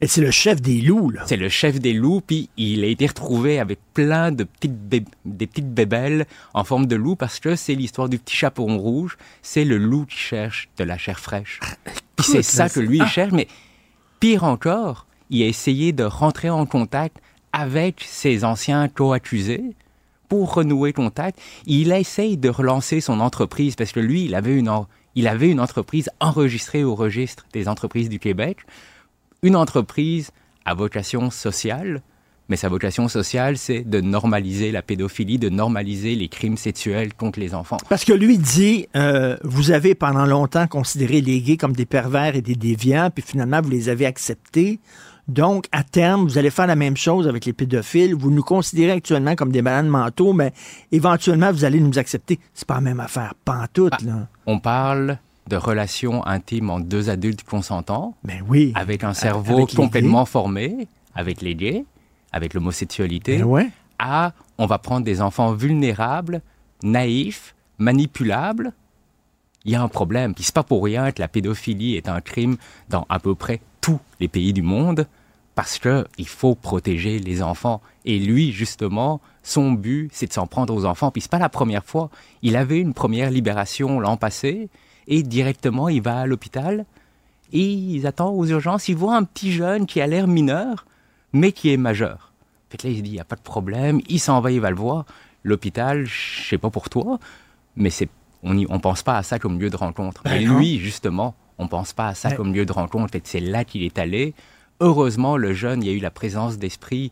Et c'est le chef des loups, là. C'est le chef des loups, puis il a été retrouvé avec plein de petites, bé- des petites bébelles en forme de loup parce que c'est l'histoire du petit chaperon rouge. C'est le loup qui cherche de la chair fraîche. Puis c'est ça que lui, il ah. cherche. Mais pire encore, il a essayé de rentrer en contact avec ses anciens co-accusés pour renouer contact. Il essaye de relancer son entreprise parce que lui, il avait une, en- il avait une entreprise enregistrée au registre des entreprises du Québec. Une entreprise à vocation sociale, mais sa vocation sociale, c'est de normaliser la pédophilie, de normaliser les crimes sexuels contre les enfants. Parce que lui dit, euh, vous avez pendant longtemps considéré les gays comme des pervers et des déviants, puis finalement, vous les avez acceptés. Donc, à terme, vous allez faire la même chose avec les pédophiles. Vous nous considérez actuellement comme des malades mentaux, mais éventuellement, vous allez nous accepter. C'est pas la même affaire, pantoute, là. On parle de relations intimes entre deux adultes consentants, Ben oui. avec un cerveau avec les complètement formé, avec les gays, avec l'homosexualité, ouais. à on va prendre des enfants vulnérables, naïfs, manipulables. Il y a un problème. Puis c'est pas pour rien que la pédophilie est un crime dans à peu près tous les pays du monde, parce que il faut protéger les enfants. Et lui, justement, son but, c'est de s'en prendre aux enfants. Puis c'est pas la première fois. Il avait une première libération l'an passé, et directement, il va à l'hôpital, et il attend aux urgences, il voit un petit jeune qui a l'air mineur, mais qui est majeur. Fait là, il se dit, il n'y a pas de problème, il s'en va, il va le voir. L'hôpital, je sais pas pour toi, mais c'est, on ne on pense pas à ça comme lieu de rencontre. Mais non. lui, justement, on pense pas à ça comme lieu de rencontre. C'est là qu'il est allé. Heureusement, le jeune, il y a eu la présence d'esprit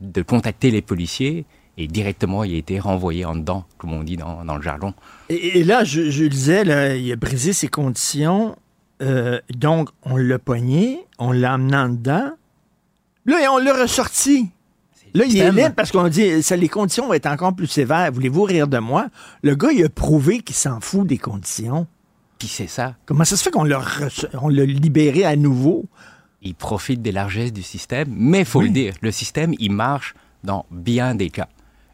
de contacter les policiers, et directement, il a été renvoyé en dedans, comme on dit dans, dans le jargon. Et, et là, je, je le disais, là, il a brisé ses conditions. Euh, donc, on l'a pogné, on l'a amené en dedans. Là, et on l'a ressorti. Là, il est libre parce qu'on dit ça, les conditions vont être encore plus sévères. Voulez-vous rire de moi? Le gars, il a prouvé qu'il s'en fout des conditions. Puis c'est ça. Comment ça se fait qu'on l'a on l'a libéré à nouveau? il profite des largesses du système, mais faut le dire, le système, il marche dans bien des cas.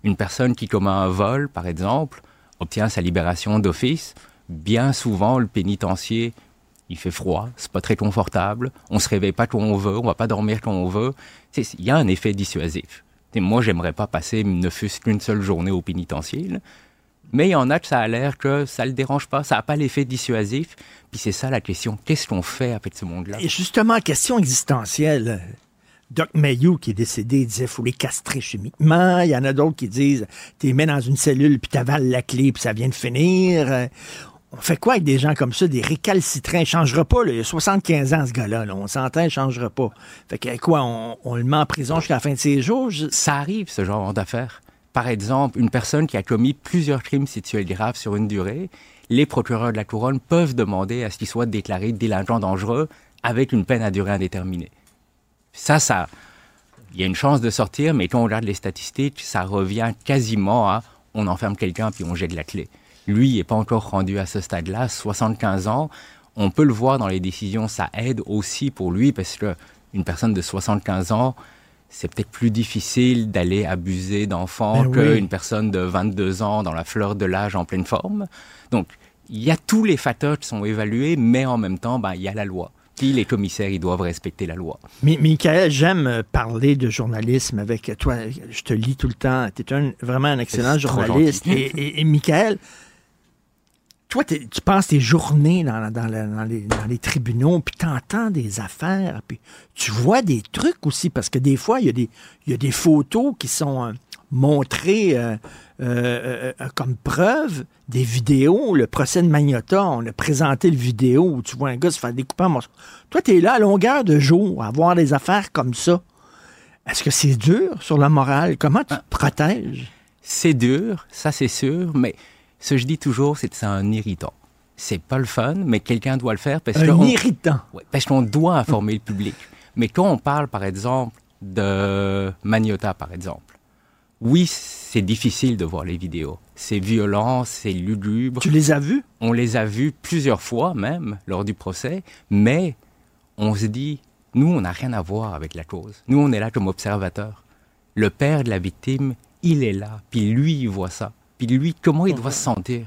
Une personne qui commet un vol, par exemple, obtient sa libération d'office. Bien souvent, le pénitencier, il fait froid, c'est pas très confortable, on se réveille pas quand on veut, on va pas dormir quand on veut. Il y a un effet dissuasif. Moi, j'aimerais pas passer ne fût-ce qu'une seule journée au pénitencier. Mais il y en a que ça a l'air que ça le dérange pas, ça n'a pas l'effet dissuasif. Puis c'est ça la question. Qu'est-ce qu'on fait avec ce monde-là? Et justement, question existentielle. Doc Mayou, qui est décédé, disait faut les castrer chimiquement. Il y en a d'autres qui disent tu les mets dans une cellule, puis t'avales la clé, puis ça vient de finir. Euh, On fait quoi avec des gens comme ça, des récalcitrants? Il changera pas, là. il a 75 ans, ce gars-là. là. On s'entend, il changera pas. Fait que quoi, on, le met en prison jusqu'à la fin de ses jours? Ça arrive, ce genre d'affaires. Par exemple, une personne qui a commis plusieurs crimes sexuels graves sur une durée, les procureurs de la couronne peuvent demander à ce qu'il soit déclaré délinquant dangereux avec une peine à durée indéterminée. Ça, ça, il y a une chance de sortir, mais quand on regarde les statistiques, ça revient quasiment à on enferme quelqu'un puis on jette la clé. Lui, il n'est pas encore rendu à ce stade-là, 75 ans. On peut le voir dans les décisions, ça aide aussi pour lui parce que une personne de 75 ans, c'est peut-être plus difficile d'aller abuser d'enfants Ben oui. qu'une personne de 22 ans dans la fleur de l'âge en pleine forme. Donc, il y a tous les facteurs qui sont évalués, mais en même temps, ben, il y a la loi. Les commissaires, ils doivent respecter la loi. Mi- Michael, j'aime parler de journalisme avec toi. Je te lis tout le temps. Tu es un, vraiment un excellent journaliste. Et, et, et Michael, toi, tu passes tes journées dans, dans la- dans les, dans les tribunaux, puis tu entends des affaires, puis tu vois des trucs aussi, parce que des fois, il y, a des- il y a des photos qui sont euh, montrées euh, euh, euh, comme preuve, des vidéos. Le procès de Magnota, on a présenté le vidéo où tu vois un gars se faire découper en morceaux. Toi, tu es là à longueur de jour à voir des affaires comme ça. Est-ce que c'est dur sur la morale? Comment tu te protèges? C'est dur, ça c'est sûr, mais ce que je dis toujours, c'est que c'est un irritant. C'est pas le fun, mais quelqu'un doit le faire parce Un que on- irritant. Ouais, parce qu'on doit informer le public. Mais quand on parle, par exemple, de Magnota, par exemple, oui, c'est difficile de voir les vidéos. C'est violent, c'est lugubre. Tu les as vus? On les a vus plusieurs fois même lors du procès, mais on se dit, nous, on n'a rien à voir avec la cause. Nous, on est là comme observateurs. Le père de la victime, il est là, puis lui, il voit ça. Puis lui, comment il doit se sentir?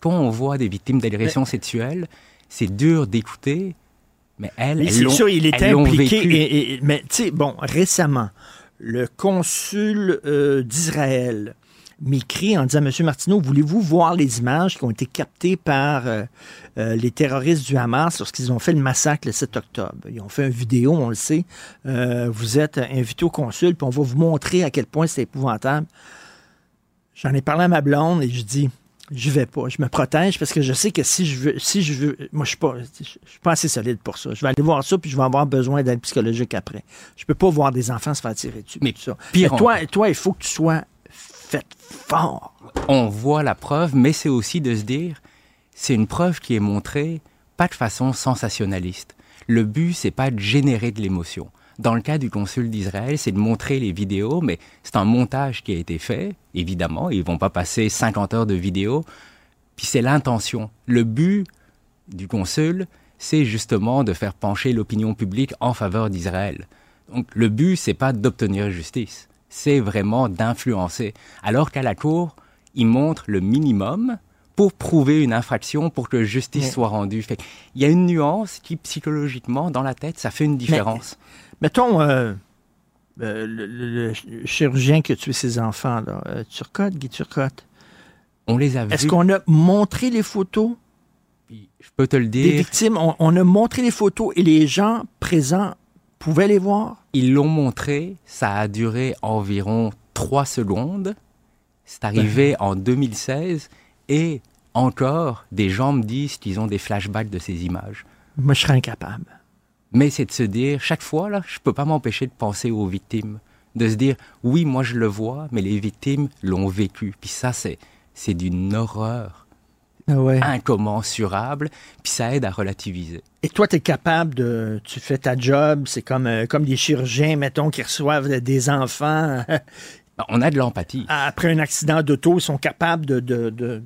Quand on voit des victimes d'agressions sexuelles, c'est dur d'écouter, mais elles, Mais elles sûr, il était impliqué. vécu. et- et- mais tu sais, bon, récemment, le consul euh, d'Israël m'écrit en disant Monsieur Martineau, voulez-vous voir les images qui ont été captées par euh, euh, les terroristes du Hamas lorsqu'ils ont fait le massacre le 7 octobre? Ils ont fait une vidéo, on le sait. Vous êtes invité au consul, puis on va vous montrer à quel point c'est épouvantable. J'en ai parlé à ma blonde et je dis je vais pas, je me protège parce que je sais que si je veux, si je veux, moi je suis pas, je suis pas assez solide pour ça. Je vais aller voir ça puis je vais avoir besoin d'aide psychologique après. Je peux pas voir des enfants se faire tirer dessus. Mais ça. pire Mais toi, toi, il faut que tu sois fait fort. on voit la preuve, mais c'est aussi de se dire, c'est une preuve qui est montrée pas de façon sensationnaliste. Le but, c'est pas de générer de l'émotion. Dans le cas du consul d'Israël, c'est de montrer les vidéos, mais c'est un montage qui a été fait, évidemment. Ils vont pas passer 50 heures de vidéo. Puis c'est l'intention. Le but du consul, c'est justement de faire pencher l'opinion publique en faveur d'Israël. Donc le but, c'est pas d'obtenir justice, c'est vraiment d'influencer. Alors qu'à la cour, ils montrent le minimum pour prouver une infraction, pour que justice Mais- soit rendue. Fait Il y a une nuance qui, psychologiquement, dans la tête, ça fait une différence. Mettons, euh, euh, le, le- le chirurgien qui a tué ses enfants, là, euh, Turcotte, Guy Turcotte. On les a Est-ce vus. qu'on a montré les photos? Je peux te le des dire. victimes? On, on a montré les photos et les gens présents pouvaient les voir? Ils l'ont montré, ça a duré environ trois secondes. C'est arrivé en 2016 et encore, des gens me disent qu'ils ont des flashbacks de ces images. Moi, je serais incapable. Mais c'est de se dire, chaque fois, là, je peux pas m'empêcher de penser aux victimes. De se dire, oui, moi je le vois, mais les victimes l'ont vécu. Puis ça, c'est, c'est d'une horreur Ah ouais. incommensurable. Puis ça aide à relativiser. Et toi, tu es capable de. Tu fais ta job, c'est comme, euh, comme des chirurgiens, mettons, qui reçoivent des enfants. [laughs] On a de l'empathie. Après un accident d'auto, ils sont capables de, de, de,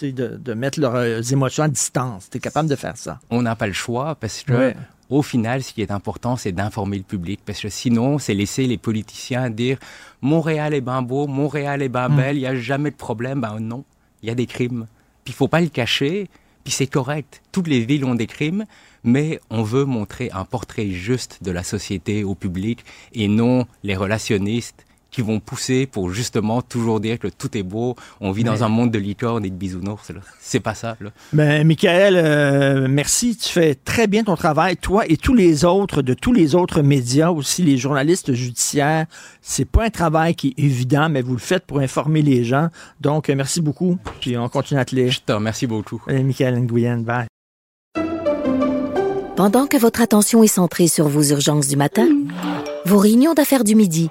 de, de- de mettre leurs émotions à distance. Tu es capable de faire ça. on n'a pas le choix parce que, Ouais. Au final, ce qui est important, c'est d'informer le public. Parce que sinon, c'est laisser les politiciens dire Montréal est bien beau, Montréal est bien Mm. belle, il n'y a jamais de problème. Ben non, il y a des crimes. Puis il faut pas le cacher, puis c'est correct. Toutes les villes ont des crimes, mais on veut montrer un portrait juste de la société au public et non les relationnistes qui vont pousser pour justement toujours dire que tout est beau, on vit Mais- dans un monde de licorne et de bisounours. [laughs] C'est pas ça. Là. Ben, Michael, euh, merci. Tu fais très bien ton travail. Toi et tous les autres, de tous les autres médias, aussi les journalistes judiciaires, c'est pas un travail qui est évident, mais vous le faites pour informer les gens. Donc, euh, merci beaucoup. Puis on continue à te lire. Je te remercie beaucoup. Allez, Michael Nguyen, bye. Pendant que votre attention est centrée sur vos urgences du matin, vos réunions d'affaires du midi,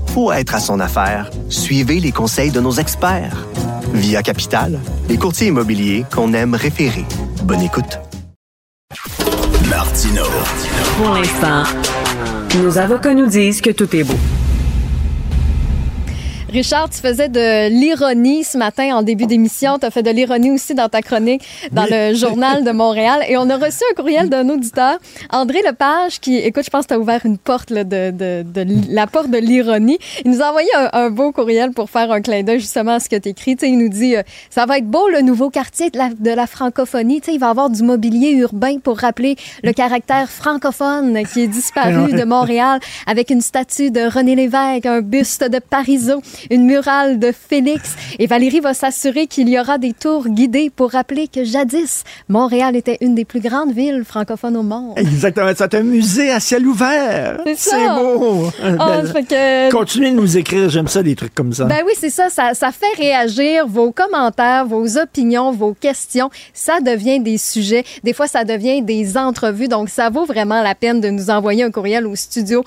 pour être à son affaire, suivez les conseils de nos experts. Via Capital, les courtiers immobiliers qu'on aime référer. Bonne écoute. Martino. Pour l'instant, nos avocats nous disent que tout est beau. Richard, tu faisais de l'ironie ce matin en début d'émission. Tu as fait de l'ironie aussi dans ta chronique dans le Journal de Montréal. Et on a reçu un courriel d'un auditeur, André Lepage, qui, écoute, je pense que tu as ouvert une porte là, de, de, de, la porte de l'ironie. Il nous a envoyé un, un, beau courriel pour faire un clin d'œil justement à ce que tu écris. il nous dit euh, Ça va être beau le nouveau quartier de la, de la francophonie. il va y avoir du mobilier urbain pour rappeler le caractère francophone qui est disparu [laughs] de Montréal avec une statue de René Lévesque, un buste de Parisot une murale de Félix. Et Valérie va s'assurer qu'il y aura des tours guidés pour rappeler que jadis, Montréal était une des plus grandes villes francophones au monde. Exactement. C'est un musée à ciel ouvert. C'est beau. Oh, que... Continuez de nous écrire. J'aime ça, des trucs comme ça. Ben oui, c'est ça, ça. Ça fait réagir vos commentaires, vos opinions, vos questions. Ça devient des sujets. Des fois, ça devient des entrevues. Donc, ça vaut vraiment la peine de nous envoyer un courriel au studio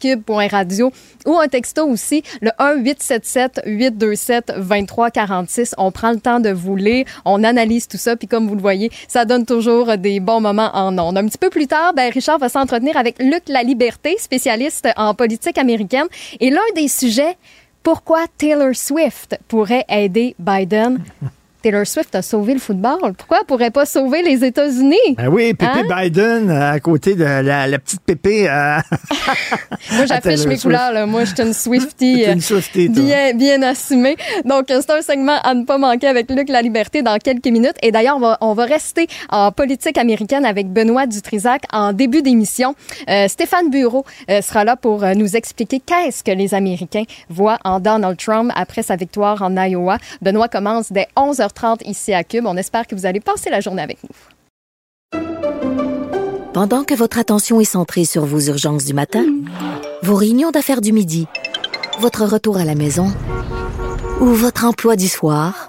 cube.radio ou un texto aussi, le 1-877-827-2346. On prend le temps de vous lire, on analyse tout ça, puis comme vous le voyez, ça donne toujours des bons moments en ondes. Un petit peu plus tard, ben, Richard va s'entretenir avec Luc Laliberté, spécialiste en politique américaine. Et l'un des sujets, pourquoi Taylor Swift pourrait aider Biden Taylor Swift a sauvé le football. Pourquoi elle pourrait pas sauver les États-Unis? Ben oui, Pépé hein? Biden à côté de la, petite Pépé. Euh, [laughs] Moi, j'affiche mes couleurs. Là. Moi, je suis une Swiftie, [laughs] une Swiftie bien, bien assumée. Donc, c'est un segment à ne pas manquer avec Luc La Liberté dans quelques minutes. Et d'ailleurs, on va, on va rester en politique américaine avec Benoît Dutrisac en début d'émission. Euh, Stéphane Bureau euh, sera là pour nous expliquer qu'est-ce que les Américains voient en Donald Trump après sa victoire en Iowa. Benoît commence dès 11h 30 ici à Cube. On espère que vous allez passer la journée avec nous. Pendant que votre attention est centrée sur vos urgences du matin, vos réunions d'affaires du midi, votre retour à la maison ou votre emploi du soir,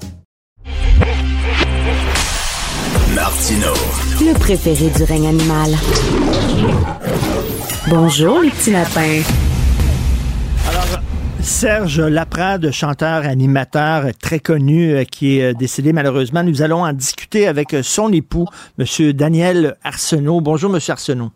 Martino. Le préféré du règne animal. Bonjour, les petits lapins. Alors, Serge Laprade, chanteur, animateur très connu, euh, qui est euh, décédé malheureusement. Nous allons en discuter avec euh, son époux, M. Daniel Arsenault. Bonjour, M. Arsenault.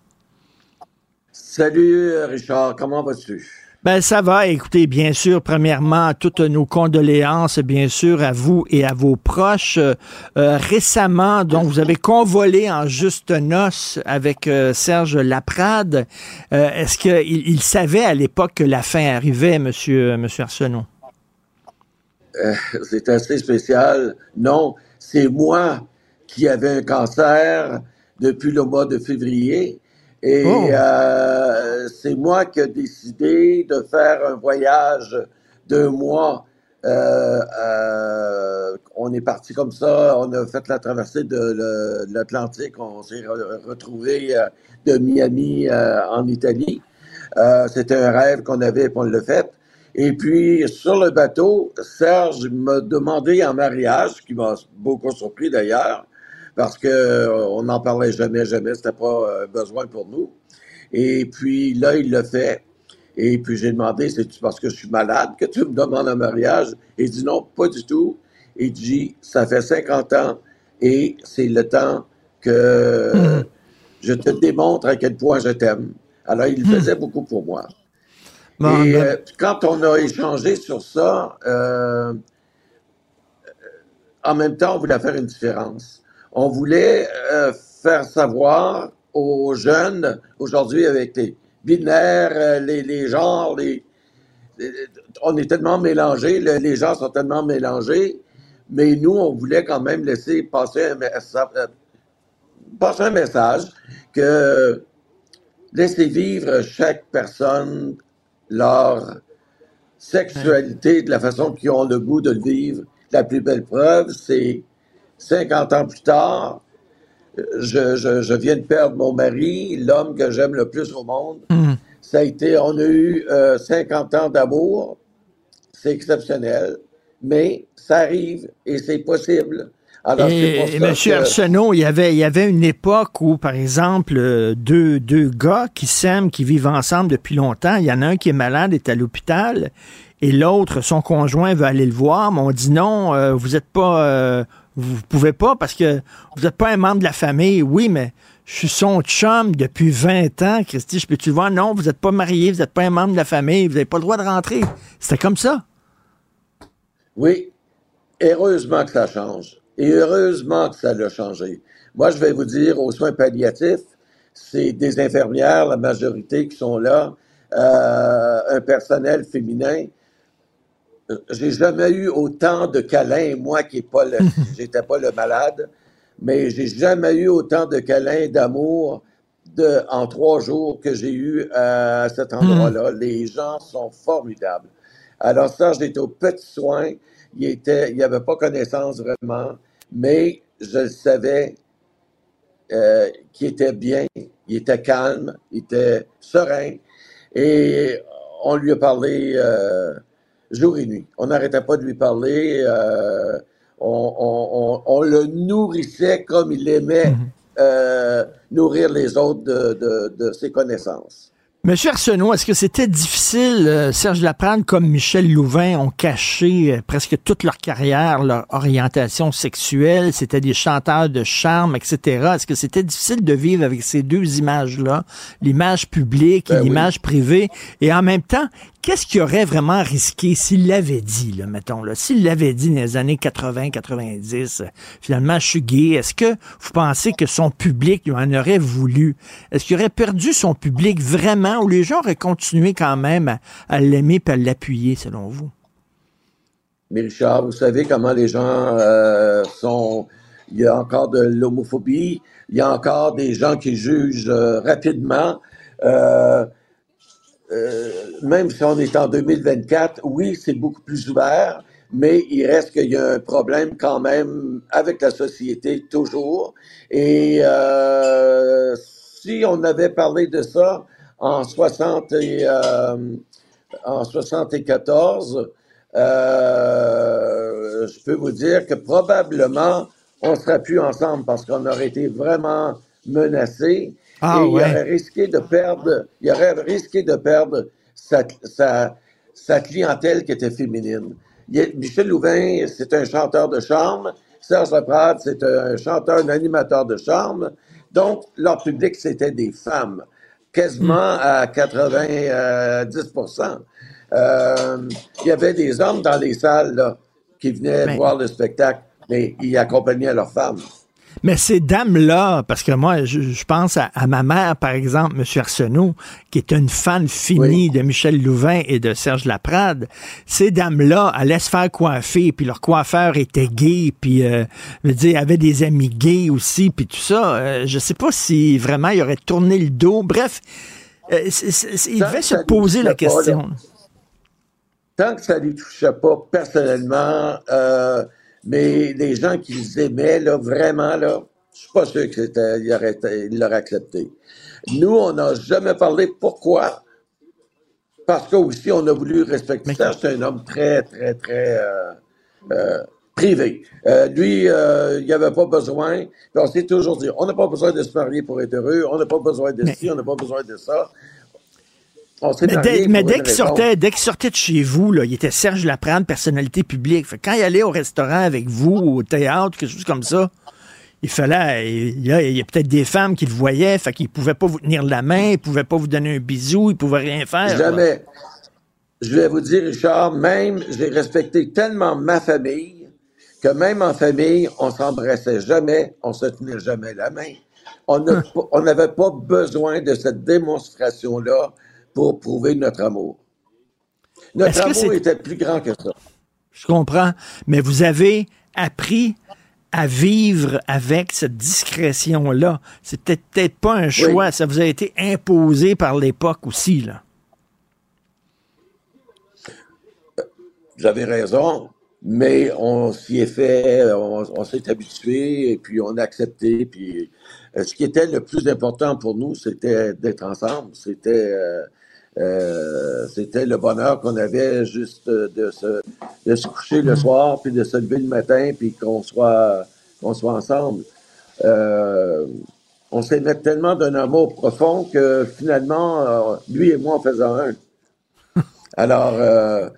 Salut, Richard. Comment vas-tu? Ben ça va. Écoutez, bien sûr, premièrement, toutes nos condoléances, bien sûr, à vous et à vos proches. Euh, récemment, donc, vous avez convolé en juste noces avec euh, Serge Laprade. Euh, est-ce qu'il il savait à l'époque que la fin arrivait, Monsieur, monsieur Arsenault? C'est assez spécial. Non, c'est moi qui avais un cancer depuis le mois de février et oh. euh, c'est moi qui ai décidé de faire un voyage d'un mois. Euh, euh, on est parti comme ça, on a fait la traversée de, l'Atlantique, on s'est retrouvé de Miami en Italie. C'était un rêve qu'on avait et on l'a fait. Et puis, sur le bateau, Serge m'a demandé en mariage, ce qui m'a beaucoup surpris d'ailleurs, parce que euh, on n'en parlait jamais, jamais, c'était pas un euh, besoin pour nous. Et puis là, il l'a fait. Et puis j'ai demandé, c'est-tu parce que je suis malade que tu me demandes un mariage? Il dit non, pas du tout. Il dit, ça fait 50 ans et c'est le temps que je te démontre à quel point je t'aime. Alors, il hmm. faisait beaucoup pour moi. et ben euh, quand on a échangé sur ça, en même temps, on voulait faire une différence on voulait euh, faire savoir aux jeunes, aujourd'hui avec les binaires, euh, les, genres, les, on est tellement mélangés, les gens sont tellement mélangés, mais nous, on voulait quand même laisser passer un, euh, passer un message que laisser vivre chaque personne leur sexualité de la façon qu'ils ont le goût de le vivre. La plus belle preuve, c'est 50 ans plus tard, je, je, viens de perdre mon mari, l'homme que j'aime le plus au monde. Hmm. Ça a été, on a eu 50 euh, ans d'amour. c'est exceptionnel, mais ça arrive et c'est possible. Alors, Et, et M. que- Arsenault, il y avait, il y avait une époque où, par exemple, deux, deux gars qui s'aiment, qui vivent ensemble depuis longtemps, il y en a un qui est malade, est à l'hôpital, et l'autre, son conjoint, veut aller le voir, mais on dit non, euh, vous êtes pas, euh, vous pouvez pas parce que vous n'êtes pas un membre de la famille. Oui, mais je suis son chum depuis 20 ans, Christy, je peux-tu le voir? Non, vous n'êtes pas marié, vous n'êtes pas un membre de la famille, vous n'avez pas le droit de rentrer. C'était comme ça. Oui, heureusement que ça change. Et heureusement que ça l'a changé. Moi, je vais vous dire, aux soins palliatifs, c'est des infirmières, la majorité qui sont là, euh, un personnel féminin. Euh, J'ai jamais eu autant de câlins, moi qui n'étais pas, le, [laughs] j'étais pas le malade, mais j'ai jamais eu autant de câlins, d'amour de, en trois jours que j'ai eu à cet endroit-là. Les gens sont formidables. Alors, Serge était au petit soin. Il était, il avait pas connaissance vraiment, mais je le savais euh, qu'il était bien, il était calme, il était serein. Et on lui a parlé euh, jour et nuit. On n'arrêtait pas de lui parler. euh, on, on- on- on le nourrissait comme il aimait euh, nourrir les autres de, de- de ses connaissances. Monsieur Arsenault, est-ce que c'était difficile, euh, Serge Laprade comme Michel Louvain ont caché presque toute leur carrière, leur orientation sexuelle, c'était des chanteurs de charme, etc. Est-ce que c'était difficile de vivre avec ces deux images-là, l'image publique et Ben oui. l'image privée, et en même temps, qu'est-ce qu'il aurait vraiment risqué s'il l'avait dit, là, mettons, là, s'il l'avait dit dans les années 80-90, euh, finalement, je suis gay, est-ce que vous pensez que son public en aurait voulu? Est-ce qu'il aurait perdu son public vraiment ou les gens auraient continué quand même à, l'aimer et à l'appuyer, selon vous? Mais Richard, vous savez comment les gens euh, sont. Il y a encore de l'homophobie, il y a encore des gens qui jugent euh, rapidement. Euh, même si on est en 2024, oui, c'est beaucoup plus ouvert, mais il reste qu'il y a un problème quand même avec la société toujours. Et euh, si on avait parlé de ça en 60 et, euh, en 74, euh, je peux vous dire que probablement on serait plus ensemble parce qu'on aurait été vraiment menacés Ah, et il aurait risqué de perdre, il aurait risqué de perdre sa, sa, sa clientèle qui était féminine. Il Michel Louvain, c'est un chanteur de charme. Serge Laprade, c'est un chanteur, un animateur de charme. Donc, leur public, c'était des femmes, quasiment à 90% Euh, Il y avait des hommes dans les salles là, qui venaient Mais- voir le spectacle, mais ils accompagnaient leurs femmes. Mais ces dames-là, parce que moi, je, je pense à, à ma mère, par exemple, M. Arsenault, qui est une fan finie de Michel Louvain et de Serge Laprade, ces dames-là allaient se faire coiffer, puis leur coiffeur était gay, puis, euh, je veux dire, avaient des amis gays aussi, puis tout ça. Euh, je sais pas si vraiment il aurait tourné le dos. Bref, euh, c'est- il devait se poser la pas, question. tant que ça ne les touchait pas personnellement, euh, mais les gens qu'ils aimaient, là, vraiment, là, je suis pas sûr qu'ils l'auraient accepté. Nous, on n'a jamais parlé. Pourquoi? Parce que aussi, on a voulu respecter ça. C'est un homme très, très, très euh, euh, privé. Euh, lui, il n'y avait pas besoin. Puis on s'est toujours dit, on n'a pas besoin de se marier pour être heureux. On n'a pas besoin de ci, on n'a pas besoin de ça. On Mais dès, mais qu'il sortait, dès qu'il sortait de chez vous, là, il était Serge Laprade, personnalité publique. Fait quand il allait au restaurant avec vous, au théâtre, quelque chose comme ça, il fallait. Il, là, il y a peut-être des femmes qui le voyaient, fait qu'ils pouvaient pas vous tenir la main, ils pouvaient pas vous donner un bisou, ils pouvaient rien faire. là. Jamais. Je vais vous dire, Richard, même j'ai respecté tellement ma famille que même en famille, on s'embrassait jamais, on se tenait jamais la main. On on n'avait pas besoin de cette démonstration-là pour prouver notre amour. Notre amour était plus grand que ça. Je comprends. Mais vous avez appris à vivre avec cette discrétion-là. C'était peut-être pas un choix, ça vous a été imposé par l'époque aussi, là. Vous avez raison, mais on s'y est fait, on, on s'est habitué et puis on a accepté. Puis euh, ce qui était le plus important pour nous, c'était d'être ensemble. C'était euh, Euh, c'était le bonheur qu'on avait juste de se, de se coucher le soir, puis de se lever le matin, puis qu'on soit, qu'on soit ensemble. Euh, on s'aimait tellement d'un amour profond que finalement, euh, lui et moi, on faisait un. [laughs] Alors, euh,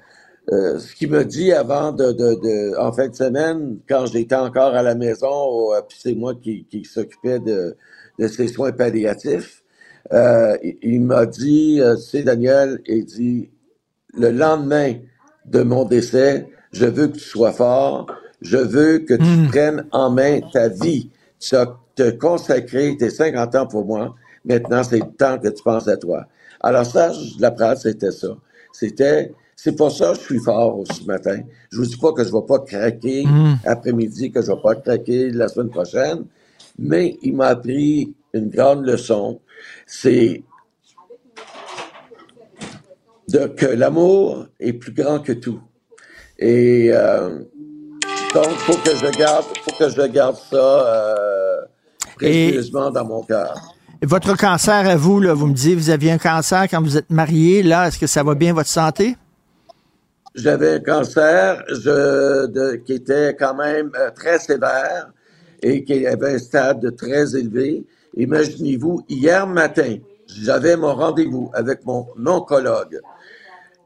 euh, ce qu'il me dit avant de, de, de, en fin de semaine, quand j'étais encore à la maison, puis c'est moi qui, qui s'occupais de, de ses soins palliatifs, euh, il, il m'a dit, euh, c'est Daniel, il dit, le lendemain de mon décès, je veux que tu sois fort, je veux que tu prennes en main ta vie. Tu as te consacré tes 50 ans pour moi. Maintenant, c'est le temps que tu penses à toi. Alors ça, je- la phrase, c'était ça. C'était, c'est pour ça que je suis fort ce matin. Je vous dis pas que je vais pas craquer Mm. après-midi, que je vais pas craquer la semaine prochaine, mais il m'a appris une grande leçon. C'est de, que l'amour est plus grand que tout. Et euh, donc, faut que je garde, faut que je garde ça euh, précieusement dans mon cœur. Votre cancer à vous, là, vous me disiez, vous aviez un cancer quand vous êtes marié. Là, est-ce que ça va bien, votre santé? J'avais un cancer je, de, qui était quand même euh, très sévère et qui avait un stade très élevé. Imaginez-vous, hier matin, j'avais mon rendez-vous avec mon oncologue.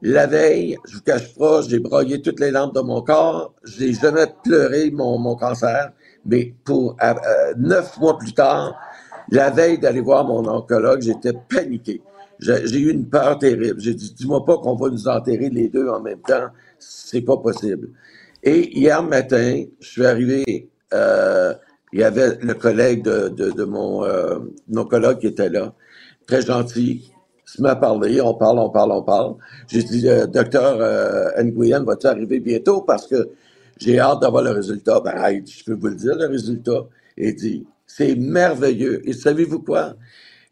La veille, je vous cache pas, j'ai broyé toutes les lampes de mon corps. J'ai jamais pleuré mon, cancer, mais pour euh, euh, neuf mois plus tard, la veille d'aller voir mon oncologue, j'étais paniqué. J'ai eu une peur terrible. J'ai dit, dis-moi pas qu'on va nous enterrer les deux en même temps. C'est pas possible. Et hier matin, je suis arrivé, euh, il y avait le collègue de, de, de mon euh, oncologue qui était là, très gentil. Il se met à parler, on parle, on parle, on parle. J'ai dit, euh, docteur euh, Nguyen, vas-tu arriver bientôt? Parce que j'ai hâte d'avoir le résultat. Ben, hey, je peux vous le dire, le résultat. Il dit, c'est merveilleux. Et savez-vous quoi?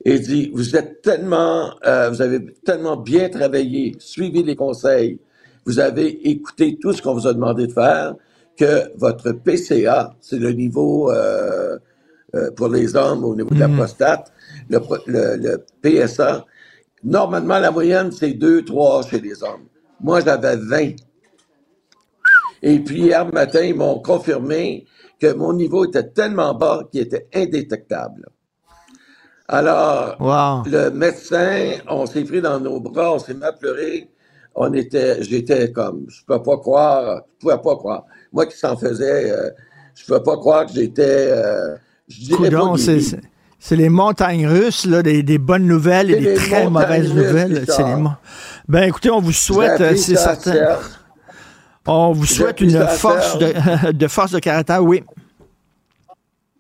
Il dit, vous êtes tellement, euh, vous avez tellement bien travaillé, suivi les conseils, vous avez écouté tout ce qu'on vous a demandé de faire, que votre PCA, c'est le niveau euh, euh, pour les hommes au niveau de la Mhm. prostate, le, pro- le, le PSA, normalement, la moyenne, c'est 2, 3 chez les hommes. Moi, j'avais 20. Et puis, hier matin, ils m'ont confirmé que mon niveau était tellement bas qu'il était indétectable. Alors, Wow. le médecin, on s'est pris dans nos bras, on s'est mis à pleurer. On était, j'étais comme, je peux pas croire, je pouvais pas croire. Moi qui s'en faisais, euh, je peux pas croire que j'étais, euh, je Coudon, c'est, les montagnes russes, là, des, des bonnes nouvelles et des très mauvaises nouvelles. Les Ben, écoutez, on vous souhaite, c'est certain. On vous souhaite une force de, [laughs] de force de caractère, oui.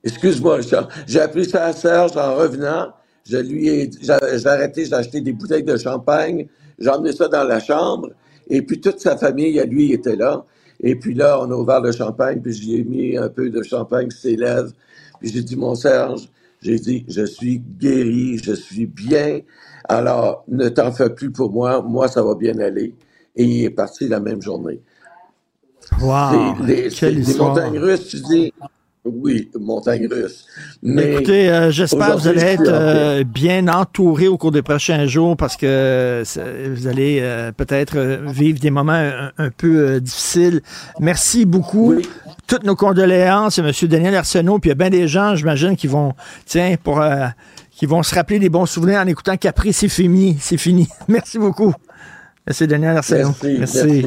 Excuse-moi. J'ai appris ça à Serge en revenant. Je lui ai j'ai arrêté, j'ai acheté des bouteilles de champagne, j'ai emmené ça dans la chambre, et puis toute sa famille, à lui, était là. Et puis là, on a ouvert le champagne, puis j'y ai mis un peu de champagne sur ses lèvres. Puis j'ai dit, mon Serge, j'ai dit, je suis guéri, je suis bien. Alors, ne t'en fais plus pour moi, moi, ça va bien aller. Et il est parti la même journée. Wow. Les, des histoire. montagnes russes, tu dis. Oui, montagnes russes. Mais Écoutez, euh, j'espère que vous allez être euh, bien entouré au cours des prochains jours parce que vous allez euh, peut-être euh, vivre des moments un, un peu euh, difficiles. Merci beaucoup. Toutes nos condoléances à M. Daniel Arsenault. Puis il y a bien des gens, j'imagine, qui vont, tiens, pour, euh, qui vont se rappeler des bons souvenirs en écoutant Capri, c'est fini, c'est [laughs] fini. Merci beaucoup, M. Daniel Arsenault. Merci, merci.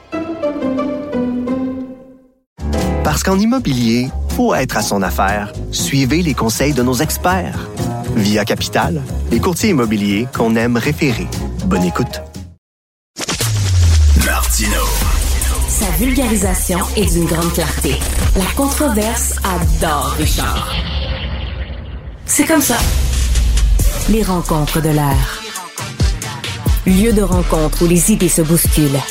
Parce qu'en immobilier, faut être à son affaire. Suivez les conseils de nos experts. Via Capital, les courtiers immobiliers qu'on aime référer. Bonne écoute. Martino. Sa vulgarisation est d'une grande clarté. La controverse adore Richard. C'est comme ça. Les rencontres de l'air. Lieu de rencontre où les idées se bousculent.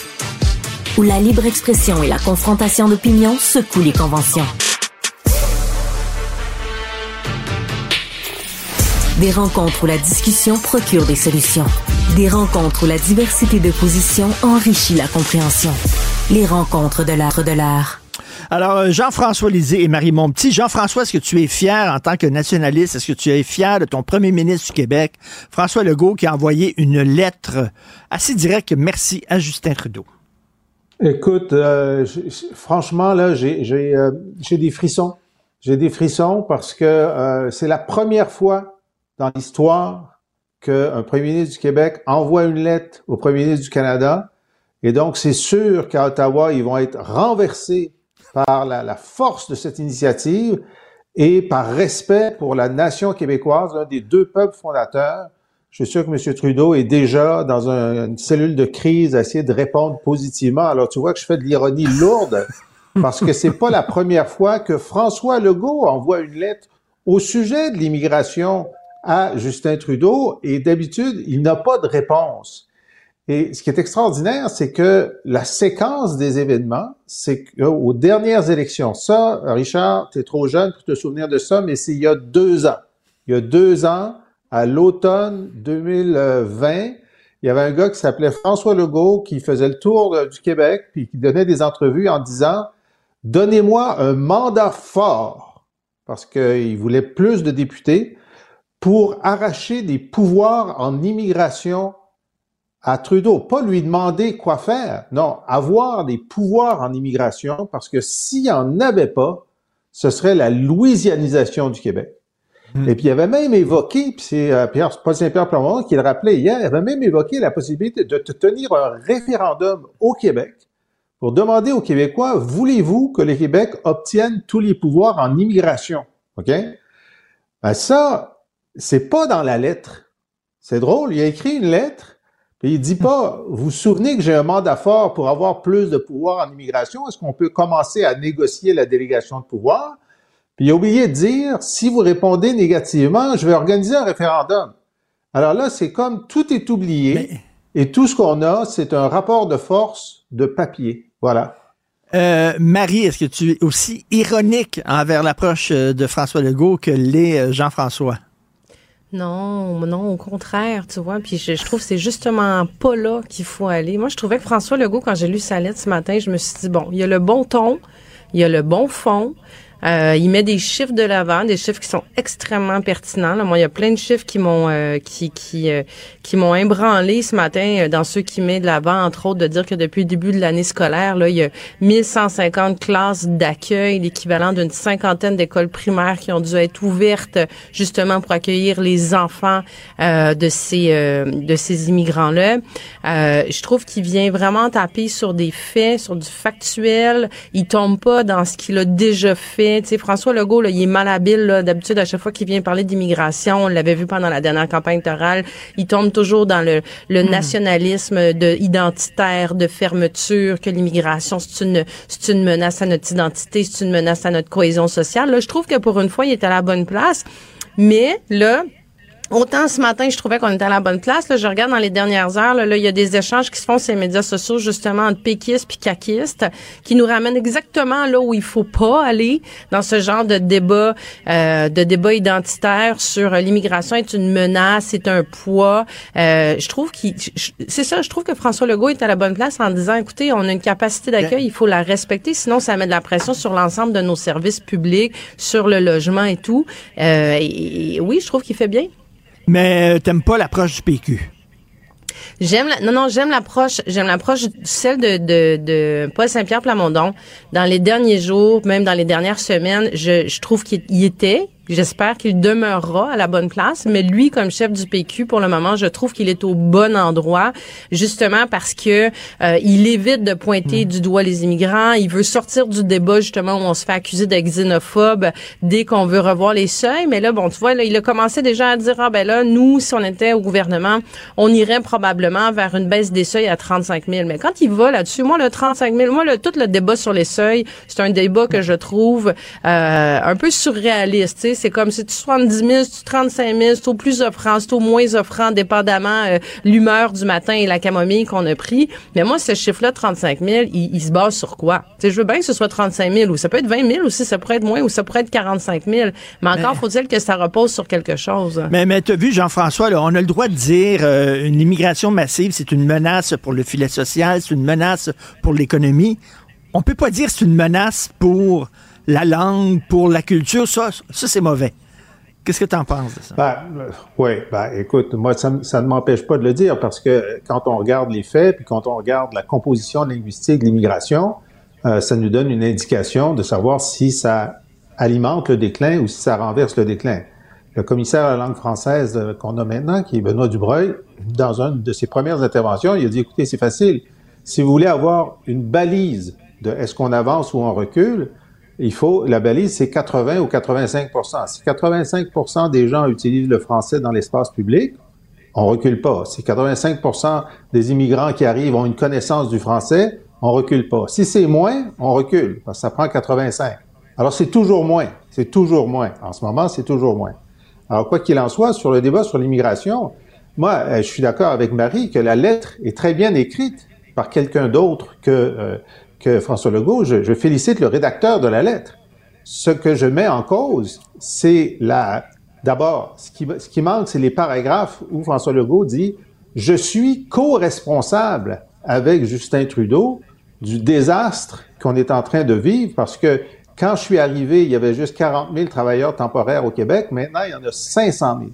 Où la libre expression et la confrontation d'opinions secouent les conventions. Des rencontres où la discussion procure des solutions. Des rencontres où la diversité de positions enrichit la compréhension. Les rencontres de l'art de l'art. Alors, euh, Jean-François Lisée et Marie Montpetit. Jean-François, est-ce que tu es fier en tant que nationaliste? Est-ce que tu es fier de ton premier ministre du Québec, François Legault, qui a envoyé une lettre assez directe merci à Justin Trudeau? Écoute, euh, franchement, là, j'ai euh, des frissons. J'ai des frissons parce que c'est la première fois dans l'histoire qu'un premier ministre du Québec envoie une lettre au premier ministre du Canada. Et donc, c'est sûr qu'à Ottawa, ils vont être renversés par la, force de cette initiative et par respect pour la nation québécoise, l'un des deux peuples fondateurs. Je suis sûr que M. Trudeau est déjà dans une cellule de crise à essayer de répondre positivement. Alors, tu vois que je fais de l'ironie lourde [laughs] parce que c'est pas la première fois que François Legault envoie une lettre au sujet de l'immigration à Justin Trudeau et d'habitude, il n'a pas de réponse. Et ce qui est extraordinaire, c'est que la séquence des événements, c'est qu'aux dernières élections, ça, Richard, tu es trop jeune pour te souvenir de ça, mais c'est il y a deux ans. Il y a deux ans, à l'automne 2020, il y avait un gars qui s'appelait François Legault qui faisait le tour du Québec puis qui donnait des entrevues en disant Donnez-moi un mandat fort parce qu'il voulait plus de députés pour arracher des pouvoirs en immigration à Trudeau. Pas lui demander quoi faire, non, avoir des pouvoirs en immigration parce que s'il n'y en avait pas, ce serait la louisianisation du Québec. Hmm. Et puis il avait même évoqué, puis c'est euh, Pierre, Paul Saint-Pierre Plamondon qui le rappelait hier, il avait même évoqué la possibilité de tenir un référendum au Québec pour demander aux Québécois, voulez-vous que le Québec obtienne tous les pouvoirs en immigration? OK? Ben ça, c'est pas dans la lettre. C'est drôle, il a écrit une lettre, puis il dit pas, [laughs] vous vous souvenez que j'ai un mandat fort pour avoir plus de pouvoir en immigration, est-ce qu'on peut commencer à négocier la délégation de pouvoir? Puis il a oublié de dire, si vous répondez négativement, je vais organiser un référendum. Alors là, c'est comme tout est oublié, et tout ce qu'on a, c'est un rapport de force de papier. Voilà. Euh, Marie, est-ce que tu es aussi ironique envers l'approche de François Legault que l'est euh, Jean-François? Non, non, au contraire, tu vois. Puis je, je trouve que c'est justement pas là qu'il faut aller. Moi, je trouvais que François Legault, quand j'ai lu sa lettre ce matin, je me suis dit, bon, il y a le bon ton, il y a le bon fond, euh, il met des chiffres de l'avant, des chiffres qui sont extrêmement pertinents. Moi, il y a plein de chiffres qui m'ont euh, qui qui euh, qui m'ont ébranlé ce matin euh, dans ceux qui met de l'avant, entre autres, de dire que depuis le début de l'année scolaire, là, il y a 1150 classes d'accueil, l'équivalent d'une cinquantaine d'écoles primaires qui ont dû être ouvertes justement pour accueillir les enfants de ces de ces immigrants-là. je trouve qu'il vient vraiment taper sur des faits, sur du factuel. Il tombe pas dans ce qu'il a déjà fait François Legault, il est malhabile. D'habitude, à chaque fois qu'il vient parler d'immigration, on l'avait vu pendant la dernière campagne électorale, il tombe toujours dans le, le hmm. nationalisme de, identitaire, de fermeture, que l'immigration, c'est une, c'est une menace à notre identité, c'est une menace à notre cohésion sociale. Là, je trouve que pour une fois, il est à la bonne place. Mais là, Autant ce matin, je trouvais qu'on était à la bonne place. Là, je regarde dans les dernières heures, là, il y a des échanges qui se font sur les médias sociaux, justement, entre péquistes puis caquistes, qui nous ramènent exactement là où il faut pas aller dans ce genre de débat, euh, de débat identitaire sur euh, l'immigration est une menace, c'est un poids. Euh, je trouve qu'il, c'est ça, je trouve que François Legault est à la bonne place en disant, écoutez, on a une capacité d'accueil, il faut la respecter, sinon ça met de la pression sur l'ensemble de nos services publics, sur le logement et tout. Euh, et oui, je trouve qu'il fait bien. Mais euh, t'aimes pas l'approche du PQ? J'aime la, non non j'aime l'approche j'aime l'approche celle de, de, de Paul Saint-Pierre Plamondon dans les derniers jours même dans les dernières semaines je, je trouve qu'il était J'espère qu'il demeurera à la bonne place, mais lui, comme chef du PQ, pour le moment, je trouve qu'il est au bon endroit, justement parce que euh, il évite de pointer mm. du doigt les immigrants. Il veut sortir du débat justement où on se fait accuser d'être xénophobe dès qu'on veut revoir les seuils. Mais là, bon, tu vois, là, il a commencé déjà à dire ah ben là, nous, si on était au gouvernement, on irait probablement vers une baisse des seuils à 35 000. Mais quand il va là-dessus, moi, le 35 000, moi, le, tout le débat sur les seuils, c'est un débat que je trouve euh, un peu surréaliste. C'est comme si tu 70 000, si tu 35 000, c'est au plus offrant, c'est au moins offrant, dépendamment euh, l'humeur du matin et la camomille qu'on a pris. Mais moi, ce chiffre-là, 35 000, il, il se base sur quoi? Je veux bien que ce soit 35 000 ou ça peut être 20 000 aussi, ça pourrait être moins ou ça pourrait être 45 000. Mais encore faut-il que ça repose sur quelque chose. Mais, mais tu as vu, Jean-François, là, on a le droit de dire euh, une immigration massive, c'est une menace pour le filet social, c'est une menace pour l'économie. On peut pas dire c'est une menace pour la langue, pour la culture. Ça, ça c'est mauvais. Qu'est-ce que tu en penses de ça? Ben, euh, oui, ben, écoute, moi, ça, ne m'empêche pas de le dire parce que quand on regarde les faits, puis quand on regarde la composition linguistique de l'immigration, euh, ça nous donne une indication de savoir si ça alimente le déclin ou si ça renverse le déclin. Le commissaire à la langue française euh, qu'on a maintenant, qui est Benoît Dubreuil, dans une de ses premières interventions, il a dit, écoutez, c'est facile. Si vous voulez avoir une balise de est-ce qu'on avance ou on recule, il faut, la balise, c'est 80 ou 85% Si 85% des gens utilisent le français dans l'espace public, on recule pas. Si 85% des immigrants qui arrivent ont une connaissance du français, on recule pas. Si c'est moins, on recule, parce que ça prend 85. Alors, c'est toujours moins. C'est toujours moins. En ce moment, c'est toujours moins. Alors, quoi qu'il en soit, sur le débat sur l'immigration, moi, euh, je suis d'accord avec Marie que la lettre est très bien écrite par quelqu'un d'autre que, euh, que François Legault. Je, félicite le rédacteur de la lettre. Ce que je mets en cause, c'est la... D'abord, ce qui, manque, c'est les paragraphes où François Legault dit « Je suis co-responsable avec Justin Trudeau du désastre qu'on est en train de vivre parce que quand je suis arrivé, il y avait juste 40 000 travailleurs temporaires au Québec. Maintenant, il y en a 500 000.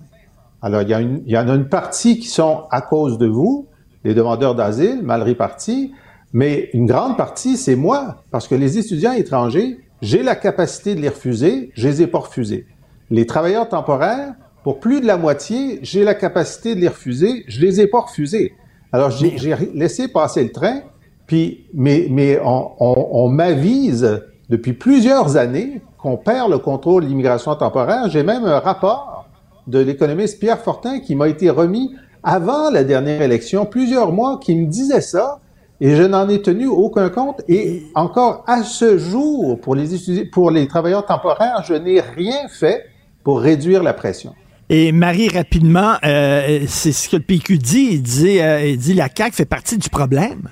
Alors, il y, il y en a une partie qui sont à cause de vous, les demandeurs d'asile, mal répartis, mais une grande partie, c'est moi, parce que les étudiants étrangers, j'ai la capacité de les refuser, je les ai pas refusés. Les travailleurs temporaires, pour plus de la moitié, j'ai la capacité de les refuser, je les ai pas refusés. Alors, j'ai laissé passer le train, puis, mais, mais on, on, on m'avise depuis plusieurs années qu'on perd le contrôle de l'immigration temporaire. J'ai même un rapport de l'économiste Pierre Fortin qui m'a été remis avant la dernière élection, plusieurs mois, qui me disait ça, et je n'en ai tenu aucun compte. Et encore à ce jour, pour les, pour les travailleurs temporaires, je n'ai rien fait pour réduire la pression. Et Marie, rapidement, euh, c'est ce que le PQ dit. Il dit, euh, il dit la CAQ fait partie du problème.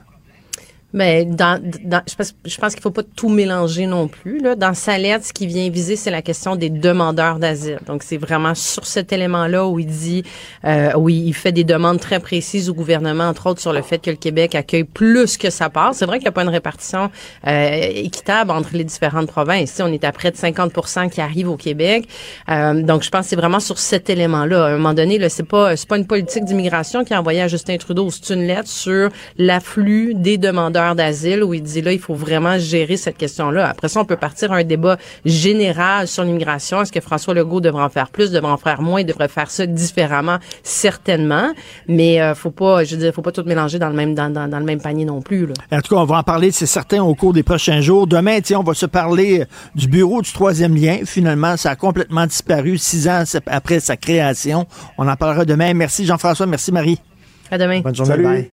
Mais dans, dans, je pense, je pense qu'il faut pas tout mélanger non plus. Là. Dans sa lettre, ce qui vient viser, c'est la question des demandeurs d'asile. Donc, c'est vraiment sur cet élément-là où il dit, euh, où il fait des demandes très précises au gouvernement, entre autres sur le fait que le Québec accueille plus que sa part. C'est vrai qu'il n'y a pas une répartition euh, équitable entre les différentes provinces. Ici, on est à près de 50% qui arrivent au Québec. Euh, donc, je pense que c'est vraiment sur cet élément-là. À un moment donné, là, c'est pas, pas une politique d'immigration qui a envoyé à Justin Trudeau. C'est une lettre sur l'afflux des demandeurs d'asile où il dit là, il faut vraiment gérer cette question-là. Après ça, on peut partir à un débat général sur l'immigration. Est-ce que François Legault devrait en faire plus, devrait en faire moins, il devrait faire ça différemment, certainement. Mais euh, faut pas, je veux dire, faut pas tout mélanger dans le même dans, dans, dans le même panier non plus. Là. En tout cas, on va en parler, c'est certain, au cours des prochains jours. Demain, tiens, on va se parler du bureau du troisième lien. Finalement, ça a complètement disparu six ans après sa création. On en parlera demain. Merci Jean-François, merci Marie. À demain. Bonne journée. Salut. Bye.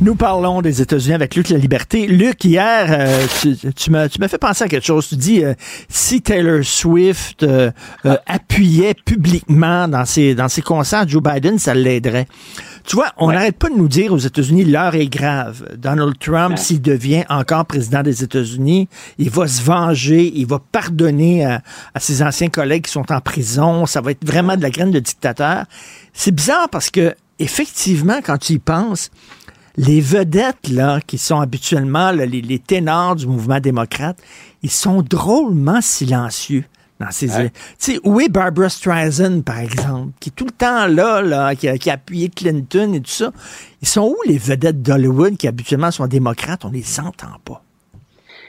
Nous parlons des États-Unis avec Luc La Liberté. Luc, hier, euh, tu, tu m'as tu m'as fait penser à quelque chose. Tu dis, euh, si Taylor Swift euh, euh, appuyait publiquement dans ses, dans ses concerts Joe Biden, ça l'aiderait. Tu vois, on n'arrête pas de nous dire aux États-Unis, l'heure est grave. Donald Trump, s'il devient encore président des États-Unis, il va se venger, il va pardonner à, à ses anciens collègues qui sont en prison. Ça va être vraiment de la graine de dictateur. C'est bizarre parce que, effectivement, quand tu y penses, les vedettes là, qui sont habituellement là, les, les ténors du mouvement démocrate, ils sont drôlement silencieux. Dans ces, Tu sais, où est Barbara Streisand, par exemple, qui est tout le temps là, là qui, a, qui a appuyé Clinton et tout ça? Ils sont où les vedettes d'Hollywood qui habituellement sont démocrates? On les entend pas.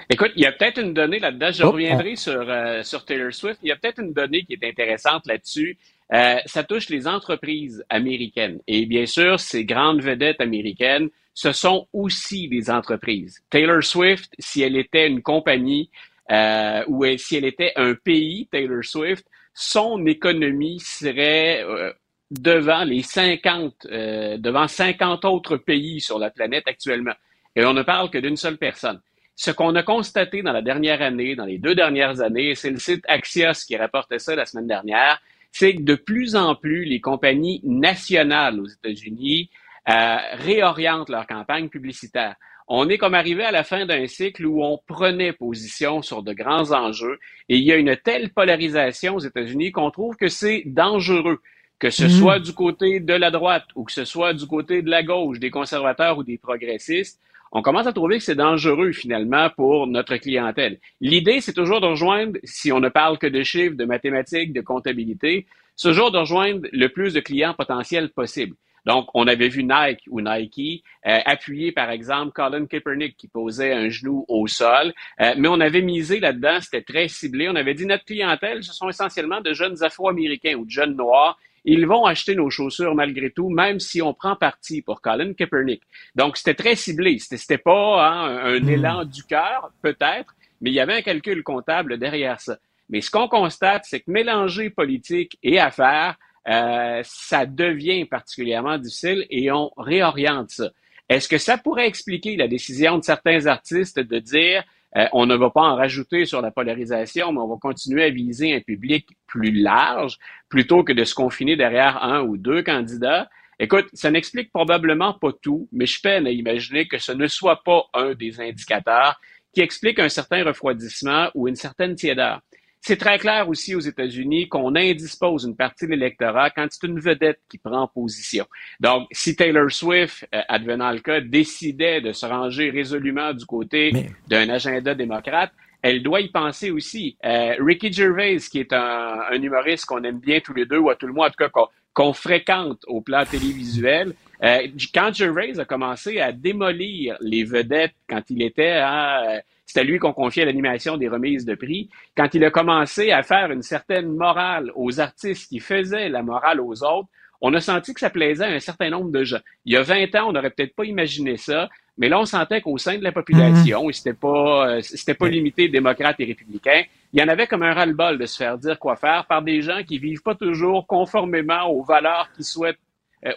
Écoute, il y a peut-être une donnée là-dedans. Je Oh, reviendrai sur, euh, sur Taylor Swift. Il y a peut-être une donnée qui est intéressante là-dessus. Euh, ça touche les entreprises américaines. Et bien sûr, ces grandes vedettes américaines, ce sont aussi des entreprises. Taylor Swift, si elle était une compagnie euh, ou si elle était un pays, Taylor Swift, son économie serait euh, devant les 50, euh, devant 50 autres pays sur la planète actuellement. Et on ne parle que d'une seule personne. Ce qu'on a constaté dans la dernière année, dans les deux dernières années, c'est le site Axios qui rapportait ça la semaine dernière, c'est que de plus en plus les compagnies nationales aux États-Unis euh, réorientent leur campagne publicitaire. On est comme arrivé à la fin d'un cycle où on prenait position sur de grands enjeux et il y a une telle polarisation aux États-Unis qu'on trouve que c'est dangereux, que ce Mhm. soit du côté de la droite ou que ce soit du côté de la gauche, des conservateurs ou des progressistes. On commence à trouver que c'est dangereux finalement pour notre clientèle. L'idée, c'est toujours de rejoindre, si on ne parle que de chiffres, de mathématiques, de comptabilité, c'est toujours de rejoindre le plus de clients potentiels possible. Donc, on avait vu Nike ou Nike euh, appuyer, par exemple, Colin Kaepernick qui posait un genou au sol, Euh, mais on avait misé là-dedans, c'était très ciblé. On avait dit notre clientèle, ce sont essentiellement de jeunes Afro-Américains ou de jeunes Noirs. Ils vont acheter nos chaussures malgré tout, même si on prend parti pour Colin Kaepernick. Donc, c'était très ciblé. C'était, pas hein, un, un élan du cœur, peut-être, mais il y avait un calcul comptable derrière ça. Mais ce qu'on constate, c'est que mélanger politique et affaires, euh, ça devient particulièrement difficile et on réoriente ça. Est-ce que ça pourrait expliquer la décision de certains artistes de dire euh, on ne va pas en rajouter sur la polarisation, mais on va continuer à viser un public plus large plutôt que de se confiner derrière un ou deux candidats? Écoute, ça n'explique probablement pas tout, mais je peine à imaginer que ce ne soit pas un des indicateurs qui explique un certain refroidissement ou une certaine tiédeur. C'est très clair aussi aux États-Unis qu'on indispose une partie de l'électorat quand c'est une vedette qui prend position. Donc, si Taylor Swift, euh, advenant le cas, décidait de se ranger résolument du côté d'un agenda démocrate, elle doit y penser aussi. Euh, Ricky Gervais, qui est un, un humoriste qu'on aime bien tous les deux, ou à tout le moins, en tout cas, qu'on qu'on fréquente au plan télévisuel, euh, quand Gervais a commencé à démolir les vedettes quand il était à... euh, c'était lui qu'on confiait l'animation des remises de prix. Quand il a commencé à faire une certaine morale aux artistes qui faisaient la morale aux autres, on a senti que ça plaisait à un certain nombre de gens. Il y a 20 ans, on n'aurait peut-être pas imaginé ça, mais là, on sentait qu'au sein de la population, et c'était pas, euh, c'était pas limité démocrates et républicains, il y en avait comme un ras-le-bol de se faire dire quoi faire par des gens qui vivent pas toujours conformément aux valeurs qu'ils souhaitent,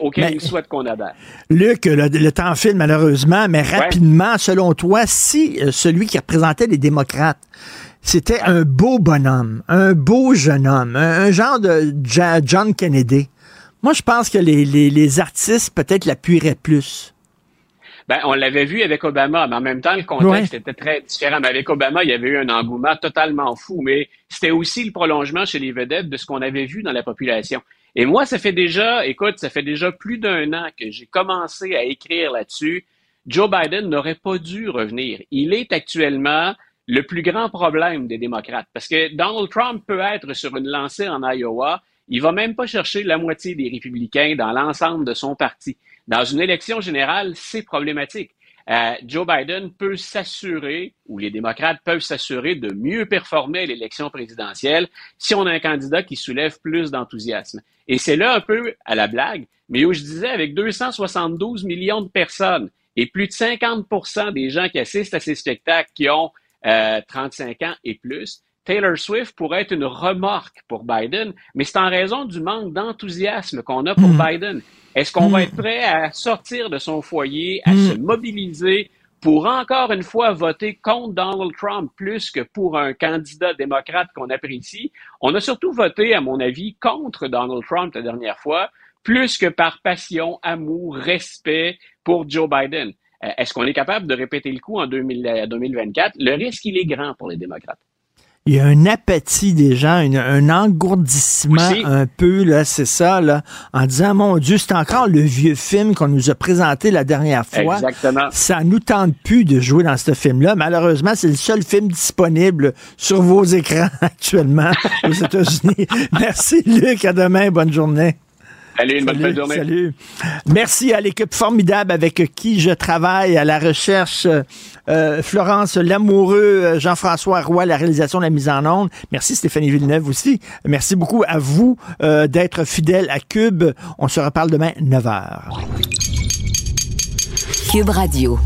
auxquelles Mais- ils souhaitent qu'on adhère. Luc, le, le temps file malheureusement, mais rapidement, selon toi, si euh, celui qui représentait les démocrates, c'était un beau bonhomme, un beau jeune homme, un, un genre de Ja- John Kennedy, moi je pense que les, les- les artistes peut-être l'appuieraient plus. Ben, on l'avait vu avec Obama, mais en même temps, le contexte Ouais. était très différent. Mais avec Obama, il y avait eu un engouement totalement fou, mais c'était aussi le prolongement chez les vedettes de ce qu'on avait vu dans la population. Et moi, ça fait déjà, écoute, ça fait déjà plus d'un an que j'ai commencé à écrire là-dessus. Joe Biden n'aurait pas dû revenir. Il est actuellement le plus grand problème des démocrates. Parce que Donald Trump peut être sur une lancée en Iowa. Il va même pas chercher la moitié des républicains dans l'ensemble de son parti. Dans une élection générale, c'est problématique. Euh, Joe Biden peut s'assurer, ou les démocrates peuvent s'assurer de mieux performer l'élection présidentielle si on a un candidat qui soulève plus d'enthousiasme. Et c'est là un peu à la blague, mais où je disais avec 272 millions de personnes et plus de 50% des gens qui assistent à ces spectacles qui ont euh, 35 ans et plus, Taylor Swift pourrait être une remorque pour Biden, mais c'est en raison du manque d'enthousiasme qu'on a pour Biden. Est-ce qu'on va être prêt à sortir de son foyer, à se mobiliser pour encore une fois voter contre Donald Trump plus que pour un candidat démocrate qu'on apprécie? On a surtout voté, à mon avis, contre Donald Trump la dernière fois, plus que par passion, amour, respect pour Joe Biden. Euh, Est-ce qu'on est capable de répéter le coup en 2000 euh, 2024? Le risque, il est grand pour les démocrates. Il y a un apathie des gens, une- un engourdissement Aussi. un peu, là, c'est ça, là, en disant, mon Dieu, c'est encore le vieux film qu'on nous a présenté la dernière fois. Exactement. Ça nous tente plus de jouer dans ce film-là. Malheureusement, c'est le seul film disponible sur vos écrans [laughs] actuellement aux États-Unis. Merci, Luc. À demain. Bonne journée. Allez, une bonne fin de journée. Salut. Merci à l'équipe formidable avec qui je travaille à la recherche. euh, Florence Lamoureux, Jean-François Roy, la réalisation de la mise en onde. Merci Stéphanie Villeneuve aussi. Merci beaucoup à vous euh, d'être fidèle à Cube. On se reparle demain 9h. Cube Radio.